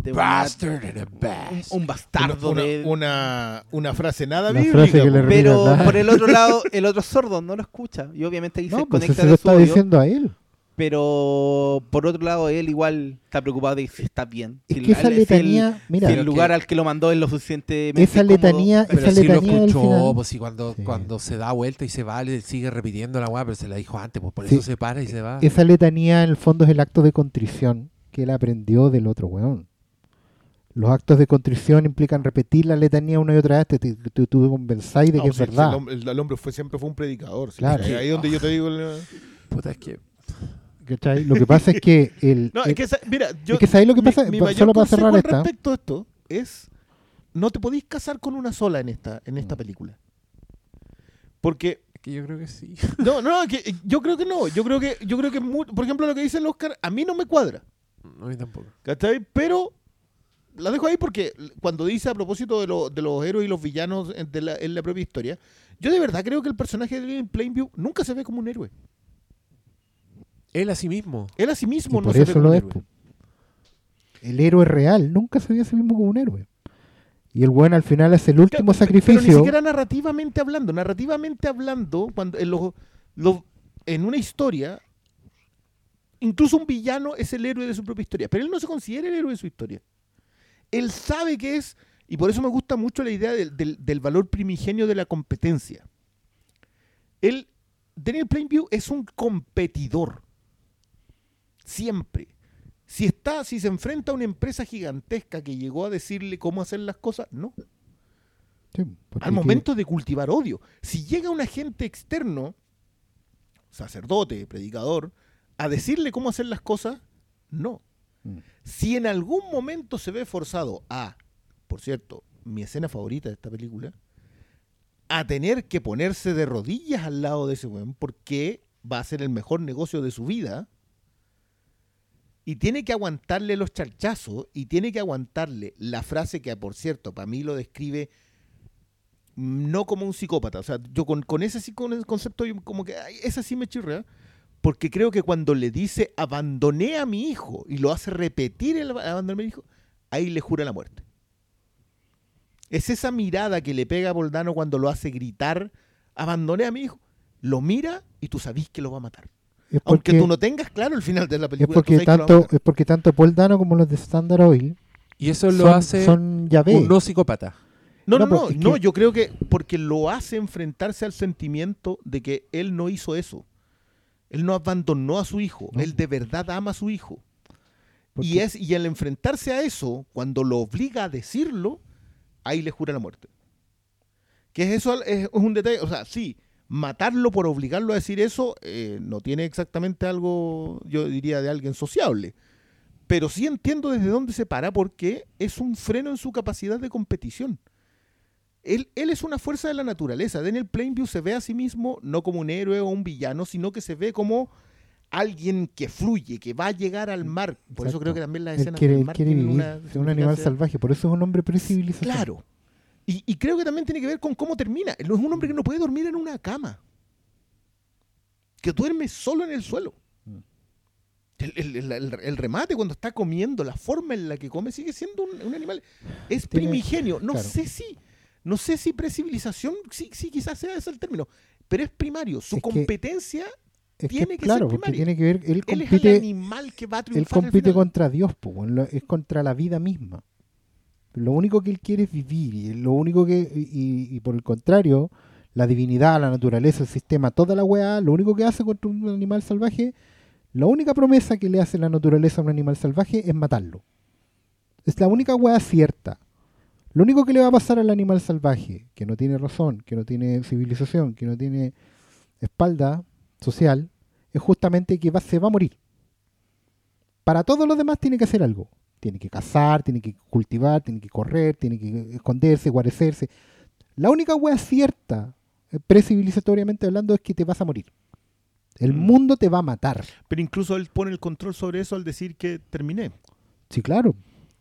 de una- Bastard and a un, bass. un bastardo una, de... una, una frase nada bíblica. frase que po. le pero por el otro lado, el otro sordo, no lo escucha. Y obviamente ahí se No, pues conecta se lo de su está odio. diciendo a él. Pero por otro lado, él igual está preocupado de si está bien. Es Si que el- esa si el- letanía, mira, si el lugar que- al que lo mandó es lo suficientemente esa cómodo. letanía, Pero esa sí lo letanía del escuchó, final- pues cuando, Sí. cuando se da vuelta y se va, le sigue repitiendo la weá, pero se la dijo antes, pues por Sí. eso se para y se va. esa letanía en el fondo es el acto de contrición que él aprendió del otro weón. Los actos de contrición implican repetir la letanía una y otra vez, te, te, te- tú convenzáis de No, que pues, es el- verdad. El, hombre- el- el hombre fue, siempre fue un predicador. sí. Claro. Ahí es donde yo te digo. el- Puta, es que. ¿Cachai? Lo que pasa es que el, No, el- es que, sa- mira, yo. es que ¿sabéis lo que pasa? Mi, Pa- mayor solo para cerrar esta. respecto a esto es: no te podéis casar con una sola en esta, en esta película. Porque es que yo creo que sí. No, no, que, eh, yo creo que no. Yo creo que, yo creo que por ejemplo, lo que dice el Oscar, a mí no me cuadra. A mí tampoco. ¿Cachai? Pero la dejo ahí porque cuando dice a propósito de, lo- de los héroes y los villanos en, de la, en la propia historia, yo de verdad creo que el personaje de Plainview nunca se ve como un héroe. Él a sí mismo. Él a sí y mismo no por se ve eso como lo un es. héroe. El héroe real nunca se ve a sí mismo como un héroe. Y el buen al final es el último Claro, sacrificio. Pero ni siquiera narrativamente hablando. Narrativamente hablando, cuando en, los- los- en una historia, incluso un villano es el héroe de su propia historia. Pero él no se considera el héroe de su historia. Él sabe que es, y por eso me gusta mucho la idea del, del- del valor primigenio de la competencia. Él, Daniel Plainview es un competidor. Siempre. Si está, si se enfrenta a una empresa gigantesca que llegó a decirle cómo hacer las cosas, no Sí, al que- momento de cultivar odio. Si llega un agente externo, sacerdote, predicador, a decirle cómo hacer las cosas, no. Mm. Si en algún momento se ve forzado a, por cierto, mi escena favorita de esta película, a tener que ponerse de rodillas al lado de ese weón porque va a ser el mejor negocio de su vida, y tiene que aguantarle los charchazos y tiene que aguantarle la frase que, por cierto, para mí lo describe no como un psicópata. O sea, yo con, ese sí, con el concepto, yo como que esa sí me chirrea. Porque creo que cuando le dice abandoné a mi hijo y lo hace repetir el ab- abandoné a mi hijo, ahí le jura la muerte. Es esa mirada que le pega a Boldano cuando lo hace gritar, abandoné a mi hijo. Lo mira y tú sabís que lo va a matar. Es Aunque porque- tú no tengas claro el final de la es película. tú porque tanto es porque tanto Paul Dano como los de Standard Oil Y eso lo son, hace son un no psicópata. No, no, No, no, es no, que- yo creo que porque lo hace enfrentarse al sentimiento de que él no hizo eso. Él no abandonó a su hijo, No. él de verdad ama a su hijo. Y es y al enfrentarse a eso, cuando lo obliga a decirlo, ahí le jura la muerte. Que es eso es un detalle, o sea, sí, matarlo por obligarlo a decir eso eh, no tiene exactamente algo, yo diría, de alguien sociable. Pero sí entiendo desde dónde se para porque es un freno en su capacidad de competición. Él, él es una fuerza de la naturaleza. Daniel Plainview se ve a sí mismo no como un héroe o un villano, sino que se ve como alguien que fluye, que va a llegar al mar. Por eso creo que también las Él escenas quiere, del él mar quiere vivir, una es un animal salvaje, por eso es un hombre precivilización. Claro. Y, y creo que también tiene que ver con cómo termina. Él es un hombre que no puede dormir en una cama. Que duerme solo en el suelo. Mm. El, el- el- el- el remate cuando está comiendo, la forma en la que come, sigue siendo un, un animal. Es primigenio. No claro. sé si. No sé si precivilización, sí, sí, quizás sea ese el término. Pero es primario. Su Es competencia, Tiene que, que claro, ser porque primario. tiene que ver, él él es el animal que va a él triunfar. al compite contra Dios, po, lo- es contra la vida misma. Lo único que él quiere es vivir, y lo único que, y, por el contrario, la divinidad, la naturaleza, el sistema, toda la weá, lo único que hace contra un animal salvaje, la única promesa que le hace la naturaleza a un animal salvaje es matarlo. Es la única weá cierta. Lo único que le va a pasar al animal salvaje, que no tiene razón, que no tiene civilización, que no tiene espalda social, es justamente que va, se va a morir. Para todos los demás tiene que hacer algo. Tiene que cazar, tiene que cultivar, tiene que correr, tiene que esconderse, guarecerse. La única wea cierta, eh, precivilizatoriamente hablando, es que te vas a morir. El Mm. mundo te va a matar. Pero incluso él pone el control sobre eso al decir que terminé. Sí, claro.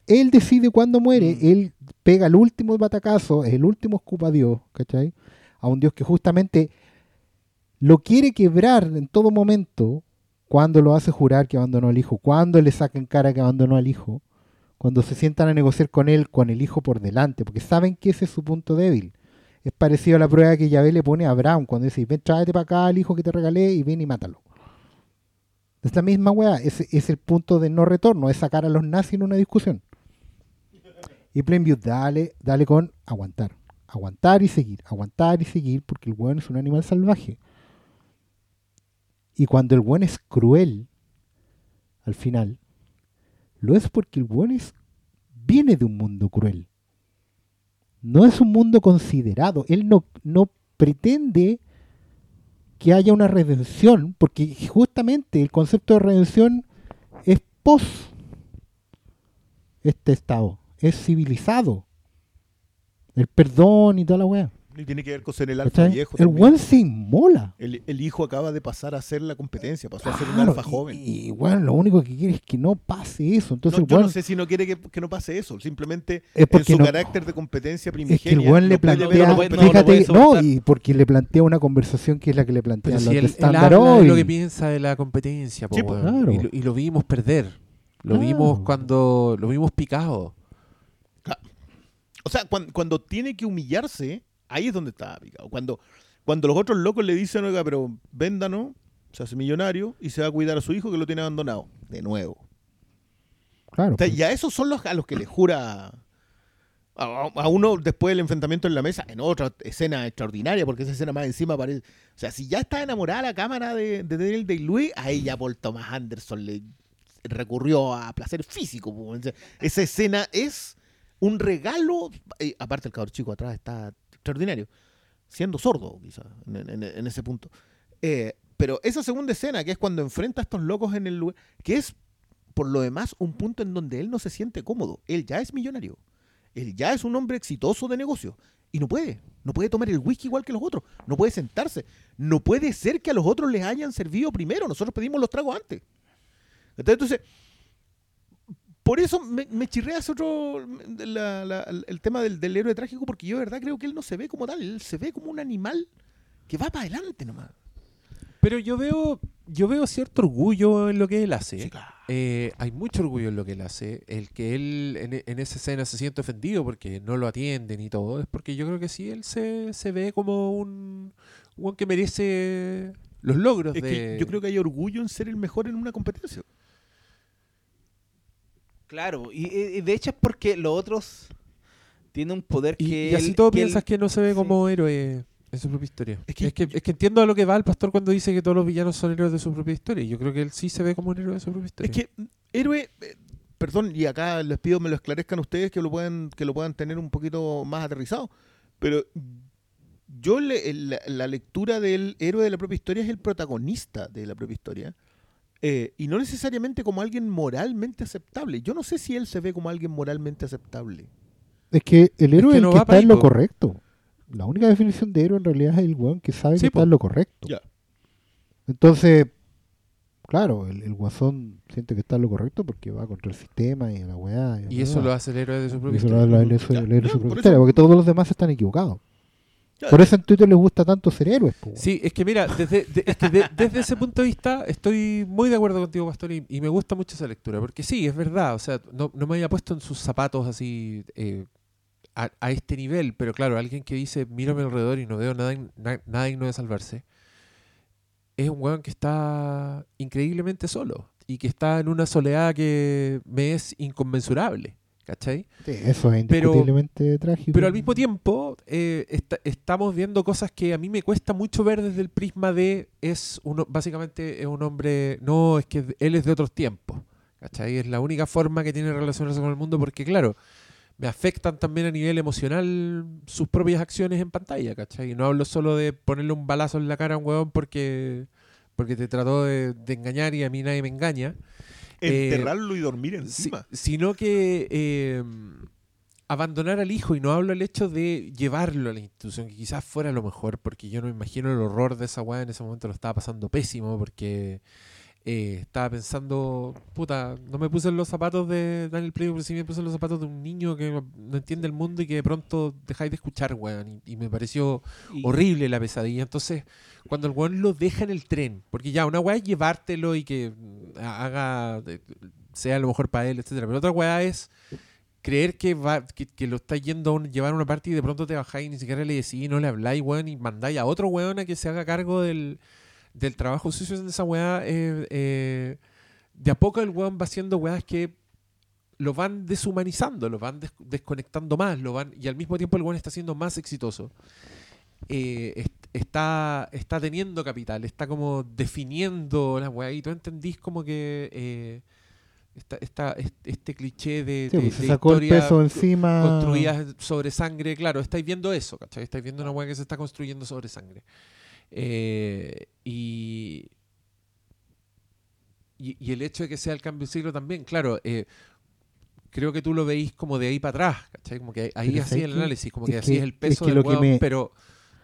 Él decide cuándo muere, Mm. él pega el último batacazo, es el último escupa a Dios, ¿cachai? A un Dios que justamente lo quiere quebrar en todo momento cuando lo hace jurar que abandonó al hijo, cuando le saca en cara que abandonó al hijo, cuando se sientan a negociar con él con el hijo por delante, porque saben que ese es su punto débil. Es parecido a la prueba que Yahvé le pone a Abraham cuando dice, ven, tráete para acá al hijo que te regalé y ven y mátalo. Es la misma weá, es, es el punto de no retorno, es sacar a los nazis en una discusión. Y Plainview, dale, dale con aguantar. Aguantar y seguir, aguantar y seguir, porque el weón es un animal salvaje. Y cuando el weón es cruel, al final, lo es porque el weón es, viene de un mundo cruel. No es un mundo considerado. Él no, no pretende que haya una redención, porque justamente el concepto de redención es pos este estado, es civilizado. El perdón y toda la weá. Y tiene que ver con ser el alfa ¿cachai? viejo. El también. weón se inmola. El, el hijo acaba de pasar a ser la competencia, pasó a ser un alfa y- joven. Y, bueno, lo único que quiere es que no pase eso. Entonces No, el yo weón- no sé si no quiere que, que no pase eso, simplemente Es en porque su no- carácter de competencia es que el primigenia. weón le plantea, no fíjate, y porque le plantea una conversación que es la que le plantea si Standard habla de Oil. lo que piensa de la competencia, po, Sí, po. weón. Claro. y, lo, y lo vimos perder. Lo Claro. vimos cuando lo vimos picado. O sea, cuando, cuando tiene que humillarse, ahí es donde está picado. Cuando, cuando los otros locos le dicen, oiga, pero véndanos, se hace millonario y se va a cuidar a su hijo que lo tiene abandonado. De nuevo. Claro, pues. ya esos son los a los que le jura a, a uno después del enfrentamiento en la mesa, en otra escena extraordinaria, porque esa escena más encima parece. O sea, si ya está enamorada la cámara de, de Daniel Day-Lewis, ahí ya Paul Thomas Anderson le recurrió a placer físico. sea, Esa escena es un regalo. eh, aparte, el cabrón chico atrás está extraordinario, siendo sordo, quizás, en, ese punto. Eh, pero esa segunda escena, que es cuando enfrenta a estos locos en el lugar, que es por lo demás un punto en donde él no se siente cómodo. Él ya es millonario. Él ya es un hombre exitoso de negocio. Y no puede. No puede tomar el whisky igual que los otros. No puede sentarse. No puede ser que a los otros les hayan servido primero. Nosotros pedimos los tragos antes. Entonces, por eso me, me chirrea ese otro la- la- el tema del, del héroe trágico, porque yo de verdad creo que él no se ve como tal. Él se ve como un animal que va para adelante nomás. Pero yo veo, yo veo cierto orgullo en lo que él hace. Sí, claro. Eh, hay mucho orgullo en lo que él hace. El que él en, en esa escena se siente ofendido porque no lo atienden y todo, es porque yo creo que sí, él se, se ve como un, un que merece los logros Es de... que yo creo que hay orgullo en ser el mejor en una competencia. Claro, y, y de hecho es porque los otros tienen un poder Y, que y así él- todo que él- piensas que no se ve sí. como héroe en su propia historia. Es Es que- que, es que, entiendo a lo que va el pastor cuando dice que todos los villanos son héroes de su propia historia. Yo creo que él sí se ve como un héroe de su propia historia. Es que mm, héroe, eh, perdón, y acá les pido me lo esclarezcan ustedes que lo puedan que lo puedan tener un poquito más aterrizado, pero yo le- la, la lectura del héroe de la propia historia es el protagonista de la propia historia. Eh, y no necesariamente como alguien moralmente aceptable. Yo no sé si él se ve como alguien moralmente aceptable. Es que el héroe que es no el que está en lo correcto. La única definición de héroe en realidad es el weón que sabe Sí, que po. está en lo correcto. Entonces, claro, el, el guasón siente que está en lo correcto porque va contra el sistema y la weá. Y eso lo hace el héroe de su propia eso lo historia. hace el héroe- de su propia historia, porque todos los demás están equivocados. Por eso en Twitter les gusta tanto ser héroes. po. Sí, es que mira, desde, de- es que de- desde ese punto de vista estoy muy de acuerdo contigo, Pastor, y, y me gusta mucho esa lectura, porque sí, es verdad, o sea, no, no me había puesto en sus zapatos así eh, a, a este nivel, pero claro, alguien que dice, mi alrededor y no veo nada, na- nada digno de salvarse, es un weón que está increíblemente solo y que está en una soledad que me es inconmensurable, ¿cachai? Sí, eso es Pero- indiscutiblemente trágico. Pero al mismo tiempo, eh, esta- estamos viendo cosas que a mí me cuesta mucho ver desde el prisma de es uno, básicamente es un hombre, no, es que él es de otros tiempos. ¿Cachai? Es la única forma que tiene de relacionarse con el mundo porque, claro, me afectan también a nivel emocional sus propias acciones en pantalla, ¿cachai? No hablo solo de ponerle un balazo en la cara a un huevón porque, porque te trató de, de engañar y a mí nadie me engaña. Eh, Enterrarlo y dormir encima. sino que eh, abandonar al hijo, y no hablo del hecho de llevarlo a la institución, que quizás fuera lo mejor, porque yo no me imagino el horror de esa weá en ese momento lo estaba pasando pésimo, porque eh, estaba pensando, puta, no me puse en los zapatos de Daniel Playo, pero sí me puse en los zapatos de un niño que no, entiende el mundo y que de pronto dejáis de escuchar, weón, y, y me pareció Y- horrible la pesadilla. Entonces, cuando el weón lo deja en el tren, porque ya una weá es llevártelo y que mm, haga, sea lo mejor para él, etcétera, pero otra weá es creer que va que, que lo está yendo a un- llevar a una parte y de pronto te bajáis y ni siquiera le decís, no le habláis, weón, y mandáis a otro weón a que se haga cargo del, del trabajo sucio de esa weá. eh, eh, de a poco el weón va haciendo weas que lo van deshumanizando, lo van des- desconectando más, lo van y al mismo tiempo el weón está siendo más exitoso. Eh, est- está, está teniendo capital, está como definiendo las weas y tú entendís como que esta, esta- est- este cliché de, Sí, de- pues, se de sacó el historia peso encima. construidas sobre sangre, claro, estáis viendo eso, ¿cachai? Estáis viendo una weá que se está construyendo sobre sangre. Eh, y, y, y el hecho de que sea el cambio de siglo también, claro, eh, creo que tú lo veís como de ahí para atrás, ¿cachai? Como que ahí así ¿sabes el análisis, como Es que así es el es peso que del lo que weón, me- pero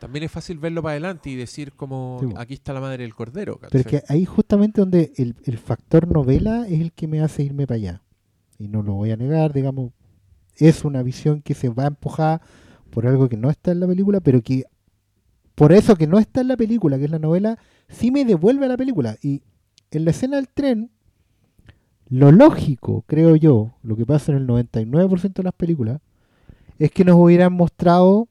también es fácil verlo para adelante y decir como Sí, aquí está la madre del cordero, ¿cachai? Pero es que ahí justamente donde el, el factor novela es el que me hace irme para allá. Y no lo voy a negar, digamos, es una visión que se va a empujar por algo que no está en la película, pero que por eso que no está en la película, que es la novela, sí me devuelve a la película. Y en la escena del tren, lo lógico, creo yo, lo que pasa en el 99% de las películas, es que nos hubieran mostrado,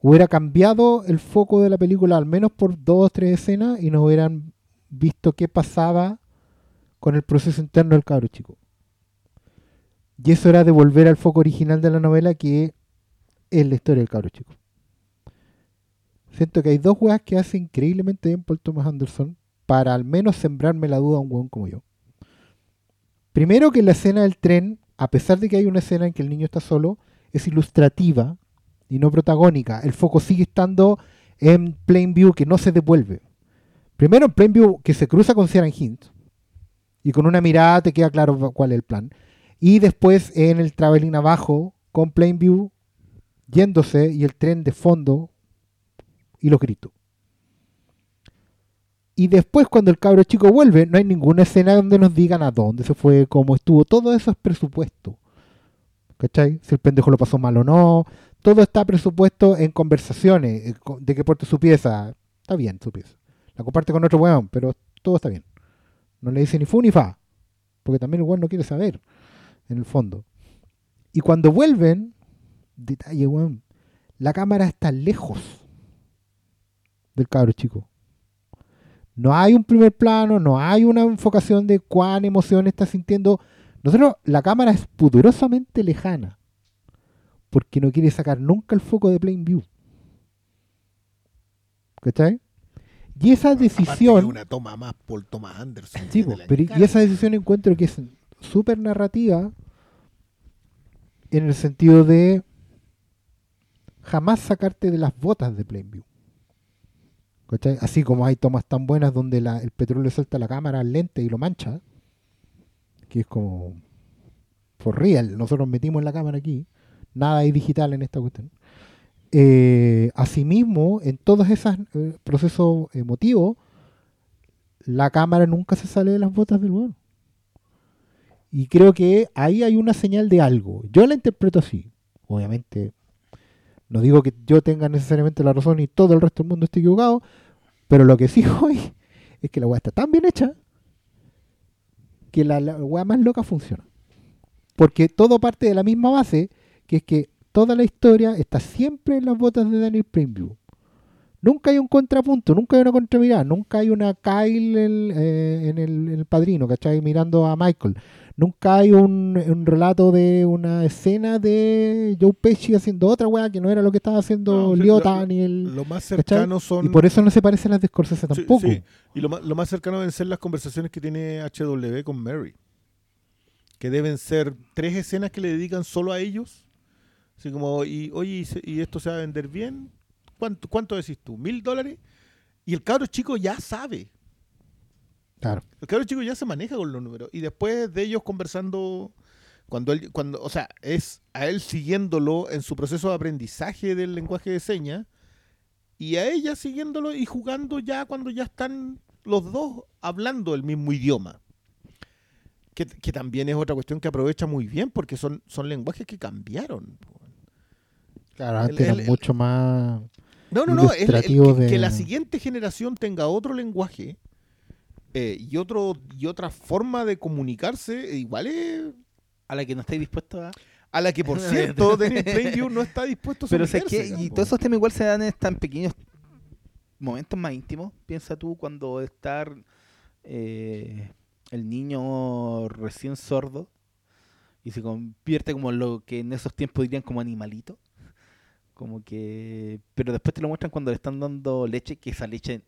hubiera cambiado el foco de la película al menos por dos o tres escenas y nos hubieran visto qué pasaba con el proceso interno del cabro chico. Y eso era devolver al foco original de la novela que es la historia del cabro chico. Siento que hay dos weas que hace increíblemente bien Paul Thomas Anderson para al menos sembrarme la duda a un weón como yo. Primero que la escena del tren, a pesar de que hay una escena en que el niño está solo, es ilustrativa y no protagónica. El foco sigue estando en plain view que no se devuelve. Primero en plain view que se cruza con Ciaran Hint y con una mirada te queda claro cuál es el plan. Y después en el traveling abajo con plain view yéndose y el tren de fondo y los gritos. Y después cuando el cabro chico vuelve, no hay ninguna escena donde nos digan a dónde se fue, cómo estuvo. Todo eso es presupuesto. ¿Cachai? Si el pendejo lo pasó mal o no. Todo está presupuesto en conversaciones. eh, De que porte su pieza. Está bien su pieza. La comparte con otro weón, pero todo está bien. No le dice ni fu ni fa. Porque también el weón no quiere saber. En el fondo. Y cuando vuelven, detalle, weón. La cámara está lejos del cabro chico. No hay un primer plano, no hay una enfocación de cuán emoción está sintiendo. Nosotros, la cámara es pudorosamente lejana. Porque no quiere sacar nunca el foco de plain view. ¿Cachai? Y esa decisión. una toma más por Thomas Anderson. Sí, po, pero y esa decisión encuentro que es súper narrativa en el sentido de jamás sacarte de las botas de Plainview. Así como hay tomas tan buenas donde el petróleo salta la cámara al lente y lo mancha, que es como for real. Nosotros metimos la cámara aquí, nada hay digital en esta cuestión. Eh, asimismo, en todos esos eh, procesos emotivos, la cámara nunca se sale de las botas del weón. Y creo que ahí hay una señal de algo. Yo la interpreto así. Obviamente, no digo que yo tenga necesariamente la razón y todo el resto del mundo esté equivocado, pero lo que sí hoy es que la weá está tan bien hecha que la, la weá más loca funciona. Porque todo parte de la misma base, que es que toda la historia está siempre en las botas de Daniel Plainview. Nunca hay un contrapunto, nunca hay una contramirada, nunca hay una Kyle el, eh, en, el, en el padrino, ¿cachai? Mirando a Michael. Nunca hay un, un relato de una escena de Joe Pesci haciendo otra weá que no era lo que estaba haciendo No, Liotta lo- ni el. Lo más ¿cachai? cercano son. Y por eso no se parecen las de Scorsese Sí, tampoco. sí. Y lo más, lo más cercano deben ser las conversaciones que tiene HW con Mary. Que deben ser tres escenas que le dedican solo a ellos. Así como, y, oye, ¿y, se- y esto se va a vender bien? ¿Cuánto, cuánto decís tú? ¿Mil dólares? Y el cabro chico ya sabe. Claro. El cabro chico ya se maneja con los números. Y después de ellos conversando, cuando él, cuando, o sea, es a él siguiéndolo en su proceso de aprendizaje del lenguaje de señas, y a ella siguiéndolo y jugando ya cuando ya están los dos hablando el mismo idioma. Que, que también es otra cuestión que aprovecha muy bien porque son, son lenguajes que cambiaron. Claro, antes era el- mucho más. No, no, no. el- el Ilustrativo que, de- que la siguiente generación tenga otro lenguaje eh, y otro y otra forma de comunicarse, eh, igual es A la que no estáis dispuestos a. a la que, por cierto, Daniel Plainview no está dispuesto a Pero sé someterse, que. Y todos esos temas igual se dan en tan pequeños momentos más íntimos. Piensa tú cuando estar eh, el niño recién sordo y se convierte como lo que en esos tiempos dirían como animalito. Como que. Pero después te lo muestran cuando le están dando leche, que esa leche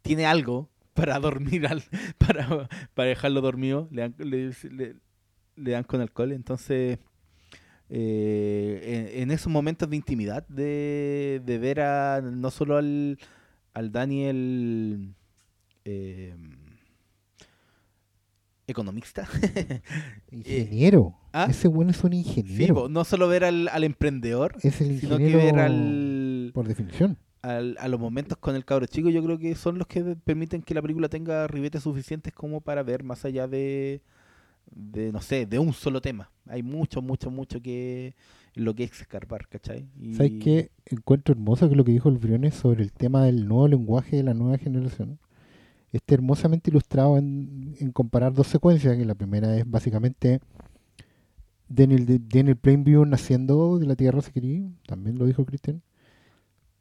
tiene algo para dormir, al, para, para dejarlo dormido. Le dan, le, le- le dan con alcohol. Entonces, eh, en, en esos momentos de intimidad, de, de ver a no solo al, al Daniel eh, economista, Ingeniero. ¿ah? Ese bueno es un ingeniero. no solo ver al, al emprendedor, es el sino que ingeniero ver al, por definición. Al- a los momentos con el cabro chico, yo creo que son los que permiten que la película tenga ribetes suficientes como para ver más allá de, no sé, de un solo tema. Hay mucho, mucho, mucho que lo que es escarbar, ¿cachai? Y- ¿Sabes qué? Encuentro hermoso que lo que dijo el Briones sobre el tema del nuevo lenguaje de la nueva generación. Está hermosamente ilustrado en, en comparar dos secuencias, que la primera es básicamente Daniel, Daniel Plainview naciendo de la Tierra, si también lo dijo Christian,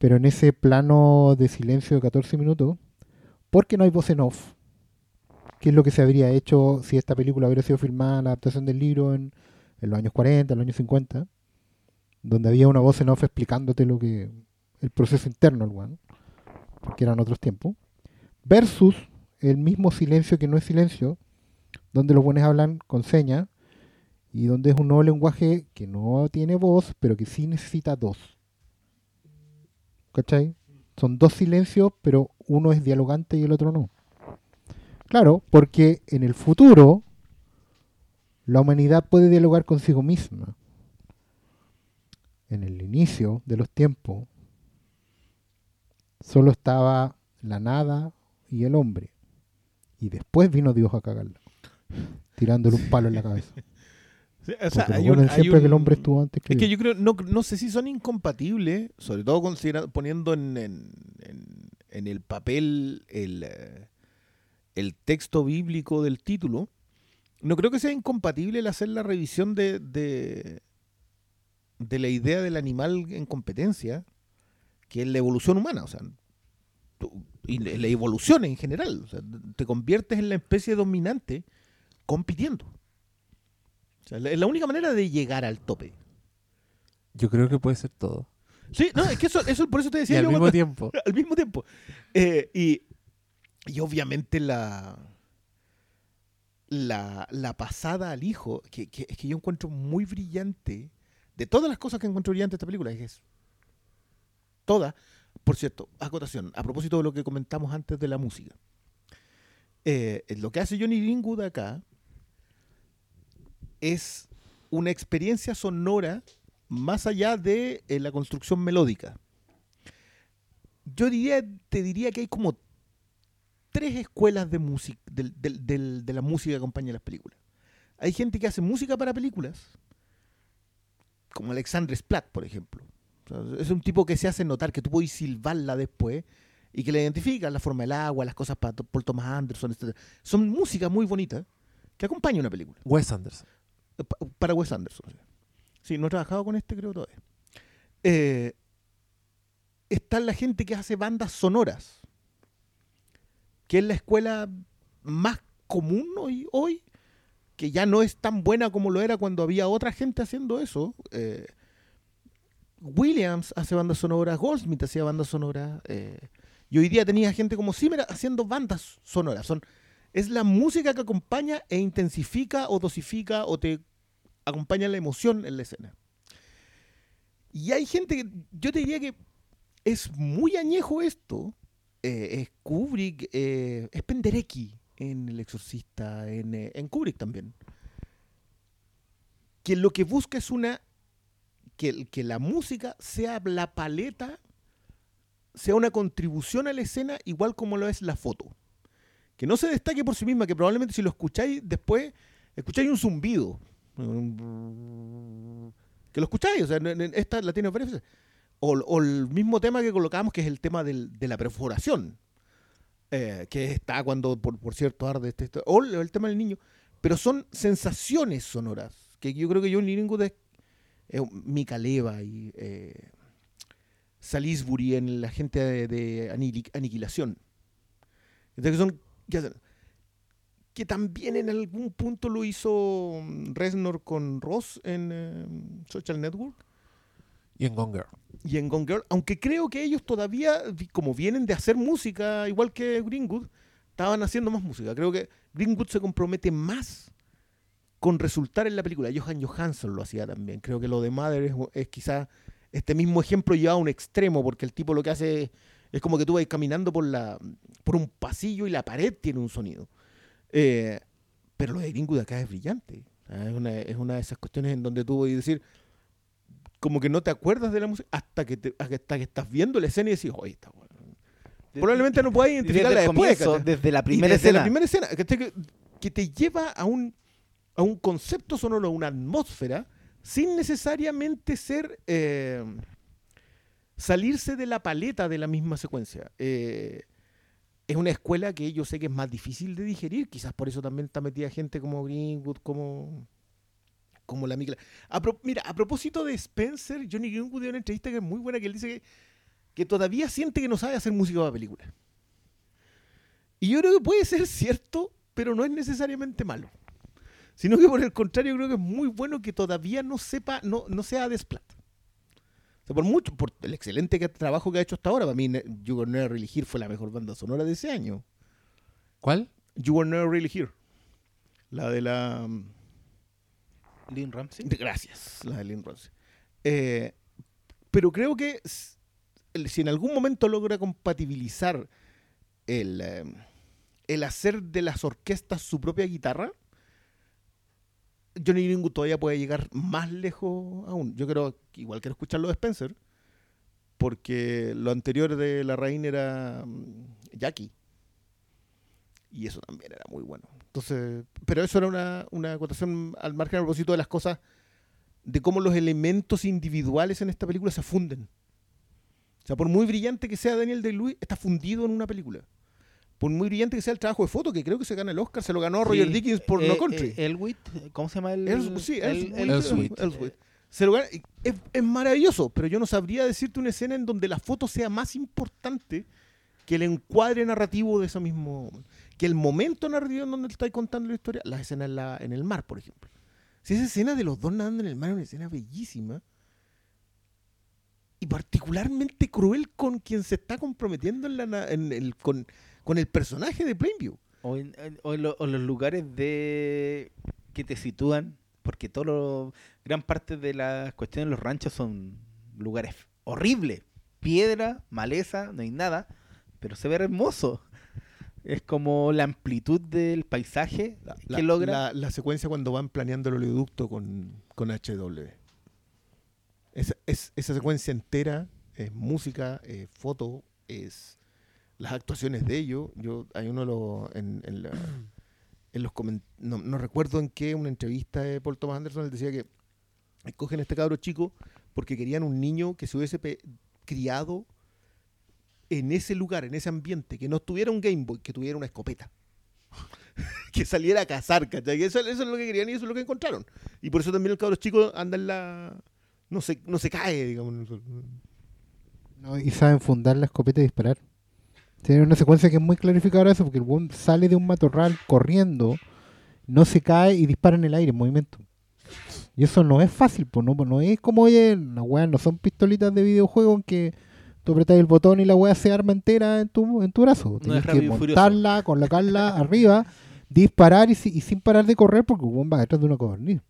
pero en ese plano de silencio de 14 minutos, porque no hay voz en off, que es lo que se habría hecho si esta película hubiera sido filmada, la adaptación del libro en, en los años 40, en los años 50, donde había una voz en off explicándote lo que el proceso interno weón, porque eran otros tiempos, versus el mismo silencio que no es silencio, donde los buenos hablan con señas y donde es un nuevo lenguaje que no tiene voz, pero que sí necesita dos. ¿Cachai? Son dos silencios, pero uno es dialogante y el otro no. Claro, porque en el futuro la humanidad puede dialogar consigo misma. En el inicio de los tiempos solo estaba la nada y el hombre. Y después vino Dios a cagarla, tirándole un palo en la cabeza. Sí, o sea, Porque hay lo un- ponen hay siempre que el hombre estuvo antes que Es que yo creo, no, no sé si son incompatibles, sobre todo considera- poniendo en, en- en- en el papel el, eh, el texto bíblico del título. No creo que sea incompatible el hacer la revisión de, de, de la idea del animal en competencia, que es la evolución humana. O sea, tú- y la la evolución en general. O sea, te conviertes en la especie dominante compitiendo. Sea, es la única manera de llegar al tope. Yo creo que puede ser todo. Sí, no, es que eso, eso por eso te Y decía al yo mismo cuando- tiempo. al mismo tiempo. Eh, y, y obviamente la, la, la pasada al hijo, que, que- es que yo encuentro muy brillante, de todas las cosas que encuentro brillante esta película, es eso. Todas, Por cierto, acotación, a propósito de lo que comentamos antes de la música. Eh, lo que hace Johnny Greenwood acá es una experiencia sonora más allá de eh, la construcción melódica. Yo diría, te diría que hay como tres escuelas de, de la música que acompaña las películas. Hay gente que hace música para películas, como Alexandre Splat, por ejemplo. Es un tipo que se hace notar, que tú puedes silbarla después y que le identificas la forma del agua, las cosas para Paul Thomas Anderson, etc. Son música muy bonita que acompaña una película. Wes Anderson. Pa- Para Wes Anderson. Sí, no he trabajado con este, creo todavía. Eh, está la gente que hace bandas sonoras, que es la escuela más común hoy, hoy que ya no es tan buena como lo era cuando había otra gente haciendo eso. Eh, Williams hace bandas sonoras, Goldsmith hacía bandas sonoras, eh, y hoy día tenía gente como Zimmer haciendo bandas sonoras. Son, es la música que acompaña e intensifica o dosifica o te acompaña la emoción en la escena. Y hay gente que, yo te diría que es muy añejo esto. eh, es Kubrick, eh, es Penderecki en El Exorcista, en, eh, en Kubrick también. Que lo que busca es una. Que, que la música sea la paleta, sea una contribución a la escena, igual como lo es la foto. Que no se destaque por sí misma, que probablemente si lo escucháis después, escucháis un zumbido. Que lo escucháis, o sea, esta la tiene varias veces. O, el mismo tema que colocamos, que es el tema del- de la perforación. eh, que está cuando, por, por cierto, arde este, este- O el, tema del niño. Pero son sensaciones sonoras. Que yo creo que John Greenwood es. eh, Mika Leva y. Salisbury en la gente de, de Aniquilación. Entonces son. que hacen- que también en algún punto lo hizo mm, Reznor con Ross en eh, Social Network Y en Gone Girl. y en Gone Girl, aunque creo que ellos todavía, como vienen de hacer música, igual que Greenwood, estaban haciendo más música. Creo que Greenwood se compromete más con resultar en la película. Johan Johansson lo hacía también. Creo que lo de Mother es, es quizá este mismo ejemplo llevado a un extremo, porque el tipo lo que hace es, es como que tú vas caminando por, la, por un pasillo y la pared tiene un sonido. Eh, pero lo de Greenwood acá es brillante. Sea, Es una, es una de esas cuestiones en donde tú vas a decir, como que no te acuerdas de la música hasta que, te- hasta que estás viendo la escena y decís, oye, está bueno. Probablemente no puedas identificarla después. desde la primera desde escena. la primera escena, que, que te lleva a un, a un concepto sonoro, a una atmósfera, sin necesariamente ser eh, salirse de la paleta de la misma secuencia. Eh, es una escuela que yo sé que es más difícil de digerir, quizás por eso también está metida gente como Greenwood, como, como la Mikla. A mira, a propósito de Spencer, Johnny Greenwood dio una entrevista que es muy buena, que él dice que, que todavía siente que no sabe hacer música para películas. Y yo creo que puede ser cierto, pero no es necesariamente malo. Sino que por el contrario, creo que es muy bueno que todavía no sepa, no, no sea desplat. Sea, por mucho, por el excelente que- trabajo que ha hecho hasta ahora, para mí You Were Never Really Here fue la mejor banda sonora de ese año. ¿Cuál? You Were Never Really Here. La de la... mm, Lynn Ramsey. de- Gracias, la de Lynn Ramsey. Eh, pero creo que si en algún momento logra compatibilizar el, eh, el hacer de las orquestas su propia guitarra, Johnny Greenwood todavía puede llegar más lejos aún. Yo creo igual quiero escuchar lo de Spencer, porque lo anterior de la reina era mm, Jackie. Y eso también era muy bueno. Entonces, pero eso era una, una acotación al margen a propósito de las cosas, de cómo los elementos individuales en esta película se funden. O sea, por muy brillante que sea Daniel Day-Lewis, está fundido en una película. Por muy brillante que sea el trabajo de foto, que creo que se gana el Oscar, se lo ganó Roger Sí, Dickens por eh, No Country. eh, Elwit, ¿cómo se llama el...? Els- sí, el- el-. Se lo gana- Es, es maravilloso, pero yo no sabría decirte una escena en donde la foto sea más importante que el encuadre narrativo de eso mismo. Que el momento narrativo en donde estáis contando la historia, la escena en, la, en el mar, por ejemplo. Si esa escena de los dos nadando en el mar es una escena bellísima y particularmente cruel con quien se está comprometiendo en la na- en el, con, con el personaje de Plainview. O en, en- o en lo- o en los lugares de que te sitúan, porque todo lo- gran parte de las cuestiones de los ranchos son lugares horribles. piedra, maleza, no hay nada, pero se ve hermoso. Es como la amplitud del paisaje La, que la- logra. la- la secuencia cuando van planeando el oleoducto con, con HW. Esa, es, esa secuencia entera es música, es foto, es las actuaciones de ellos. Yo, hay uno los, en, en la- en los no, no recuerdo en qué, una entrevista de Paul Thomas Anderson, él decía que escogen a este cabro chico porque querían un niño que se hubiese criado en ese lugar, en ese ambiente, que no tuviera un Game Boy, que tuviera una escopeta. que saliera a cazar, ¿cachai? Eso, eso es lo que querían y eso es lo que encontraron. Y por eso también el cabro chico anda en la... No se, no se cae, digamos. No, y saben fundar la escopeta y disparar. Tiene una secuencia que es muy clarificadora eso, porque el weón sale de un matorral corriendo, no se cae y dispara en el aire en movimiento. Y eso no es fácil, pues no, no es como, oye, las weas no son pistolitas de videojuego en que tú apretas el botón y la wea se arma entera en tu, en tu brazo. Tienes es que montarla, colocarla arriba, disparar y, y sin parar de correr porque el weón va detrás de una codorniz.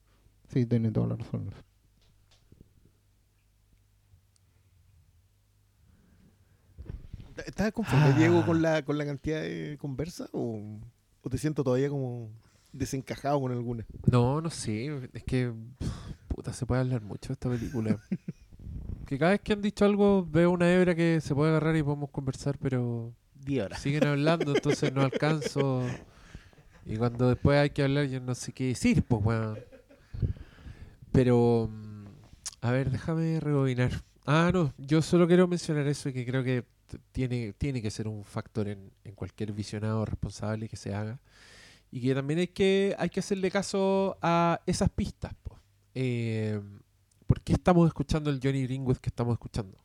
Sí, tiene toda la razón. ¿Estás conforme, Ah. Diego, con la, con la cantidad de conversa? ¿O, o te siento todavía como desencajado con alguna? No, no sé. Es que. Puta, se puede hablar mucho de esta película. que cada vez que han dicho algo, veo una hebra que se puede agarrar y podemos conversar, pero. 10 horas. Siguen hablando, entonces no alcanzo. Y cuando después hay que hablar, yo no sé qué decir, pues, weón. Pero. mm, A ver, déjame rebobinar. Ah, no, yo solo quiero mencionar eso y que creo que tiene, tiene que ser un factor en, en cualquier visionado responsable que se haga. Y que también hay que, hay que hacerle caso a esas pistas. po. Eh, ¿Por qué estamos escuchando el Johnny Greenwood que estamos escuchando?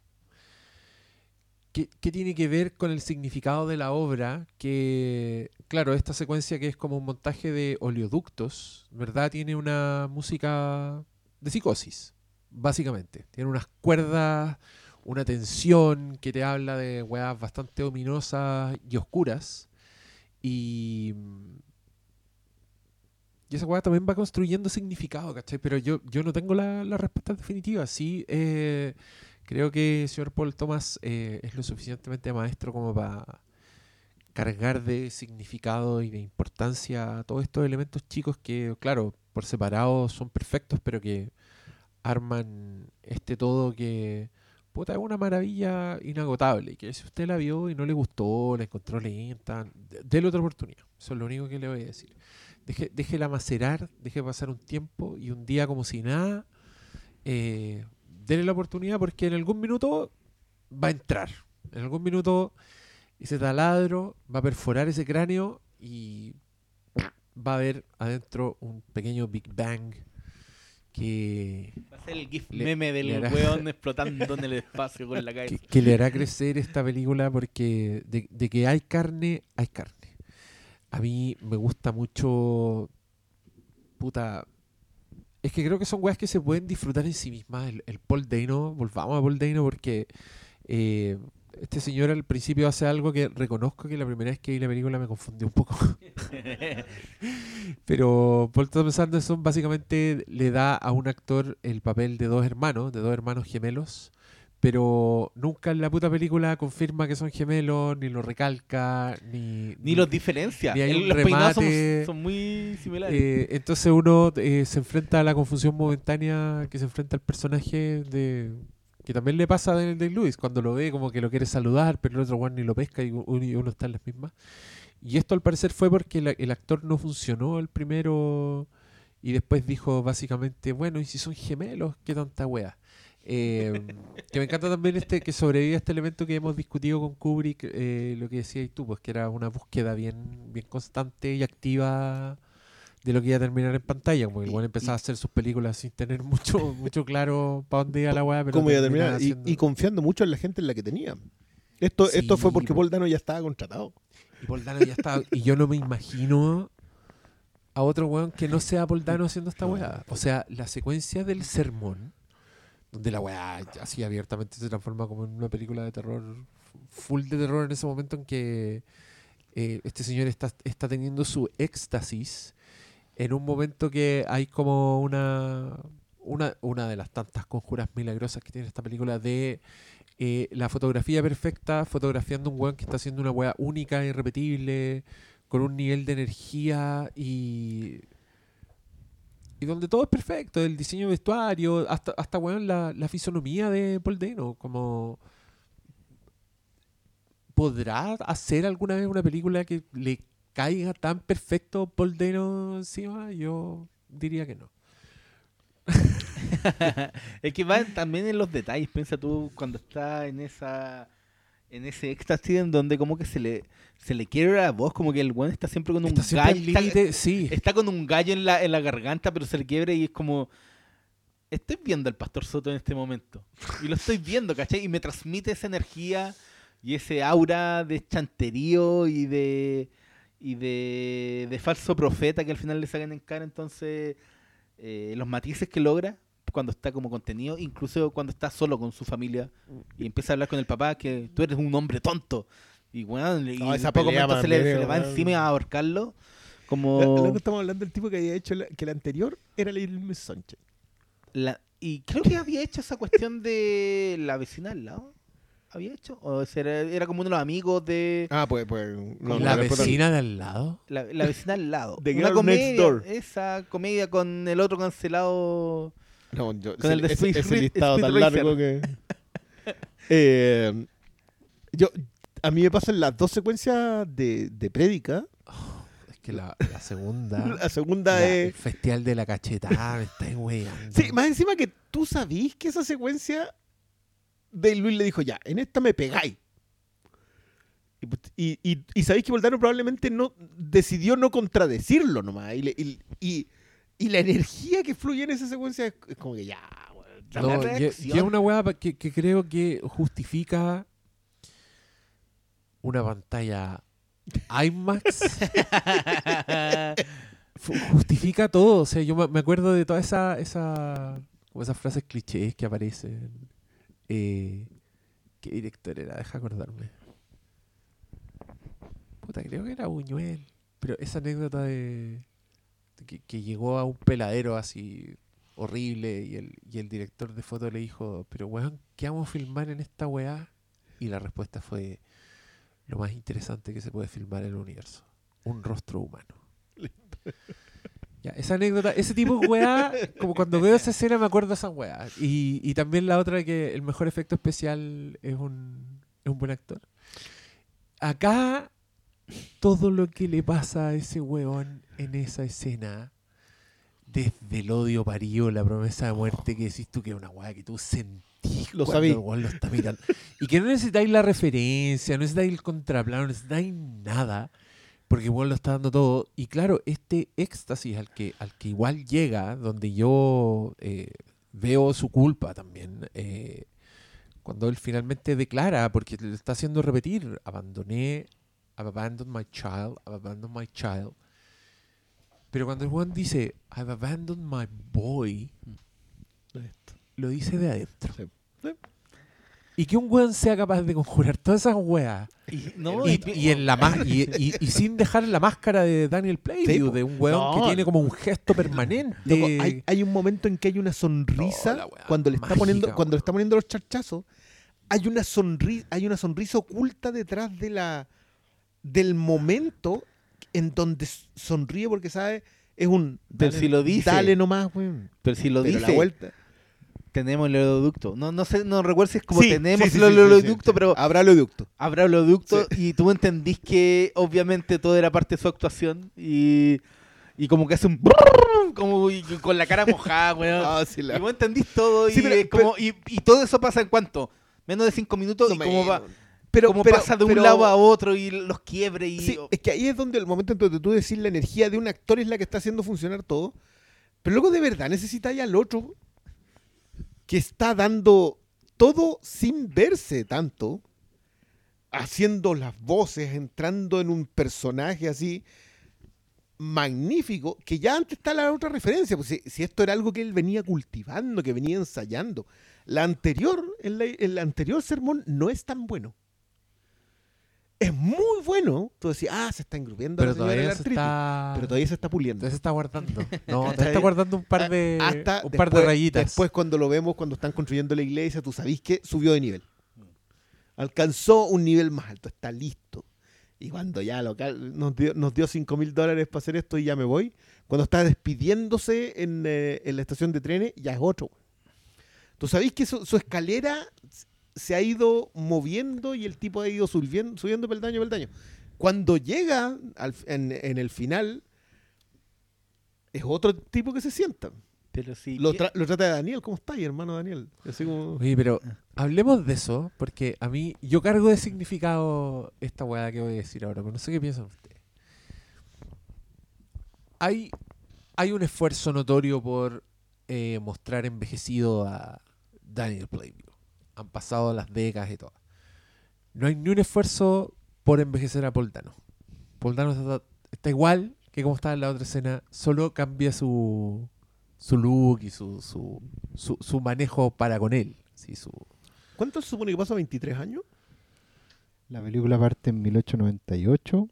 ¿Qué, qué tiene que ver con el significado de la obra? Que, claro, esta secuencia que es como un montaje de oleoductos, ¿verdad? Tiene una música de psicosis, básicamente. Tiene unas cuerdas, una tensión que te habla de weas bastante ominosas y oscuras. Y. Esa weá también va construyendo significado, ¿cachai? Pero yo, yo no tengo la, la respuesta definitiva. Sí, eh, creo que el señor Paul Thomas eh, es lo suficientemente maestro como para cargar de significado y de importancia a todos estos elementos chicos que, claro, por separado son perfectos, pero que arman este todo que, puta, es una maravilla inagotable. Que si usted la vio y no le gustó, la encontró lenta, déle otra oportunidad. Eso es lo único que le voy a decir. Deje, déjela macerar, deje pasar un tiempo y un día como si nada, eh, déle la oportunidad porque en algún minuto va a entrar. En algún minuto ese taladro va a perforar ese cráneo y va a haber adentro un pequeño Big Bang que, Va a ser el gif Le- meme del hará- weón explotando en el espacio con la que, cabeza. que le hará crecer esta película porque de, de que hay carne, hay carne. A mí me gusta mucho. Puta. Es que creo que son weas que se pueden disfrutar en sí mismas. El, el Paul Dano, volvamos a Paul Dano porque eh, este señor al principio hace algo que reconozco que la primera vez que vi la película me confundió un poco. Pero Paul Thomas Anderson básicamente le da a un actor el papel de dos hermanos, de dos hermanos gemelos, pero nunca en la puta película confirma que son gemelos, ni lo recalca, ni... Ni los diferencia. Ni hay El- un los son, remate. son muy similares. Eh, entonces uno eh, se enfrenta a la confusión momentánea que se enfrenta al personaje de que también le pasa a Daniel Day-Lewis cuando lo ve como que lo quiere saludar, pero el otro one ni lo pesca y uno, está en las mismas. Y esto al parecer fue porque la- el actor no funcionó el primero y después dijo básicamente, bueno, ¿y si son gemelos? ¿Qué tanta wea? Eh, que me encanta también este que sobrevive a este elemento que hemos discutido con Kubrick, eh, lo que decías tú, pues que era una búsqueda bien, bien constante y activa de lo que iba a terminar en pantalla, como que weón empezaba y- a hacer sus películas sin tener mucho, mucho claro para dónde iba la weá, ¿Cómo iba a terminar? Y, haciendo- y confiando mucho en la gente en la que tenía. Esto, Sí, esto fue porque po. Paul Dano ya estaba contratado. Y Paul Dano ya estaba. Y yo no me imagino a otro weón que no sea Paul Dano haciendo esta weá. O sea, la secuencia del sermón, donde la weá así abiertamente se transforma como en una película de terror, full de terror en ese momento en que eh, este señor está, está teniendo su éxtasis en un momento que hay como una una, una de las tantas conjuras milagrosas que tiene esta película de eh, la fotografía perfecta, fotografiando un weón que está haciendo una weá única, irrepetible, con un nivel de energía y. Y donde todo es perfecto, el diseño de vestuario, hasta, hasta weón, la, la fisonomía de Paul Dano, como. ¿Podrá hacer alguna vez una película que le caiga tan perfecto Paul Dano encima? Yo diría que no. es que va también en los detalles. Piensa tú cuando está en esa en ese éxtasis en donde como que se le se le quiere la voz, como que el weón está siempre con un Está gallo. al está- sí. está con un gallo en la, en la garganta, pero se le quiebra y es como. Estoy viendo al Pastor Soto en este momento. Y lo estoy viendo, ¿cachai? Y me transmite esa energía y ese aura de chanterío y de. Y de, de falso profeta que al final le sacan en cara. Entonces, eh, los matices que logra cuando está como contenido, incluso cuando está solo con su familia y empieza a hablar con el papá que tú eres un hombre tonto. Y bueno, y No, esa poco momento se le, también, se le va encima a ahorcarlo. Como... Lo- que estamos hablando del tipo que había hecho la- que el anterior era Little Miss Sunshine. La- y creo que había hecho esa cuestión de la vecina al lado. ¿Había hecho? ¿O era, era como uno de los amigos de Ah, pues, pues. no, la no, vecina de al lado. la, la vecina al lado? The Una comedia, Next Door. esa comedia con el otro cancelado. No, yo, Con el de ese, Speed ese Ra- listado Speed tan Racer. largo que. Eh, yo, a mí me pasan las dos secuencias de, de prédica. Es que la, la segunda. La segunda la- el es. festival de la cachetada, me weyando. Sí, más encima que tú sabís que esa secuencia de Luis le dijo, ya, en esta me pegáis. Y, pues, y, y- y sabéis que Voltano probablemente no decidió no contradecirlo nomás. Y, le- y- y- y la energía que fluye en esa secuencia es, es como que ya, No, y es una weá que, que creo que justifica una pantalla IMAX. Justifica todo. O sea, yo me- acuerdo de todas esa, esa, esas frases clichés que aparecen. Eh, ¿Qué director era? Deja acordarme. Puta, creo que era Buñuel. Pero esa anécdota de, que, que llegó a un peladero así horrible y el, y el director de foto le dijo, pero weón, ¿qué vamos a filmar en esta weá? Y la respuesta fue lo más interesante que se puede filmar en el universo. Un rostro humano. Ya, esa anécdota, ese tipo de weá, como cuando veo esa escena me acuerdo de esa weá. Y, y también la otra que el mejor efecto especial es un, es un buen actor. Acá, todo lo que le pasa a ese weón en esa escena, desde el odio parido, la promesa de muerte que decís tú que es una weá que tú sentís Lo sabí. weón lo está mirando. Y que no necesitáis la referencia, no necesitáis el contraplano, no necesitáis nada. Porque igual lo está dando todo. Y claro, este éxtasis al que, al que igual llega, donde yo eh, veo su culpa también, eh, cuando él finalmente declara, porque le está haciendo repetir, abandoné, I've abandoned my child, I've abandoned my child. Pero cuando el Juan dice, I've abandoned my boy, lo dice de adentro. Sí. Sí. Y que un weón sea capaz de conjurar todas esas weas. Y, no, Y, y- y en la ma- y, y- y sin dejar la máscara de Daniel po. de un weón que tiene como un gesto permanente. Loco, hay, hay un momento en que hay una sonrisa No, la cuando le está mágica, poniendo cuando le está poniendo los charchazos. Hay una sonrisa, hay una sonrisa oculta detrás de la del momento en donde sonríe porque sabe es un Pero si lo dice. dale nomás, weón. pero si lo Pero la dice, vuelta. Tenemos el oleoducto. No, no sé, no recuerdo si es como Sí, tenemos sí, sí, el sí, sí, oleoducto, pero habrá oleoducto. habrá oleoducto y tú entendís que obviamente todo era parte de su actuación y, y como que hace un brrrr, como y con la cara mojada, weón. Ah, sí, la- Y vos entendís todo y, Sí, pero- es como, y, y todo eso pasa en cuánto? Menos de cinco minutos y cómo va, pero, pero- pasa de un pero- lado a otro y los quiebre y Sí, es que ahí es donde el momento en donde tú decís la energía de un actor es la que está haciendo funcionar todo. Pero luego de verdad necesitáis al otro que está dando todo sin verse tanto, haciendo las voces, entrando en un personaje así magnífico, que ya antes está la otra referencia, pues si, esto era algo que él venía cultivando, que venía ensayando. La anterior, el, el anterior sermón no es tan bueno. Es muy bueno. Tú decís, ah, se está engrupiendo Pero la señora de la todavía se está. Pero todavía se está puliendo. todavía se está guardando. No, todavía está guardando un par de, A- hasta un par de rayitas. Después, cuando lo vemos, cuando están construyendo la iglesia, tú sabís que subió de nivel. Alcanzó un nivel más alto, está listo. Y cuando ya local nos dio, nos dio 5 mil dólares para hacer esto y ya me voy, cuando está despidiéndose en, eh, en la estación de trenes, ya es otro. Tú sabís que su, su escalera se ha ido moviendo y el tipo ha ido subiendo, subiendo peldaño, peldaño. Cuando llega al- en, en el final, es otro tipo que se sienta. Pero sí. Lo, tra- lo trata de Daniel, ¿cómo está, hermano Daniel? Así como... Oye, pero hablemos de eso, porque a mí, yo cargo de significado esta weá que voy a decir ahora, pero no sé qué piensan ustedes. Hay, hay un esfuerzo notorio por eh, mostrar envejecido a Daniel Plainview. Han pasado las décadas y todo. No hay ni un esfuerzo por envejecer a Paul Dano. Paul Dano está, está igual que como estaba en la otra escena, solo cambia su, su look y su, su, su, su manejo para con él. Sí, su, ¿Cuánto se supone que pasa? ¿23 años? La película parte en 1898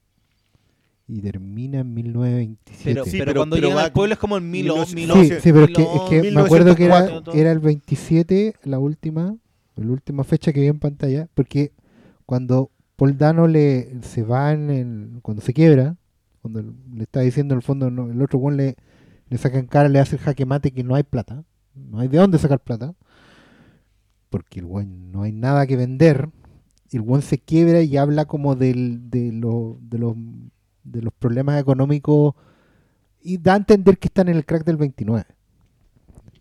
y termina en 1927. Pero, Sí, pero, pero- cuando pero va al pueblo es como en mil, mil o- ocho- mil no, sí, once- sí, pero es que, mil es que me acuerdo que era, 1904. era el 27, la última, la última fecha que vi en pantalla, porque cuando Paul Dano le, se va en el, cuando se quiebra, cuando le está diciendo en el fondo, el otro buen le, saca en cara, le hace el jaque mate que no hay plata, no hay de dónde sacar plata, porque el buen no hay nada que vender, el buen se quiebra y habla como de, lo- de, los, de los problemas económicos y da a entender que están en el crack del 29.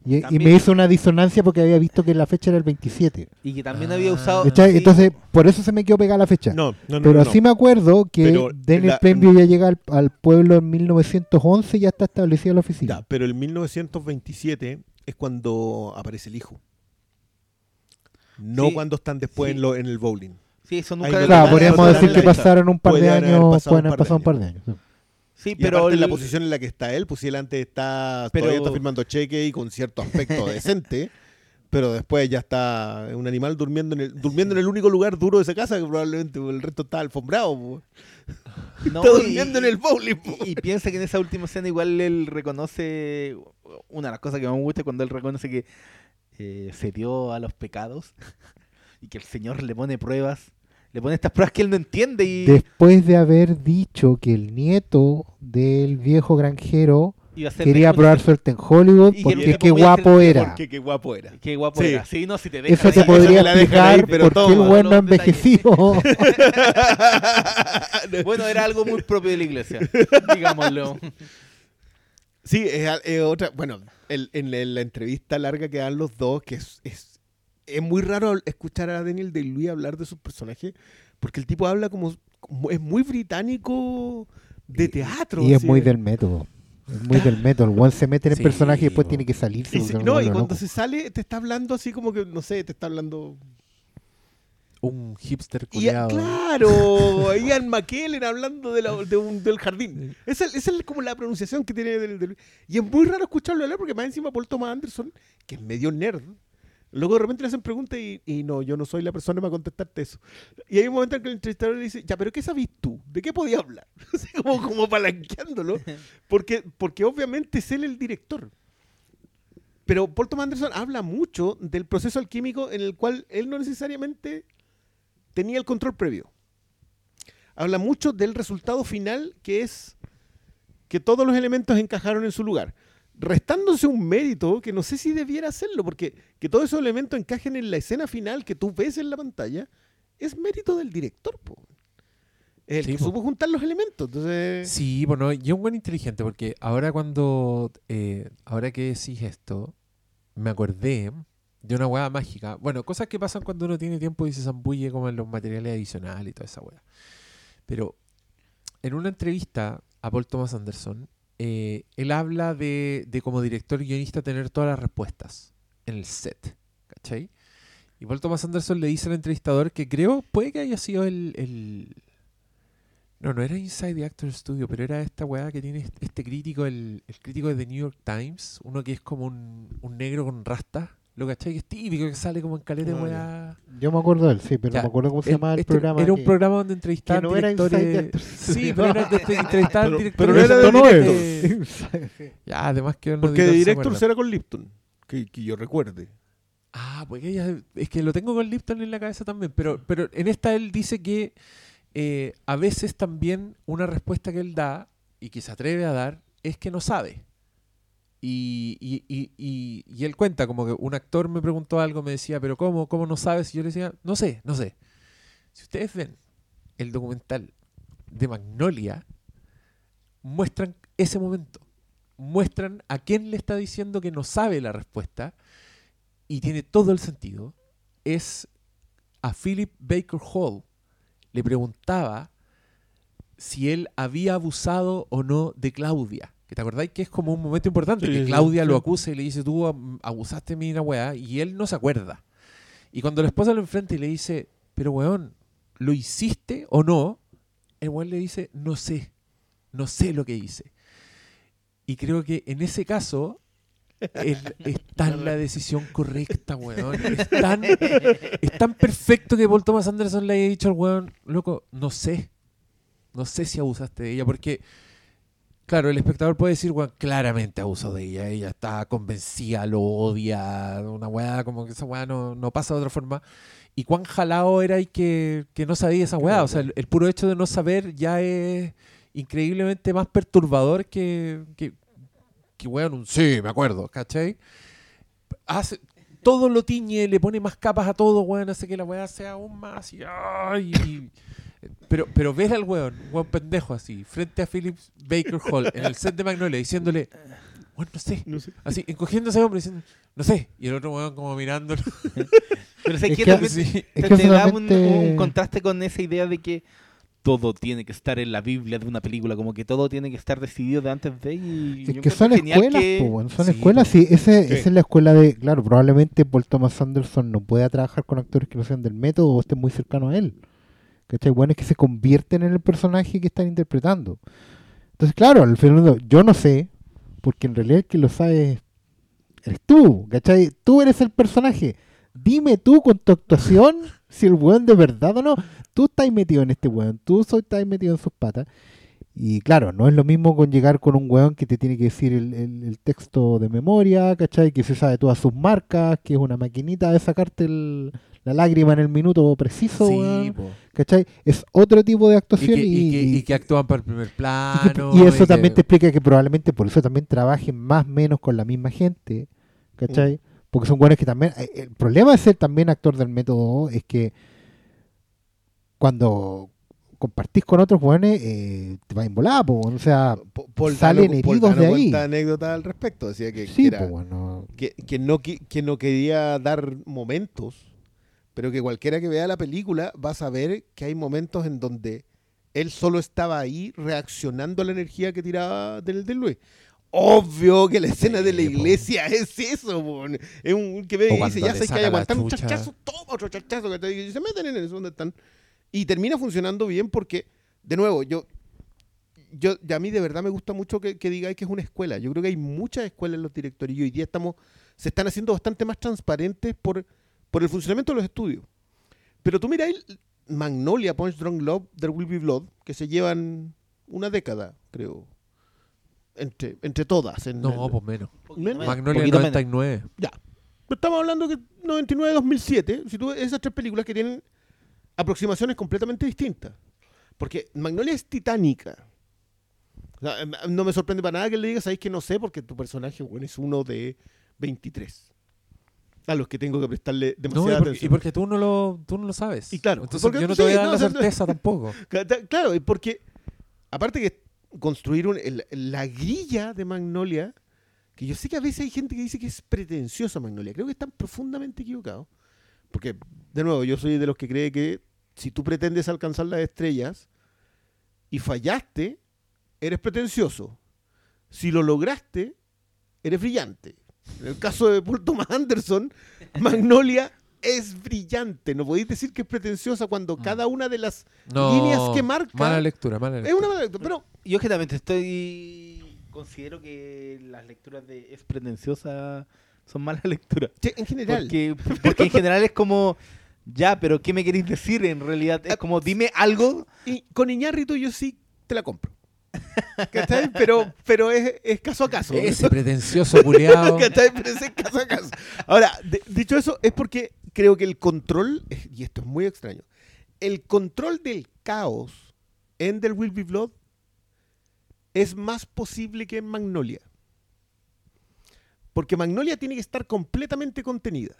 Y, y me hizo una disonancia porque había visto que la fecha era el 27. Y que también Ah. había usado. ¿cachai? sí, Entonces, por eso se me quedó pegada la fecha. No, no, no. Pero no, así no. me acuerdo que Pero la- Plainview ya llega al, al pueblo en 1911 y ya está establecida la oficina. Ya, pero el 1927 es cuando aparece el hijo. No Sí, cuando están después sí. en, lo- en el bowling. Sí, eso nunca Claro, podríamos decir que pasaron un par de años, pueden haber pasado un par de años. Sí. Y pero. en la posición en la que está él, pues si él antes está Pero- todavía está firmando cheque y con cierto aspecto decente, pero después ya está un animal durmiendo en el durmiendo en el único lugar duro de esa casa que probablemente el resto está alfombrado. po. no, está y- durmiendo en el bowling. Y, y piensa que en esa última escena igual él reconoce una de las cosas que más me gusta es cuando él reconoce que eh, se dio a los pecados y que el Señor le pone pruebas, le pone estas pruebas que él no entiende y Después de haber dicho que el nieto del viejo granjero quería probar suerte en Hollywood Y porque qué guapo era. Porque qué guapo era. Qué guapo Sí. era. Sí, no, si te deja Eso ahí- te podría ahí, explicar pero por qué el bueno detalles. envejecido. Bueno, era algo muy propio de la iglesia, digámoslo. Sí, es, otra. Bueno, el- en, la- en la entrevista larga que dan los dos, que es, es, es muy raro escuchar a Daniel Day-Lewis hablar de sus personajes, porque el tipo habla como, como- es muy británico de teatro. y es muy del método. Es muy del método. El one se mete en el Sí, personaje y después tiene que salirse. Y el no, y cuando loco. se sale, te está hablando así como que, no sé, te está hablando. un hipster Y, culiado. claro, Ian McKellen hablando de la- de un- del jardín. Esa, esa es como la pronunciación que tiene. del- del- y es muy raro escucharlo hablar porque más encima Paul Thomas Anderson, que es medio nerd, luego de repente le hacen preguntas y, y no, yo no soy la persona para contestarte eso. Y hay un momento en que el entrevistador le dice, ya, pero ¿qué sabes tú? ¿De qué podía hablar? Como, como palanqueándolo. Porque, porque obviamente es él el director. Pero Paul Thomas Anderson habla mucho del proceso alquímico en el cual él no necesariamente tenía el control previo. Habla mucho del resultado final que es que todos los elementos encajaron en su lugar. Restándose un mérito que no sé si debiera hacerlo, porque que todos esos elementos encajen en la escena final que tú ves en la pantalla es mérito del director. po. El Sí, que po. supo juntar los elementos. Entonces, Sí, bueno, y es un buen inteligente porque ahora cuando, eh, ahora que decís esto, me acordé de una hueá mágica. Bueno, cosas que pasan cuando uno tiene tiempo y se zambulle como en los materiales adicionales y toda esa hueá. Pero en una entrevista a Paul Thomas Anderson, eh, él habla de, de como director y guionista tener todas las respuestas en el set, ¿cachai? Y Paul Thomas Anderson le dice al entrevistador que creo, puede que haya sido el, el- no, no era Inside the Actor Studio, pero era esta weá que tiene este crítico, el, el crítico de The New York Times, uno que es como un, un negro con rastas, Lo cachai que es típico, que sale como en caleta de weá. Yo me acuerdo de él, sí, pero Ya, no me acuerdo cómo se llamaba el este programa. Era un que- programa donde entrevistaban que no era directores. Actors. Sí, pero era de entrevistaban Pero- directores. pero no era de no directors. es- Ya, además que Porque de Directors era con Lipton, que, que yo recuerde. Ah, porque ella, es que lo tengo con Lipton en la cabeza también, pero, pero en esta él dice que eh, a veces también una respuesta que él da y que se atreve a dar es que no sabe. Y, él cuenta como que un actor me preguntó algo, me decía, pero ¿cómo? ¿Cómo no sabes? Y yo le decía, no sé, no sé. Si ustedes ven el documental de Magnolia, muestran ese momento. Muestran a quién le está diciendo que no sabe la respuesta y tiene todo el sentido. Es a Philip Baker Hall. Le preguntaba si él había abusado o no de Claudia. Te acordáis que es como un momento importante, Sí, que Claudia sí. lo acusa y le dice, tú abusaste de mí, una weá, y él no se acuerda. Y cuando la esposa lo enfrenta y le dice, pero weón, ¿lo hiciste o no? El weón le dice, no sé, no sé lo que hice. Y creo que en ese caso es, es tan la decisión correcta, weón. Es tan, es tan perfecto que Paul Thomas Anderson le haya dicho al weón, loco, no sé. No sé si abusaste de ella, porque, claro, el espectador puede decir, weón, claramente abusó de ella. Ella está convencida, lo odia, una weá, como que esa weá no, no pasa de otra forma. Y cuán jalado era y que, que no sabía esa weá. O sea, el, el puro hecho de no saber ya es increíblemente más perturbador que, que, que weón, un sí, me acuerdo, ¿cachai? Hace, todo lo tiñe, le pone más capas a todo, weón, hace que la weá sea aún más y, ay, y- pero, pero ver al weón, weón pendejo así, frente a Philip Baker Hall en el set de Magnolia diciéndole, weón, no sé, No sé. así, encogiendo a ese hombre diciendo, no sé, y el otro weón como mirándolo. Pero sé Es que que- también Sí. te, Es que te da un, contraste con esa idea de que todo tiene que estar en la Biblia de una película, como que todo tiene que estar decidido de antes de y Es que son escuelas, que- po, son Sí, escuelas, sí, ese, Sí. esa es la escuela de, claro, probablemente Paul Thomas Anderson no pueda trabajar con actores que no sean del método o estén muy cercanos a él. ¿Cachai? Bueno, es que se convierten en el personaje que están interpretando. Entonces, claro, al final yo no sé, porque en realidad el que lo sabe eres tú, ¿cachai? Tú eres el personaje. Dime tú con tu actuación si el weón de verdad o no. Tú estás metido en este weón, tú soy- estás metido en sus patas. Y claro, no es lo mismo con llegar con un weón que te tiene que decir el, el- el texto de memoria, ¿cachai? Que se sabe todas sus marcas, que es una maquinita de sacarte el- la lágrima en el minuto preciso, Sí, weón. ¿cachai? Es otro tipo de Y actuación que, y, y que- y- que actúan para el primer y que- plano. y eso que- también te explica que probablemente por eso también trabajen más o menos con la misma gente, ¿cachai? Porque son buenos que también... eh, El problema de ser también actor del método es que cuando compartís con otros buenos te va a embolar, po, o sea... Paul Salen Dano- heridos de ahí. cuenta anécdotas al respecto. Decía que, que Sí, era- pues bueno. que, que no, que no quería dar momentos, pero que cualquiera que vea la película va a saber que hay momentos en donde él solo estaba ahí reaccionando a la energía que tiraba del, del Luis. Obvio que la escena de la po. iglesia es eso, po. es un que ve y dice, ya sé que hay aguantar un chachazo, toma otro chachazo, ¿cachai? y se meten en eso donde están. Y termina funcionando bien porque, de nuevo, yo, yo a mí de verdad me gusta mucho que, que digáis que es una escuela. Yo creo que hay muchas escuelas en los directores y hoy día estamos, se están haciendo bastante más transparentes por, por el funcionamiento de los estudios. Pero tú miráis Magnolia, Punch Drunk Love, There Will Be Blood, que se llevan una década, creo. Entre, entre todas. en No, el- pues menos. Men- Magnolia poquito menos. 99. ya. Pero estamos hablando que 99-2007, si tú ves esas tres películas que tienen aproximaciones completamente distintas. Porque Magnolia es titánica. O sea, em, no me sorprende para nada que le digas, sabéis que no sé, porque tu personaje bueno, es uno de 23. A los que tengo que prestarle No, y demasiada porque, atención. y porque tú no lo, tú no lo sabes. Y claro, Entonces yo no te voy a dar la certeza tampoco. Cla- Claro, y porque aparte que construir un- el- la grilla de Magnolia, que yo sé que a veces hay gente que dice que es pretenciosa Magnolia, creo que están profundamente equivocados. Porque, de nuevo, yo soy de los que cree que si tú pretendes alcanzar las estrellas y fallaste, eres pretencioso. Si lo lograste, eres brillante. En el caso de Paul Thomas Anderson, Magnolia es brillante. No podéis decir que es pretenciosa cuando cada una de las No, líneas que marca- Mala lectura, mala es lectura. una mala lectura, pero Yo objetamente estoy. Considero que las lecturas de es pretenciosa son malas lecturas. Sí, en general. Porque, porque en general es como, ya, pero ¿qué me queréis decir en realidad? Es como, dime algo. Y con Iñárritu yo sí te la compro. ¿Cachai? Pero, pero es, es caso a caso. Ese pretencioso culeado. ¿Cachai? Pero ese es caso a caso. Ahora, de- dicho eso, es porque creo que el control, y esto es muy extraño, el control del caos en There Will Be Blood es más posible que en Magnolia. Porque Magnolia tiene que estar completamente contenida.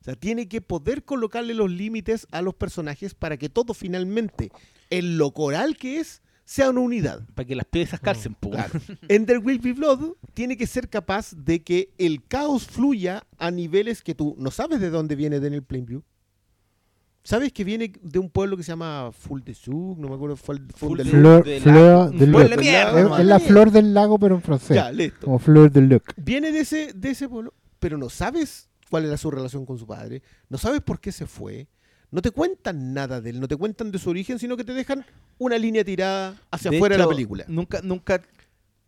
O sea, tiene que poder colocarle los límites a los personajes para que todo finalmente, en lo coral que es, sea una unidad. Para que las piezas calcen, po. Claro. En There Will Be Blood tiene que ser capaz de que el caos fluya a niveles que tú no sabes de dónde viene Daniel Plainview. Sabes que viene de un pueblo que se llama Full de Sug, no me acuerdo, Full, Full Full de. Flor, de Luc. de mierda, Es, la flor del lago, pero en francés. Ya, listo. Como fleur de Luc. Viene de ese, de ese pueblo, pero no sabes cuál era su relación con su padre, no sabes por qué se fue, no te cuentan nada de él, no te cuentan de su origen, sino que te dejan una línea tirada hacia De afuera de la película. Nunca, nunca,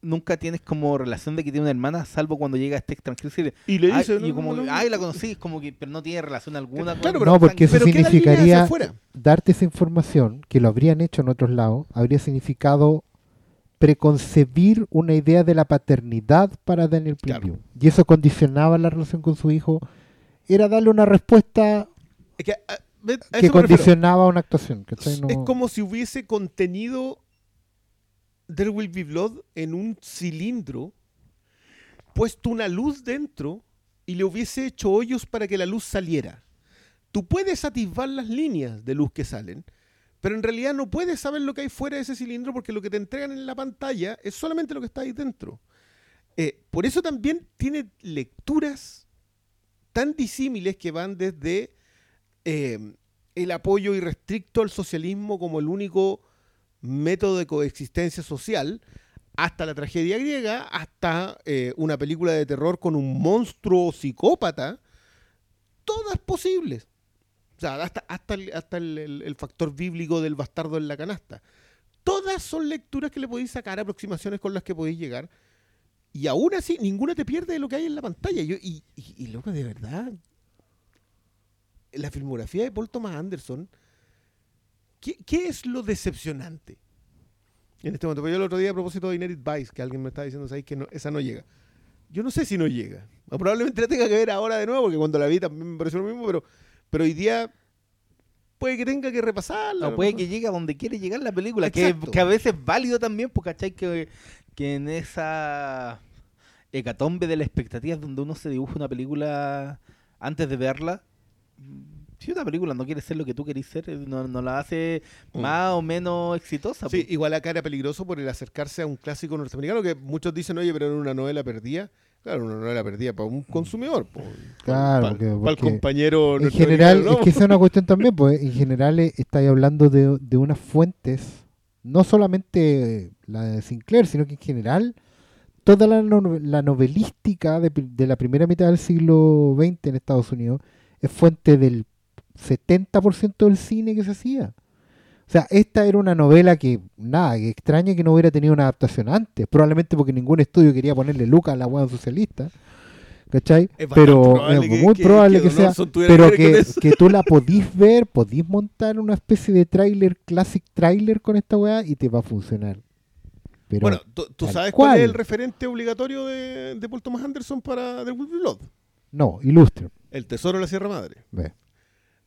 nunca tienes como relación de que tiene una hermana, salvo cuando llega este extranjero y dice, Y le ay, dice, y no, como, no, no, ay, la no. conocí, es como que, pero no tiene relación alguna con Claro, con No, porque eso significaría darte esa información, que lo habrían hecho en otros lados, habría significado preconcebir una idea de la paternidad para Daniel Claro. Plainview. Y eso condicionaba la relación con su hijo. Era darle una respuesta Es que, a- ve- a que condicionaba una actuación. Es como si hubiese contenido There Will Be Blood en un cilindro, puesto una luz dentro y le hubiese hecho hoyos para que la luz saliera. Tú puedes atisbar las líneas de luz que salen, pero en realidad no puedes saber lo que hay fuera de ese cilindro porque lo que te entregan en la pantalla es solamente lo que está ahí dentro. Eh, por eso también tiene lecturas tan disímiles que van desde eh, el apoyo irrestricto al socialismo como el único método de coexistencia social, hasta la tragedia griega, hasta eh, una película de terror con un monstruo psicópata, todas posibles. O sea, hasta, hasta, el, hasta el- el- factor bíblico del bastardo en la canasta. Todas son lecturas que le podéis sacar, aproximaciones con las que podéis llegar. Y aún así, ninguna te pierde de lo que hay en la pantalla. Y, y, loco, de verdad, la filmografía de Paul Thomas Anderson, ¿qué, qué es lo decepcionante? En este momento, porque yo el otro día a propósito de Inherit Vice, que alguien me estaba diciendo, ¿sabes que no, esa no llega? Yo no sé si no llega. O probablemente la tenga que ver ahora de nuevo, porque cuando la vi también me pareció lo mismo, pero, pero hoy día puede que tenga que repasarla. O puede que llegue a donde quiere llegar la película, que, que a veces es válido también, porque ¿cachai? Que, que en esa hecatombe de la expectativa donde uno se dibuja una película antes de verla, si una película no quiere ser lo que tú querís ser, eh, no, no la hace Mm. más o menos exitosa. Sí, pues. igual acá era peligroso por el acercarse a un clásico norteamericano que muchos dicen, oye, pero era una novela perdida. Claro, una novela perdida para un consumidor. Claro, para, porque- para el compañero En general, es que esa es una cuestión también, pues en general eh, estáis hablando de, de unas fuentes, no solamente la de Sinclair, sino que en general toda la, no- la novelística de, de la primera mitad del siglo XX en Estados Unidos es fuente del 70% del cine que se hacía. O sea, esta era una novela que, nada, que extraña que no hubiera tenido una adaptación antes, probablemente porque ningún estudio quería ponerle Lucas a la hueá socialista. ¿Cachai? Es Pero probable es que- muy que- probable que que, sea. Pero que tú la podís ver, podís montar una especie de tráiler, classic trailer con esta weá y te va a funcionar. Pero Bueno, ¿tú, sabes cuál. es el referente obligatorio de, de Paul Thomas Anderson para The Be Blood? no, ilustre. El Tesoro de la Sierra Madre. Ve.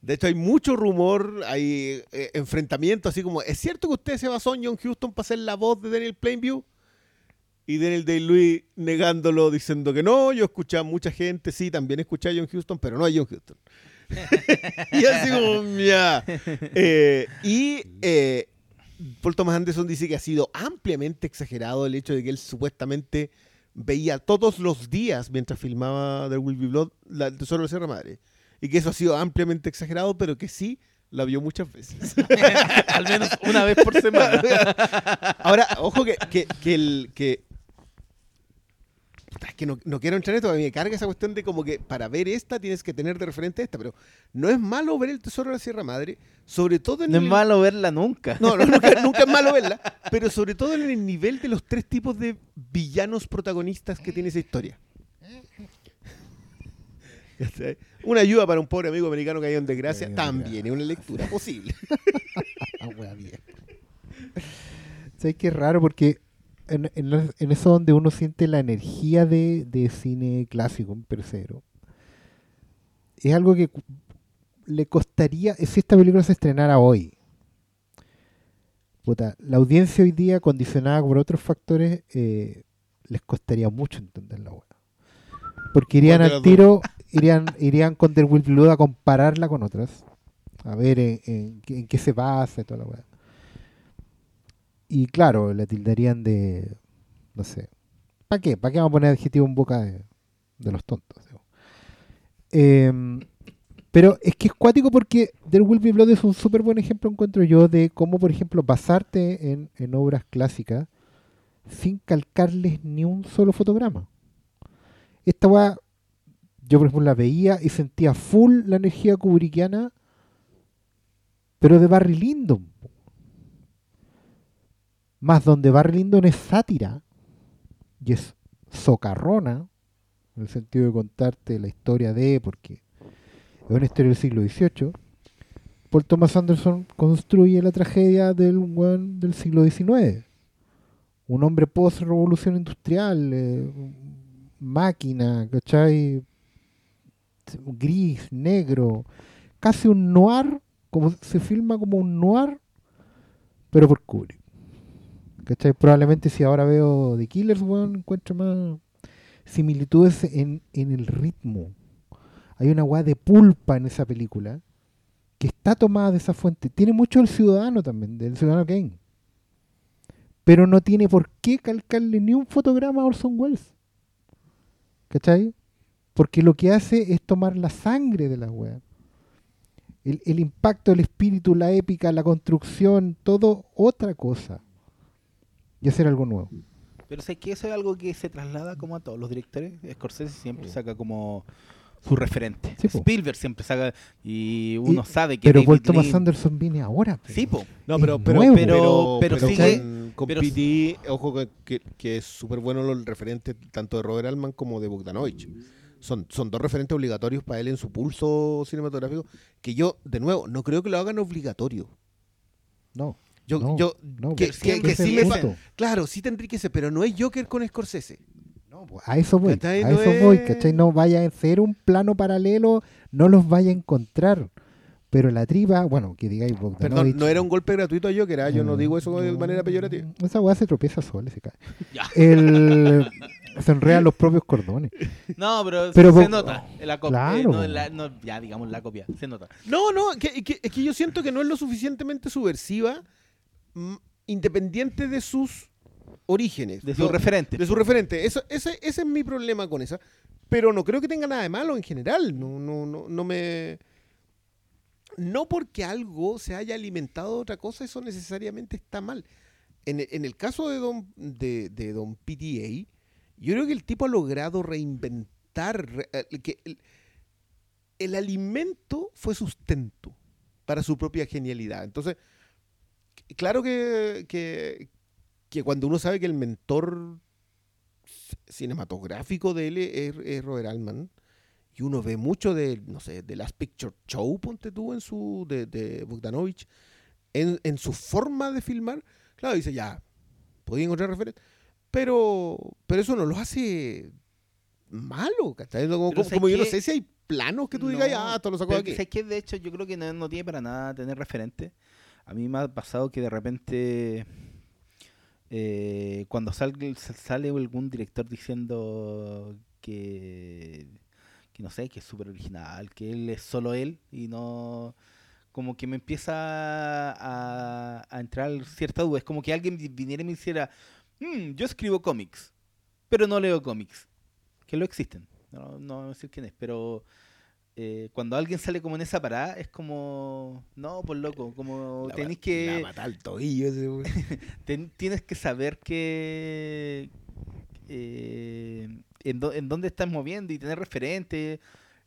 De hecho, hay mucho rumor, hay eh, enfrentamiento, así como, ¿es cierto que usted se basó en John Houston para ser la voz de Daniel Plainview? Y Daniel Day-Lewis negándolo, diciendo que no, yo escuché a mucha gente, sí, también escuché a John Houston, pero no a John Houston. y así como, ya. Eh, y eh, Paul Thomas Anderson dice que ha sido ampliamente exagerado el hecho de que él supuestamente veía todos los días, mientras filmaba The Will Be Blood, la, el Tesoro de la Sierra Madre. Y que eso ha sido ampliamente exagerado, pero que sí la vio muchas veces. Al menos una vez por semana. Ahora, ojo que, que, que el que. Es que no, no quiero entrar en esto, porque me carga esa cuestión de como que para ver esta tienes que tener de referente esta, pero no es malo ver el Tesoro de la Sierra Madre, sobre todo en No es el- malo verla nunca. No, no, nunca, nunca es malo verla, pero sobre todo en el nivel de los tres tipos de villanos protagonistas que tiene esa historia. Una ayuda para un pobre amigo americano que haya en desgracia también es una lectura posible. Ah. ¿Sabes qué raro? Porque en, en, la- en eso donde uno siente la energía de, de cine clásico, un tercero, es algo que le costaría, si esta película se estrenara hoy, puta, la audiencia hoy día, condicionada por otros factores, eh, les costaría mucho entender la weá. Porque irían ¿Cuál de al tiro, irían, irían con The Will Blood a compararla con otras, a ver en, en qué- en qué se basa y toda la weá. Y claro, la tildarían de. No sé. ¿Para qué? ¿Para qué vamos a poner adjetivo en boca de, los tontos? Em, pero es que es cuático porque There Will Blood es un súper buen ejemplo, encuentro yo, de cómo, por ejemplo, basarte en, en obras clásicas sin calcarles ni un solo fotograma. Esta weá, yo por ejemplo la veía y sentía full la energía kubrickiana, pero de Barry Lyndon. Más donde Barry Lyndon es sátira y es socarrona, en el sentido de contarte la historia de, porque es una historia del siglo XVIII. Paul Thomas Anderson construye la tragedia del del siglo XIX. Un hombre post-revolución industrial, eh, máquina, ¿cachai? Gris, negro, casi un noir, como se filma como un noir, pero por Kubrick. ¿Cachai? Probablemente si ahora veo The Killers, weón, encuentro más similitudes en, en el ritmo. Hay una weá de pulpa en esa película que está tomada de esa fuente. Tiene mucho el ciudadano también, del ciudadano Kane. Pero no tiene por qué calcarle ni un fotograma a Orson Welles. ¿Cachai? Porque lo que hace es tomar la sangre de la weá. El, el impacto, el espíritu, la épica, la construcción, todo otra cosa. Y hacer algo nuevo. Pero sé que eso es algo que se traslada como a todos los directores. Scorsese siempre saca como su referente. Sí. Spielberg siempre saca y uno Y- sabe que Pero David Paul Thomas Lynch- Anderson viene ahora. Sí, po. No, pero, pero, nuevo. pero, Pero- pero sigue- sigue- con, con pero- PT, ojo que, que, que es súper bueno los referentes tanto de Robert Altman como de Bogdanovich. Son, son dos referentes obligatorios para él en su pulso cinematográfico, que yo, de nuevo, no creo que lo hagan obligatorio. No, Yo, no, yo no, que, que- que sí me. Claro, sí te enriquece, pero no es Joker con Scorsese. No, pues, a eso voy, ¿Cachai? a No eso voy, ¿cachai? No vaya a ser un plano paralelo, no los vaya a encontrar. Pero la triba, bueno, que digáis. Perdón, no era un golpe gratuito a Joker, ¿ah? yo no Mm, digo eso de manera peyorativa. Esa weá se tropieza sola, se cae. Ya. El, se enredan los propios cordones. No, pero, Pero se po- nota. en La copia, Claro. no, en la- no, ya, digamos la copia. Se nota. No, no, que, que- es que yo siento que no es lo suficientemente subversiva, independiente de sus orígenes. De su Yo- referente. de su referente. Eso, ese, ese es mi problema con esa. Pero no creo que tenga nada de malo en general. No, no, no, no me. No porque algo se haya alimentado de otra cosa, eso necesariamente está mal. En, el- en el caso de Don, de, de Don PTA, yo creo que el tipo ha logrado reinventar. re- eh, que el, el alimento fue sustento para su propia genialidad. Entonces, claro que, que, que cuando uno sabe que el mentor cinematográfico de él es, es Robert Altman, y uno ve mucho de, no sé, de Last Picture Show, ponte tú, en su, de, de Bogdanovich, en, en su forma de filmar, claro, dice, ya, podía encontrar referencias, pero, pero eso no lo hace malo, ¿cachai? Como, como- ¿sabes como yo no sé si hay planos que tú digas, ah, esto lo saco de aquí. ¿sabes qué? De hecho, yo creo que no, no tiene para nada tener referente. A mí me ha pasado que de repente, eh, cuando salga, sale algún director diciendo que, no sé, que es súper original, que él es solo él y no... Como que me empieza a, entrar cierta duda. Es como que alguien vi- viniera y me hiciera, "Mm, yo escribo cómics, pero no leo cómics. Que lo existen. No, no quién es, pero eh, cuando alguien sale como en esa parada, es como, no, por loco, como tenéis que, la al tobillo ese, güey. ten- tienes que saber que eh, en dónde estás moviendo y tener referentes,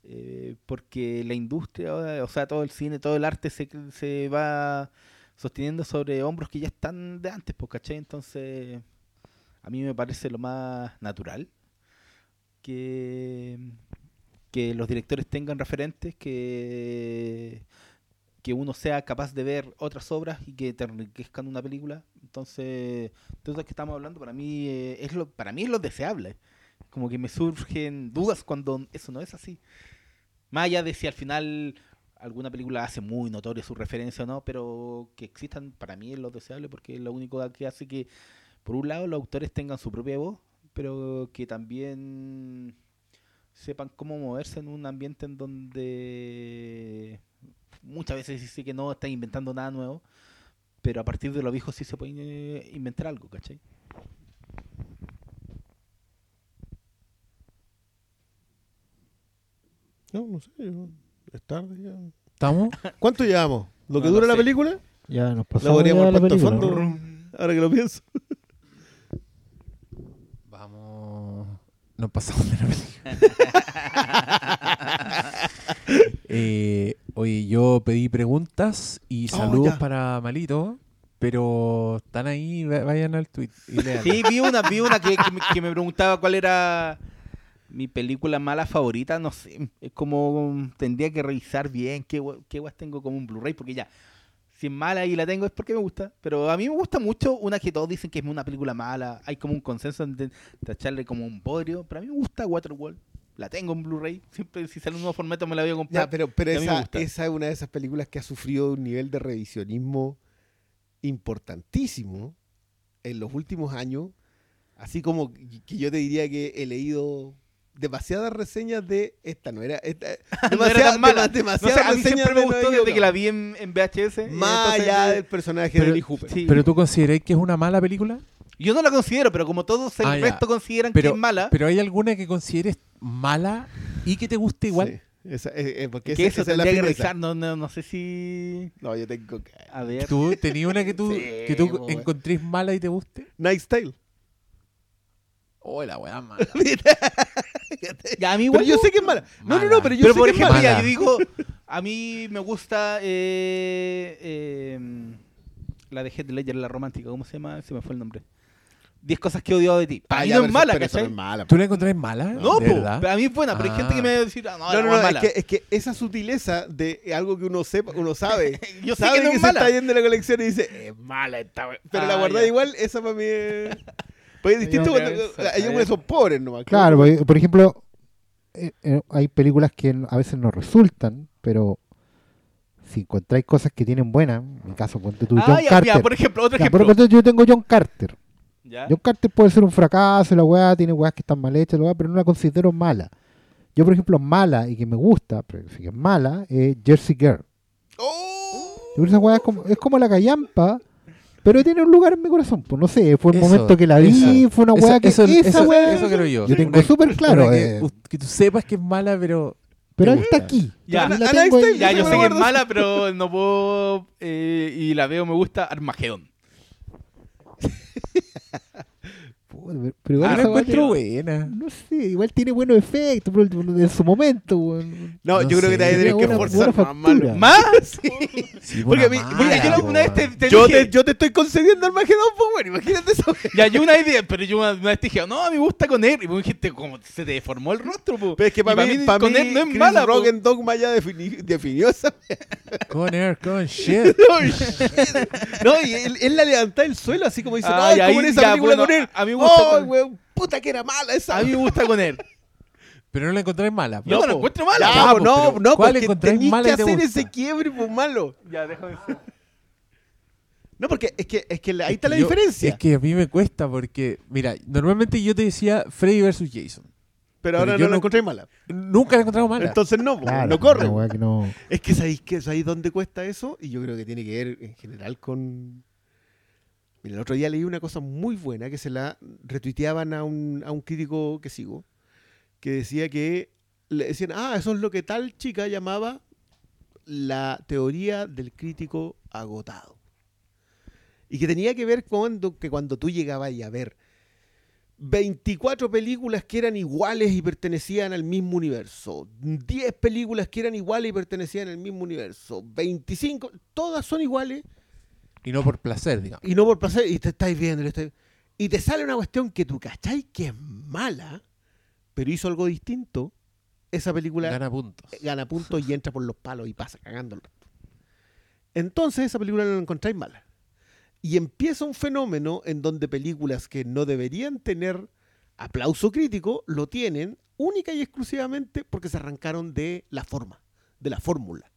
eh, porque la industria, o sea, todo el cine, todo el arte se, se va sosteniendo sobre hombros que ya están de antes, pues, ¿cachai? Entonces, a mí me parece lo más natural que, que los directores tengan referentes, que, que uno sea capaz de ver otras obras y que te enriquezcan una película. Entonces, todo eso que estamos hablando para mí eh, es lo para mí es lo deseable. Como que me surgen dudas cuando eso no es así. Más allá de si al final alguna película hace muy notoria su referencia o no, pero que existan para mí es lo deseable porque es lo único que hace que, por un lado, los autores tengan su propia voz, pero que también sepan cómo moverse en un ambiente en donde muchas veces sí que no están inventando nada nuevo, pero a partir de lo viejo sí se puede inventar algo, ¿cachai? No, no sé. yo- Es tarde ya. ¿Estamos? ¿Cuánto llevamos? ¿Lo que No, dura no la sé. película? Ya nos La pasamos podríamos la película, fondo. ¿no? Ahora que lo pienso. Nos pasamos de la película. Eh, oye, yo pedí preguntas y Oh, saludos ya. para Malito, pero están ahí, va- vayan al tweet y lean. Sí, vi una, vi una que, que me, que me preguntaba cuál era mi película mala favorita, no sé, es como tendría que revisar bien qué, qué guas tengo como un Blu-ray, porque ya, si es mala y la tengo es porque me gusta, pero a mí me gusta mucho una que todos dicen que es una película mala, hay como un consenso de echarle como un bodrio, pero a mí me gusta Waterworld, la tengo en Blu-ray, siempre si sale un nuevo formato me la voy a comprar. Ya, pero, esa, esa es una de esas películas que ha sufrido un nivel de revisionismo importantísimo en los últimos años. Así como que yo te diría que he leído demasiadas reseñas de esta no era esta, No era tan mala. dema- No demasiadas sé, a mí reseñas siempre me de gustó No desde que la vi en, en VHS. más allá del personaje Pero- de Lee Hooper. sí. ¿Pero tú consideráis que es una mala película? Yo no la considero, pero como todos el Ah, ya. resto consideran Pero, que es mala, pero hay alguna que consideres mala y que te guste igual. Sí, esa- eh, eh, porque que esa- eso esa es la tendría que revisar, no, no, no sé si... No, yo tengo que... A ver... ¿Tú tenías una que tú, Sí, que tú po, encontrés mala y te guste? Night's Tale. Oh, la weá mala. Ya, a mí Pero igual yo me sé que es mala. No, no, no, Mala. pero yo Pero sé por que es ejemplo, mala. ya, mala. yo digo, a mí me gusta eh, eh, la de Heath Ledger, la romántica, ¿cómo se llama? Se me fue el nombre. Diez cosas que he odiado de ti. Para Ah, mí no pero es mala, pero eso no ¿cachai? es mala. ¿Tú la encontrás mala? No, ¿De po, verdad? pero a mí es buena, pero hay gente que Ah. me va a decir, ah, no, No, no, no, es es mala. que, es que esa sutileza de algo que uno sepa, uno sabe. Yo sé sabe que no que es se mala. está yendo la colección y dice, es mala esta wea". Pero la Ah, guardada igual, esa para mí es. Pues es distinto cuando a porque ver. son pobres nomás. Claro, porque, por ejemplo, eh, eh, hay películas que a veces no resultan, pero si encontráis cosas que tienen buenas, en mi caso, ponte tú, Ah, John ya, Carter. ya, por ejemplo, otro Ya, ejemplo. pero ponte, yo tengo John Carter. John Carter puede ser un fracaso, la weá, tiene weas que están mal hechas, la weá, pero no la considero mala. Yo, por ejemplo, mala y que me gusta, pero sí que es mala, es Jersey Girl. ¡Oh! Yo creo que esa weá es como, es como la callampa, pero tiene un lugar en mi corazón. Pues no sé, fue el Eso, momento que la vi, fue una weá que eso, esa weá- eso creo yo. Yo tengo súper claro, que, eh. que tú sepas que es mala, pero. pero está aquí. Ya. Yo la Ana- tengo Ana ahí. Ya, yo sé que es mala, pero no puedo. eh, y la veo, me gusta Armagedón. Pero- igual Ah, la esa encuentro tiene- buena. No sé, igual tiene buenos efectos pero en su momento, weón. No, No yo creo que te tener que Buena- esforzar buena más. ¿Más? Sí, Porque una a mí- mala, porque yo una vez te, te Yo dije- te, yo te estoy concediendo al Magedón, pues bueno, imagínate eso. Ya, yo una idea, pero yo una, una vez te dije, no, a mí me gusta con él. Y vos dijiste, como se te deformó el rostro, po. Pero es que para mí, para con mí, él no es Chris mala, Rock en Dogma ya defini- definió esa. Con air, con shit. No, y él, él la levanta del suelo, así como dice, Ah, no, como ahí en esa película bueno, con él. a mí me gusta Oh, weón, puta que era mala esa. A mí me gusta con él. Pero no la encontrás mala. Yo no la encuentro mala. Ya, po, no, pero no, ¿cuál porque mala que te hacer gusta? ese quiebre, pues malo. Ya, déjame decir. No, porque es que, es que ahí está la Yo- diferencia. Es que a mí me cuesta porque, mira, normalmente yo te decía Freddy versus Jason. pero ahora pero no yo la no- encontré mala. Nunca la he encontrado mala. Entonces no, Claro, no corre. que no- Es que sabéis que sabéis dónde cuesta eso y yo creo que tiene que ver en general con. El otro día leí una cosa muy buena que se la retuiteaban a un, a un crítico que sigo, que decía que le decían, ah, eso es lo que tal chica llamaba la teoría del crítico agotado. Y que tenía que ver con que cuando tú llegabas a ver 24 películas que eran iguales y pertenecían al mismo universo. 10 películas que eran iguales y pertenecían al mismo universo. 25, todas son iguales Y no por placer, digamos. y no por placer. Y te estáis viendo. y estáis- Y te sale una cuestión que tú cacháis que es mala, pero hizo algo distinto esa película Gana puntos. gana puntos y entra por los palos y pasa cagándolo. Entonces esa película no la encontráis mala. Y empieza un fenómeno en donde películas que no deberían tener aplauso crítico lo tienen única y exclusivamente porque se arrancaron de la forma, de la fórmula.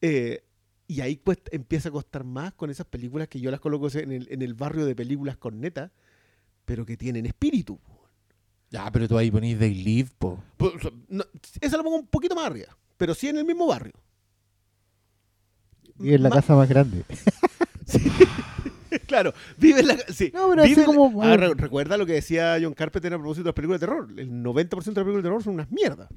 Eh, y ahí pues empieza a costar más con esas películas que yo las coloco en el, en el barrio de películas con neta, pero que tienen espíritu. Ya, pero tú ahí ponís They Live, po. No, esa la pongo un poquito más arriba, pero sí en el mismo barrio. Y en la Ma- casa más grande. Claro, vive en la sí, No, pero vive la- como- Ah, re- recuerda lo que decía John Carpenter a propósito de las películas de terror. El 90% de las películas de terror son unas mierdas.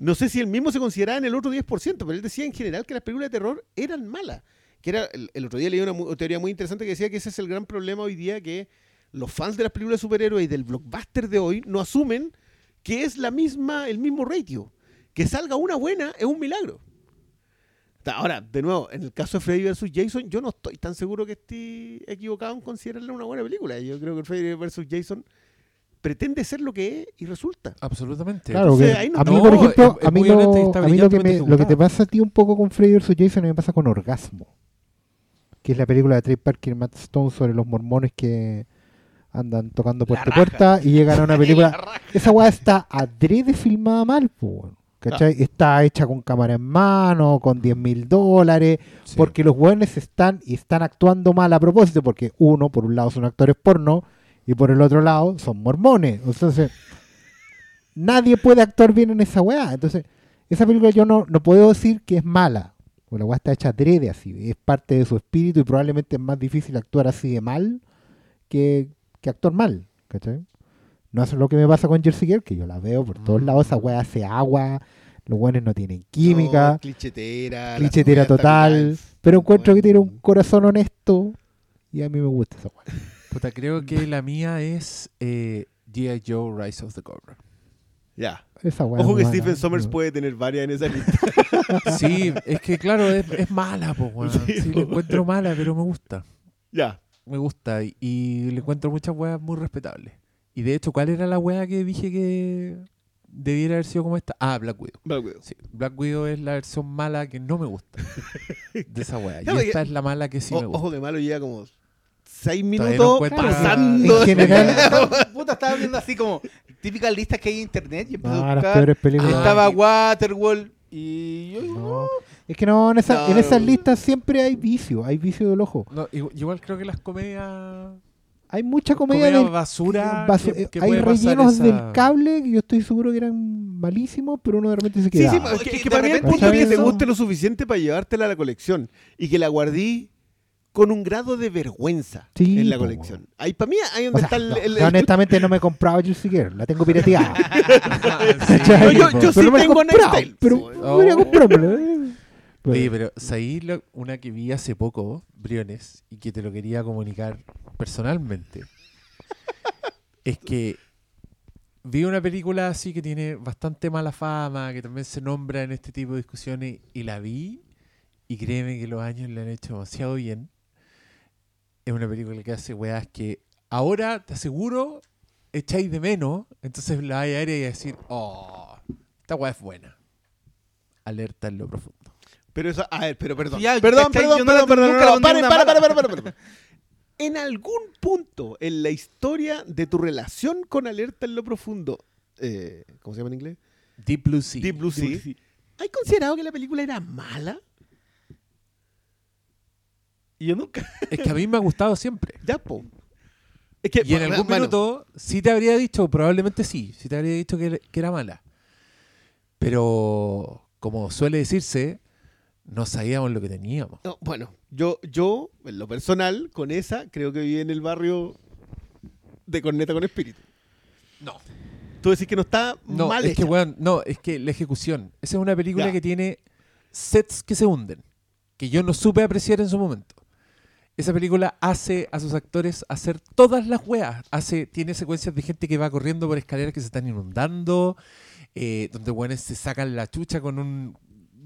No sé si él mismo se consideraba en el otro 10%, pero él decía en general que las películas de terror eran malas. Que era, el, otro día leí una teoría muy interesante que decía que ese es el gran problema hoy día que los fans de las películas de superhéroes y del blockbuster de hoy no asumen que es la misma, el mismo ratio. Que salga una buena es un milagro. Ahora, de nuevo, en el caso de Freddy vs. Jason, yo no estoy tan seguro que esté equivocado en considerarla una buena película. Yo creo que Freddy vs. Jason pretende ser lo que es y resulta. Absolutamente. Claro, Entonces, que ahí no- a mí, No, por ejemplo, es- es a mí, lo, a mí lo, que me, lo que te pasa a ti un poco con Freddy vs. Jason, a mí me pasa con Orgasmo, que es la película de Trey Parker y Matt Stone sobre los mormones que andan tocando puerta a puerta y llegan a una película. Esa weá está adrede filmada mal, ¿cachai? Está hecha con cámara en mano, con 10 mil dólares, Sí. porque los weones están y están actuando mal a propósito, porque uno, por un lado, son actores porno y por el otro lado, son mormones. Entonces, nadie puede actuar bien en esa weá. Entonces, esa película yo no, no puedo decir que es mala. Porque la weá está hecha adrede así, es parte de su espíritu y probablemente es más difícil actuar así de mal que, que actuar mal. ¿cachai? No es lo que me pasa con Jersey Girl, que yo la veo por todos Mm. lados, esa weá hace agua, los weones no tienen química No, clichetera. clichetera total, pero encuentro que tiene un corazón honesto y a mí me gusta esa weá. Puta, creo que la mía es eh, G.I. Joe Rise of the Cobra. Ya. Esa weá Ojo que Stephen Sommers ¿no? puede tener varias en esa lista. Sí, es que claro, es, es mala, po, weón. Sí, la encuentro mala, pero me gusta. ya. Me gusta y, y le encuentro muchas weas muy respetables. Y de hecho, ¿cuál era la wea que dije que debiera haber sido como esta? Ah, Black Widow. Black Widow. Sí, Black Widow es la versión mala que no me gusta de esa wea. Y esta es la mala que sí O- me gusta. ojo que malo lleva como seis minutos pasando. En general, Puta, estaba viendo así como típicas listas que hay en internet y empecé no, a las buscar. peores y películas. Ah, estaba y- Waterworld y yo No. Es que no, en, esa- en No. esas listas siempre hay vicio, hay vicio del ojo. No, igu- igual creo que las comedias. Hay mucha comedia, Comedia del- basura. basu- que- que hay puede pasar rellenos esa- del cable que yo estoy seguro que eran malísimos, pero uno de repente se Sí, queda. sí, Es que, que que para mí el punto es que te guste lo suficiente para llevártela a la colección y que la guardí con un grado de vergüenza Sí, en la po, colección. Ahí para mí, ahí O donde sea, está el, no, el- yo el- honestamente no me he comprado Juicy Girl, la tengo pirateada. Sí. No, yo- sí no me la he tengo comprado, Nightstale. Pero Oh. comprármela, eh. Pero- Oye, pero ¿sabéis lo- una que vi hace poco, Briones, y que te lo quería comunicar personalmente? es que vi una película así que tiene bastante mala fama, que también se nombra en este tipo de discusiones, y la vi, y créeme que los años le han hecho demasiado bien. Es una película que hace weas que ahora, te aseguro, echáis de menos, entonces la vais a ver y decir, oh, esta wea es buena. Alerta en lo profundo. Pero eso, a ver, pero perdón. Ya, perdón, perdón, no perdón, perdón, pare, para, para, para, para. En algún punto en la historia de tu relación con Alerta en lo profundo, eh, ¿cómo se llama en inglés? Deep Blue Sea. Deep Blue Sea. ¿Hay considerado que la película era mala? Y yo nunca. Es que a mí me ha gustado siempre. Ya, po. Es que, Y en bueno, algún bueno, minuto sí te habría dicho, probablemente sí, sí te habría dicho que, que era mala. Pero, como suele decirse, no sabíamos lo que teníamos. no, bueno, yo, yo, en lo personal, con esa, creo que viví en el barrio de Corneta con Espíritu. No. Tú decís que no está No, mal es que, weón, no, es que la ejecución. Esa es una película Ya. que tiene sets que se hunden, que yo no supe apreciar en su momento. Esa película hace a sus actores hacer todas las weas. Hace, tiene secuencias de gente que va corriendo por escaleras que se están inundando, eh, donde weones se sacan la chucha con un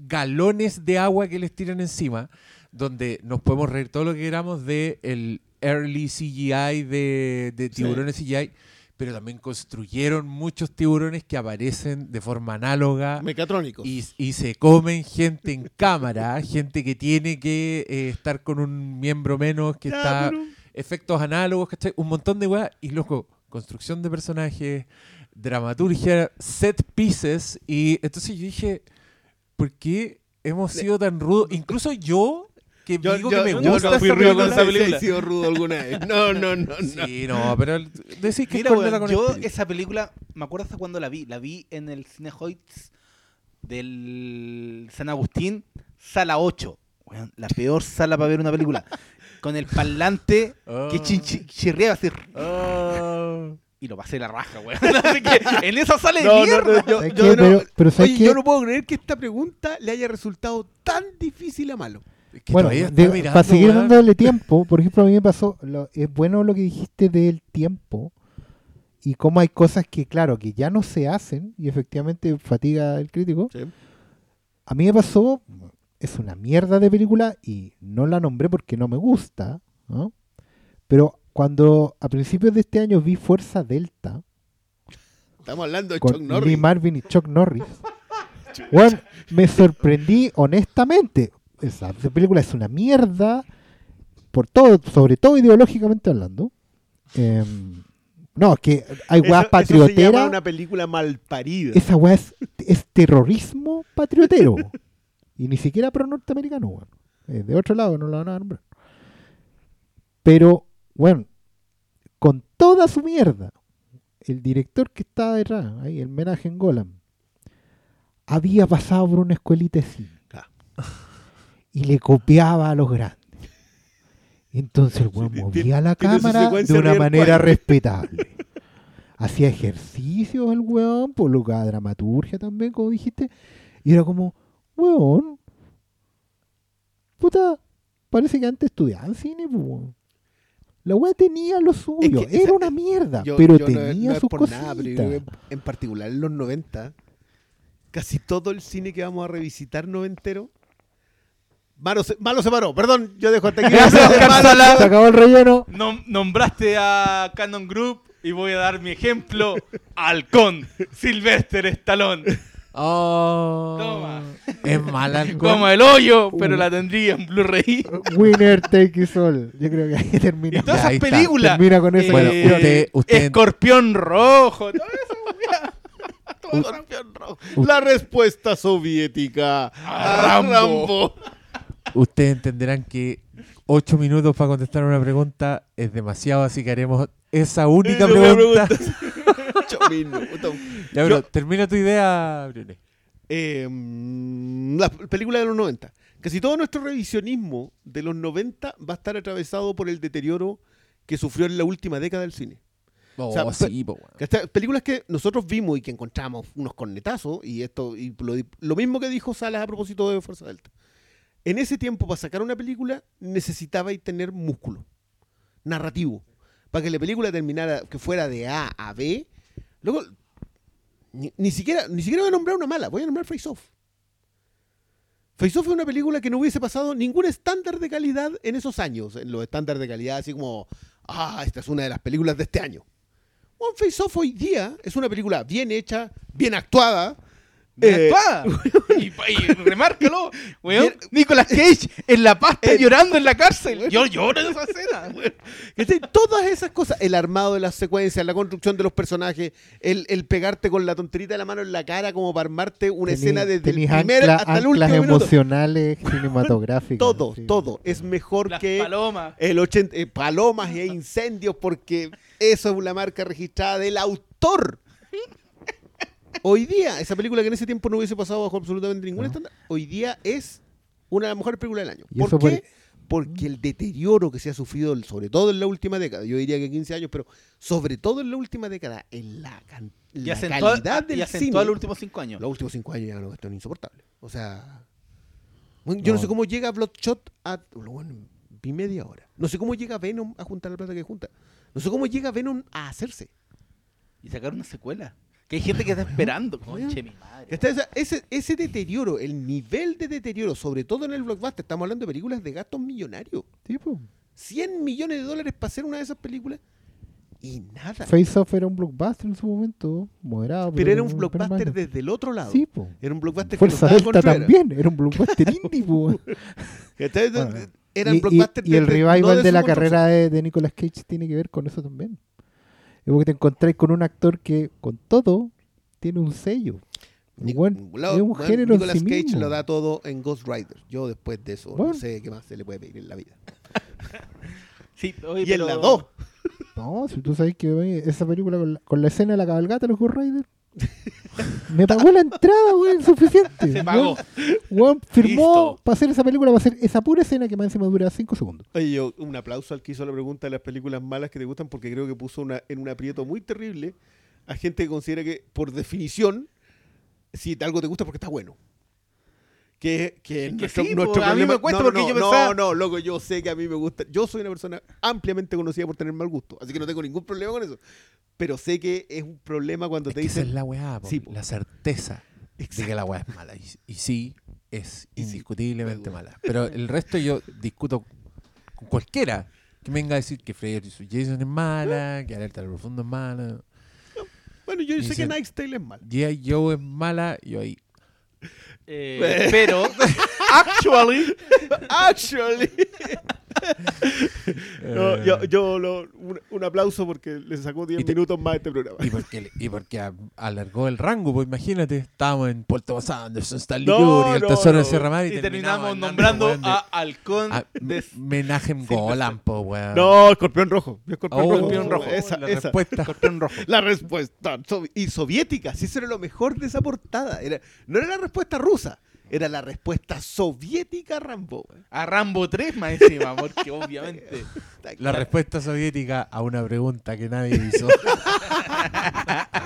galones de agua que les tiran encima, donde nos podemos reír todo lo que queramos de el early CGI de, de Sí. tiburones CGI, pero también construyeron muchos tiburones que aparecen de forma análoga Mecatrónicos. y, y se comen gente en cámara, gente que tiene que eh, estar con un miembro menos, que está efectos análogos, ¿cachai? Un montón de weas y loco, construcción de personajes, dramaturgia, set pieces y entonces yo dije, ¿por qué hemos sido tan rudos? Incluso yo que Yo, digo yo- que me yo gusta no fui rudo con película. esa película. he sido rudo alguna vez. No, no, no. no. Sí, no, pero decís que es Mira, weón, con yo espíritu. esa película, me acuerdo hasta cuando la vi. La vi en el Cine Hoyts del San Agustín, sala 8. Weón, la peor sala para ver una película. Con el parlante que chinchi- chirriaba así. Ah. Y lo pasé la raja, weón. Así que en esa sala de No, mierda. no, yo, ¿Sabes yo yo no puedo creer que esta pregunta le haya resultado tan difícil a malo. Es que Bueno, mirando, para seguir dándole tiempo, por ejemplo, a mí me pasó, lo- es bueno lo que dijiste del tiempo y cómo hay cosas que, claro, que ya no se hacen y efectivamente fatiga el crítico. A mí me pasó, es una mierda de película y no la nombré porque no me gusta, ¿no? Pero cuando a principios de este año vi Fuerza Delta Estamos hablando de Chuck con Lee Norris. Marvin y Chuck Norris, bueno, me sorprendí honestamente. Esa película es una mierda, por todo, sobre todo ideológicamente hablando. Em, no, es que hay weas eso se llama patrioteras. una película mal parida. Esa weá es, es terrorismo patriotero. y ni siquiera pro norteamericano, weón. Es de otro lado, no lo van a nombrar. Pero, bueno, con toda su mierda, el director que estaba detrás, ahí, el menaje en Golan, había pasado por una escuelita de cine. Y le copiaba a los grandes. Entonces el weón movía la cámara de una manera respetable. Hacía ejercicios el weón, por lo que a dramaturgia también, como dijiste. Y era como, weón, puta, parece que antes estudiaban cine, pues, weón. La weá tenía lo suyo, que era una mierda, Yo- pero yo no- tenía no es sus por cositas. nada, pero yo creo que en particular en los 90, casi todo el cine que vamos a revisitar noventero. Malo se, malo se paró, perdón, yo dejo hasta aquí. Se acabó el relleno. Nom- nombraste a Canon Group y voy a dar mi ejemplo. Halcón, Sylvester Stallone. Oh, Toma. Es mala el Como el hoyo, pero la tendría en Blu-ray. Winner take it all. Yo creo que ahí termina. Y todas esas películas. Termina con Bueno, Eh, usted- usted- Escorpión rojo. Todo eso. Todo Escorpión rojo. La respuesta soviética A Rambo. Ustedes entenderán que ocho minutos para contestar una pregunta es demasiado, así que haremos esa única pregunta. Ocho minutos. Ya, pero termina tu idea, Brune. Eh, mm, la película de los 90. Casi todo nuestro revisionismo de los 90 va a estar atravesado por el deterioro que sufrió en la última década del cine. Oh, sea, sí, po, weón. ¿Cachai? Películas que nosotros vimos y que encontramos unos cornetazos, y esto y lo, lo mismo que dijo Salas a propósito de Fuerza Delta. En ese tiempo, para sacar una película, necesitabais tener músculo narrativo. Para que la película terminara, que fuera de A a B. Luego, ni, ni siquiera, ni siquiera voy a nombrar una mala, voy a nombrar Face Off. Face Off es una película que no hubiese pasado ningún estándar de calidad en esos años. En los estándares de calidad, así como, ah, esta es una de las películas de este año. One Face Off hoy día es una película bien hecha, bien actuada. Eh, y, y remárcalo, weón. Nicolas Cage en la pasta Eh, llorando en la cárcel. Yo lloro en esa escena. Todas esas cosas, el armado de las secuencias, la construcción de los personajes, el, el pegarte con la tonterita de la mano en la cara como para armarte una Tení- escena desde el primer ancla- hasta el último minuto. emocionales cinematográficas. Todo, sí. todo. Es mejor Las que palomas. el 80, eh, palomas y incendios porque eso es la marca registrada del autor. Hoy día, esa película que en ese tiempo no hubiese pasado bajo absolutamente ningún No. estándar, hoy día es una de las mejores películas del año. ¿Por qué? por- Porque el deterioro que se ha sufrido, sobre todo en la última década, yo diría que 15 años, pero sobre todo en la última década, en la, can- Y la acentuó, calidad del y cine, los últimos cinco años. los últimos cinco años ya no están insoportables. O sea, yo no. No. sé cómo llega Bloodshot a. Bueno, vi media hora. No sé cómo llega Venom a juntar la plata que junta. No sé cómo llega Venom a hacerse. Y sacaron una secuela. Que hay gente que está esperando. Conche mi madre. Ese, ese deterioro, el nivel de deterioro, sobre todo en el blockbuster, estamos hablando de películas de gastos millonarios. Sí, po. 100 millones de dólares para hacer una de esas películas. Y nada. Face Off era un blockbuster en su momento, moderado. Pero era un blockbuster desde el otro lado. Sí, po. Era un blockbuster Fuerza que Delta también, era un blockbuster indie, po. ¿Cachai? Bueno, Eran y, y- y el revival no de, su la carrera de, de Nicolas Cage tiene que ver con eso también. Es porque te encontráis con un actor que, con todo, tiene un sello. Lo- es un género en Nicolas sí Cage mismo. lo da todo en Ghost Rider. Yo después de eso Bueno. no sé qué más se le puede pedir en la vida. Sí, oye, y en pero- la 2. No, si tú sabes que oye, esa película con la, con la escena de la cabalgata de los Ghost Rider, me pagó la entrada, weón, suficiente. Se pagó. Weón, firmó Listo. para hacer esa película, para hacer esa pura escena que más encima dura 5 segundos. Oye, yo un aplauso al que hizo la pregunta de las películas malas que te gustan porque creo que puso una, en un aprieto muy terrible a gente que considera que, por definición, si algo te gusta porque está bueno. Que, que Es que nuestro, sí, nuestro po, a mí me problema- cuesta no, no, porque no, yo no, pensaba- No, loco, yo sé que a mí me gusta. Yo soy una persona ampliamente conocida por tener mal gusto, así que no tengo ningún problema con eso. Pero sé que es un problema cuando Es te que esa es dicen. la weá, po, Sí, po. la certeza de que la weá es mala. Y, y sí, es Y indiscutiblemente me mala. Pero el resto yo discuto con cualquiera que me venga a decir que Freddy. Jason es mala, que Alerta al Profundo es mala, Bueno, yo sé que Dicen- Night's Tale es mal. G.I. Joe es mala, yo ahí. Eh, pero, actually, Actually. No, yo, Eh, yo lo- un, un aplauso porque le sacó 10 Y te- minutos más a este programa. Y porque, y porque a- alargó el rango, pues imagínate, estábamos en Puerto Thomas Anderson, Stanley No, Kubrick, el no, tesoro no. de Sierra Madre y terminamos nombrando de- a Halcón a de... Menachem Golan, po, weón. No, escorpión rojo. Escorpión Oh, rojo. Escorpión rojo. Esa, la esa. respuesta. Escorpión Rojo. La respuesta. Y soviética. Si eso era lo mejor de esa portada. Era, no era la respuesta rusa. Era la respuesta soviética a Rambo. A Rambo 3 más encima, porque obviamente... La respuesta soviética a una pregunta que nadie hizo.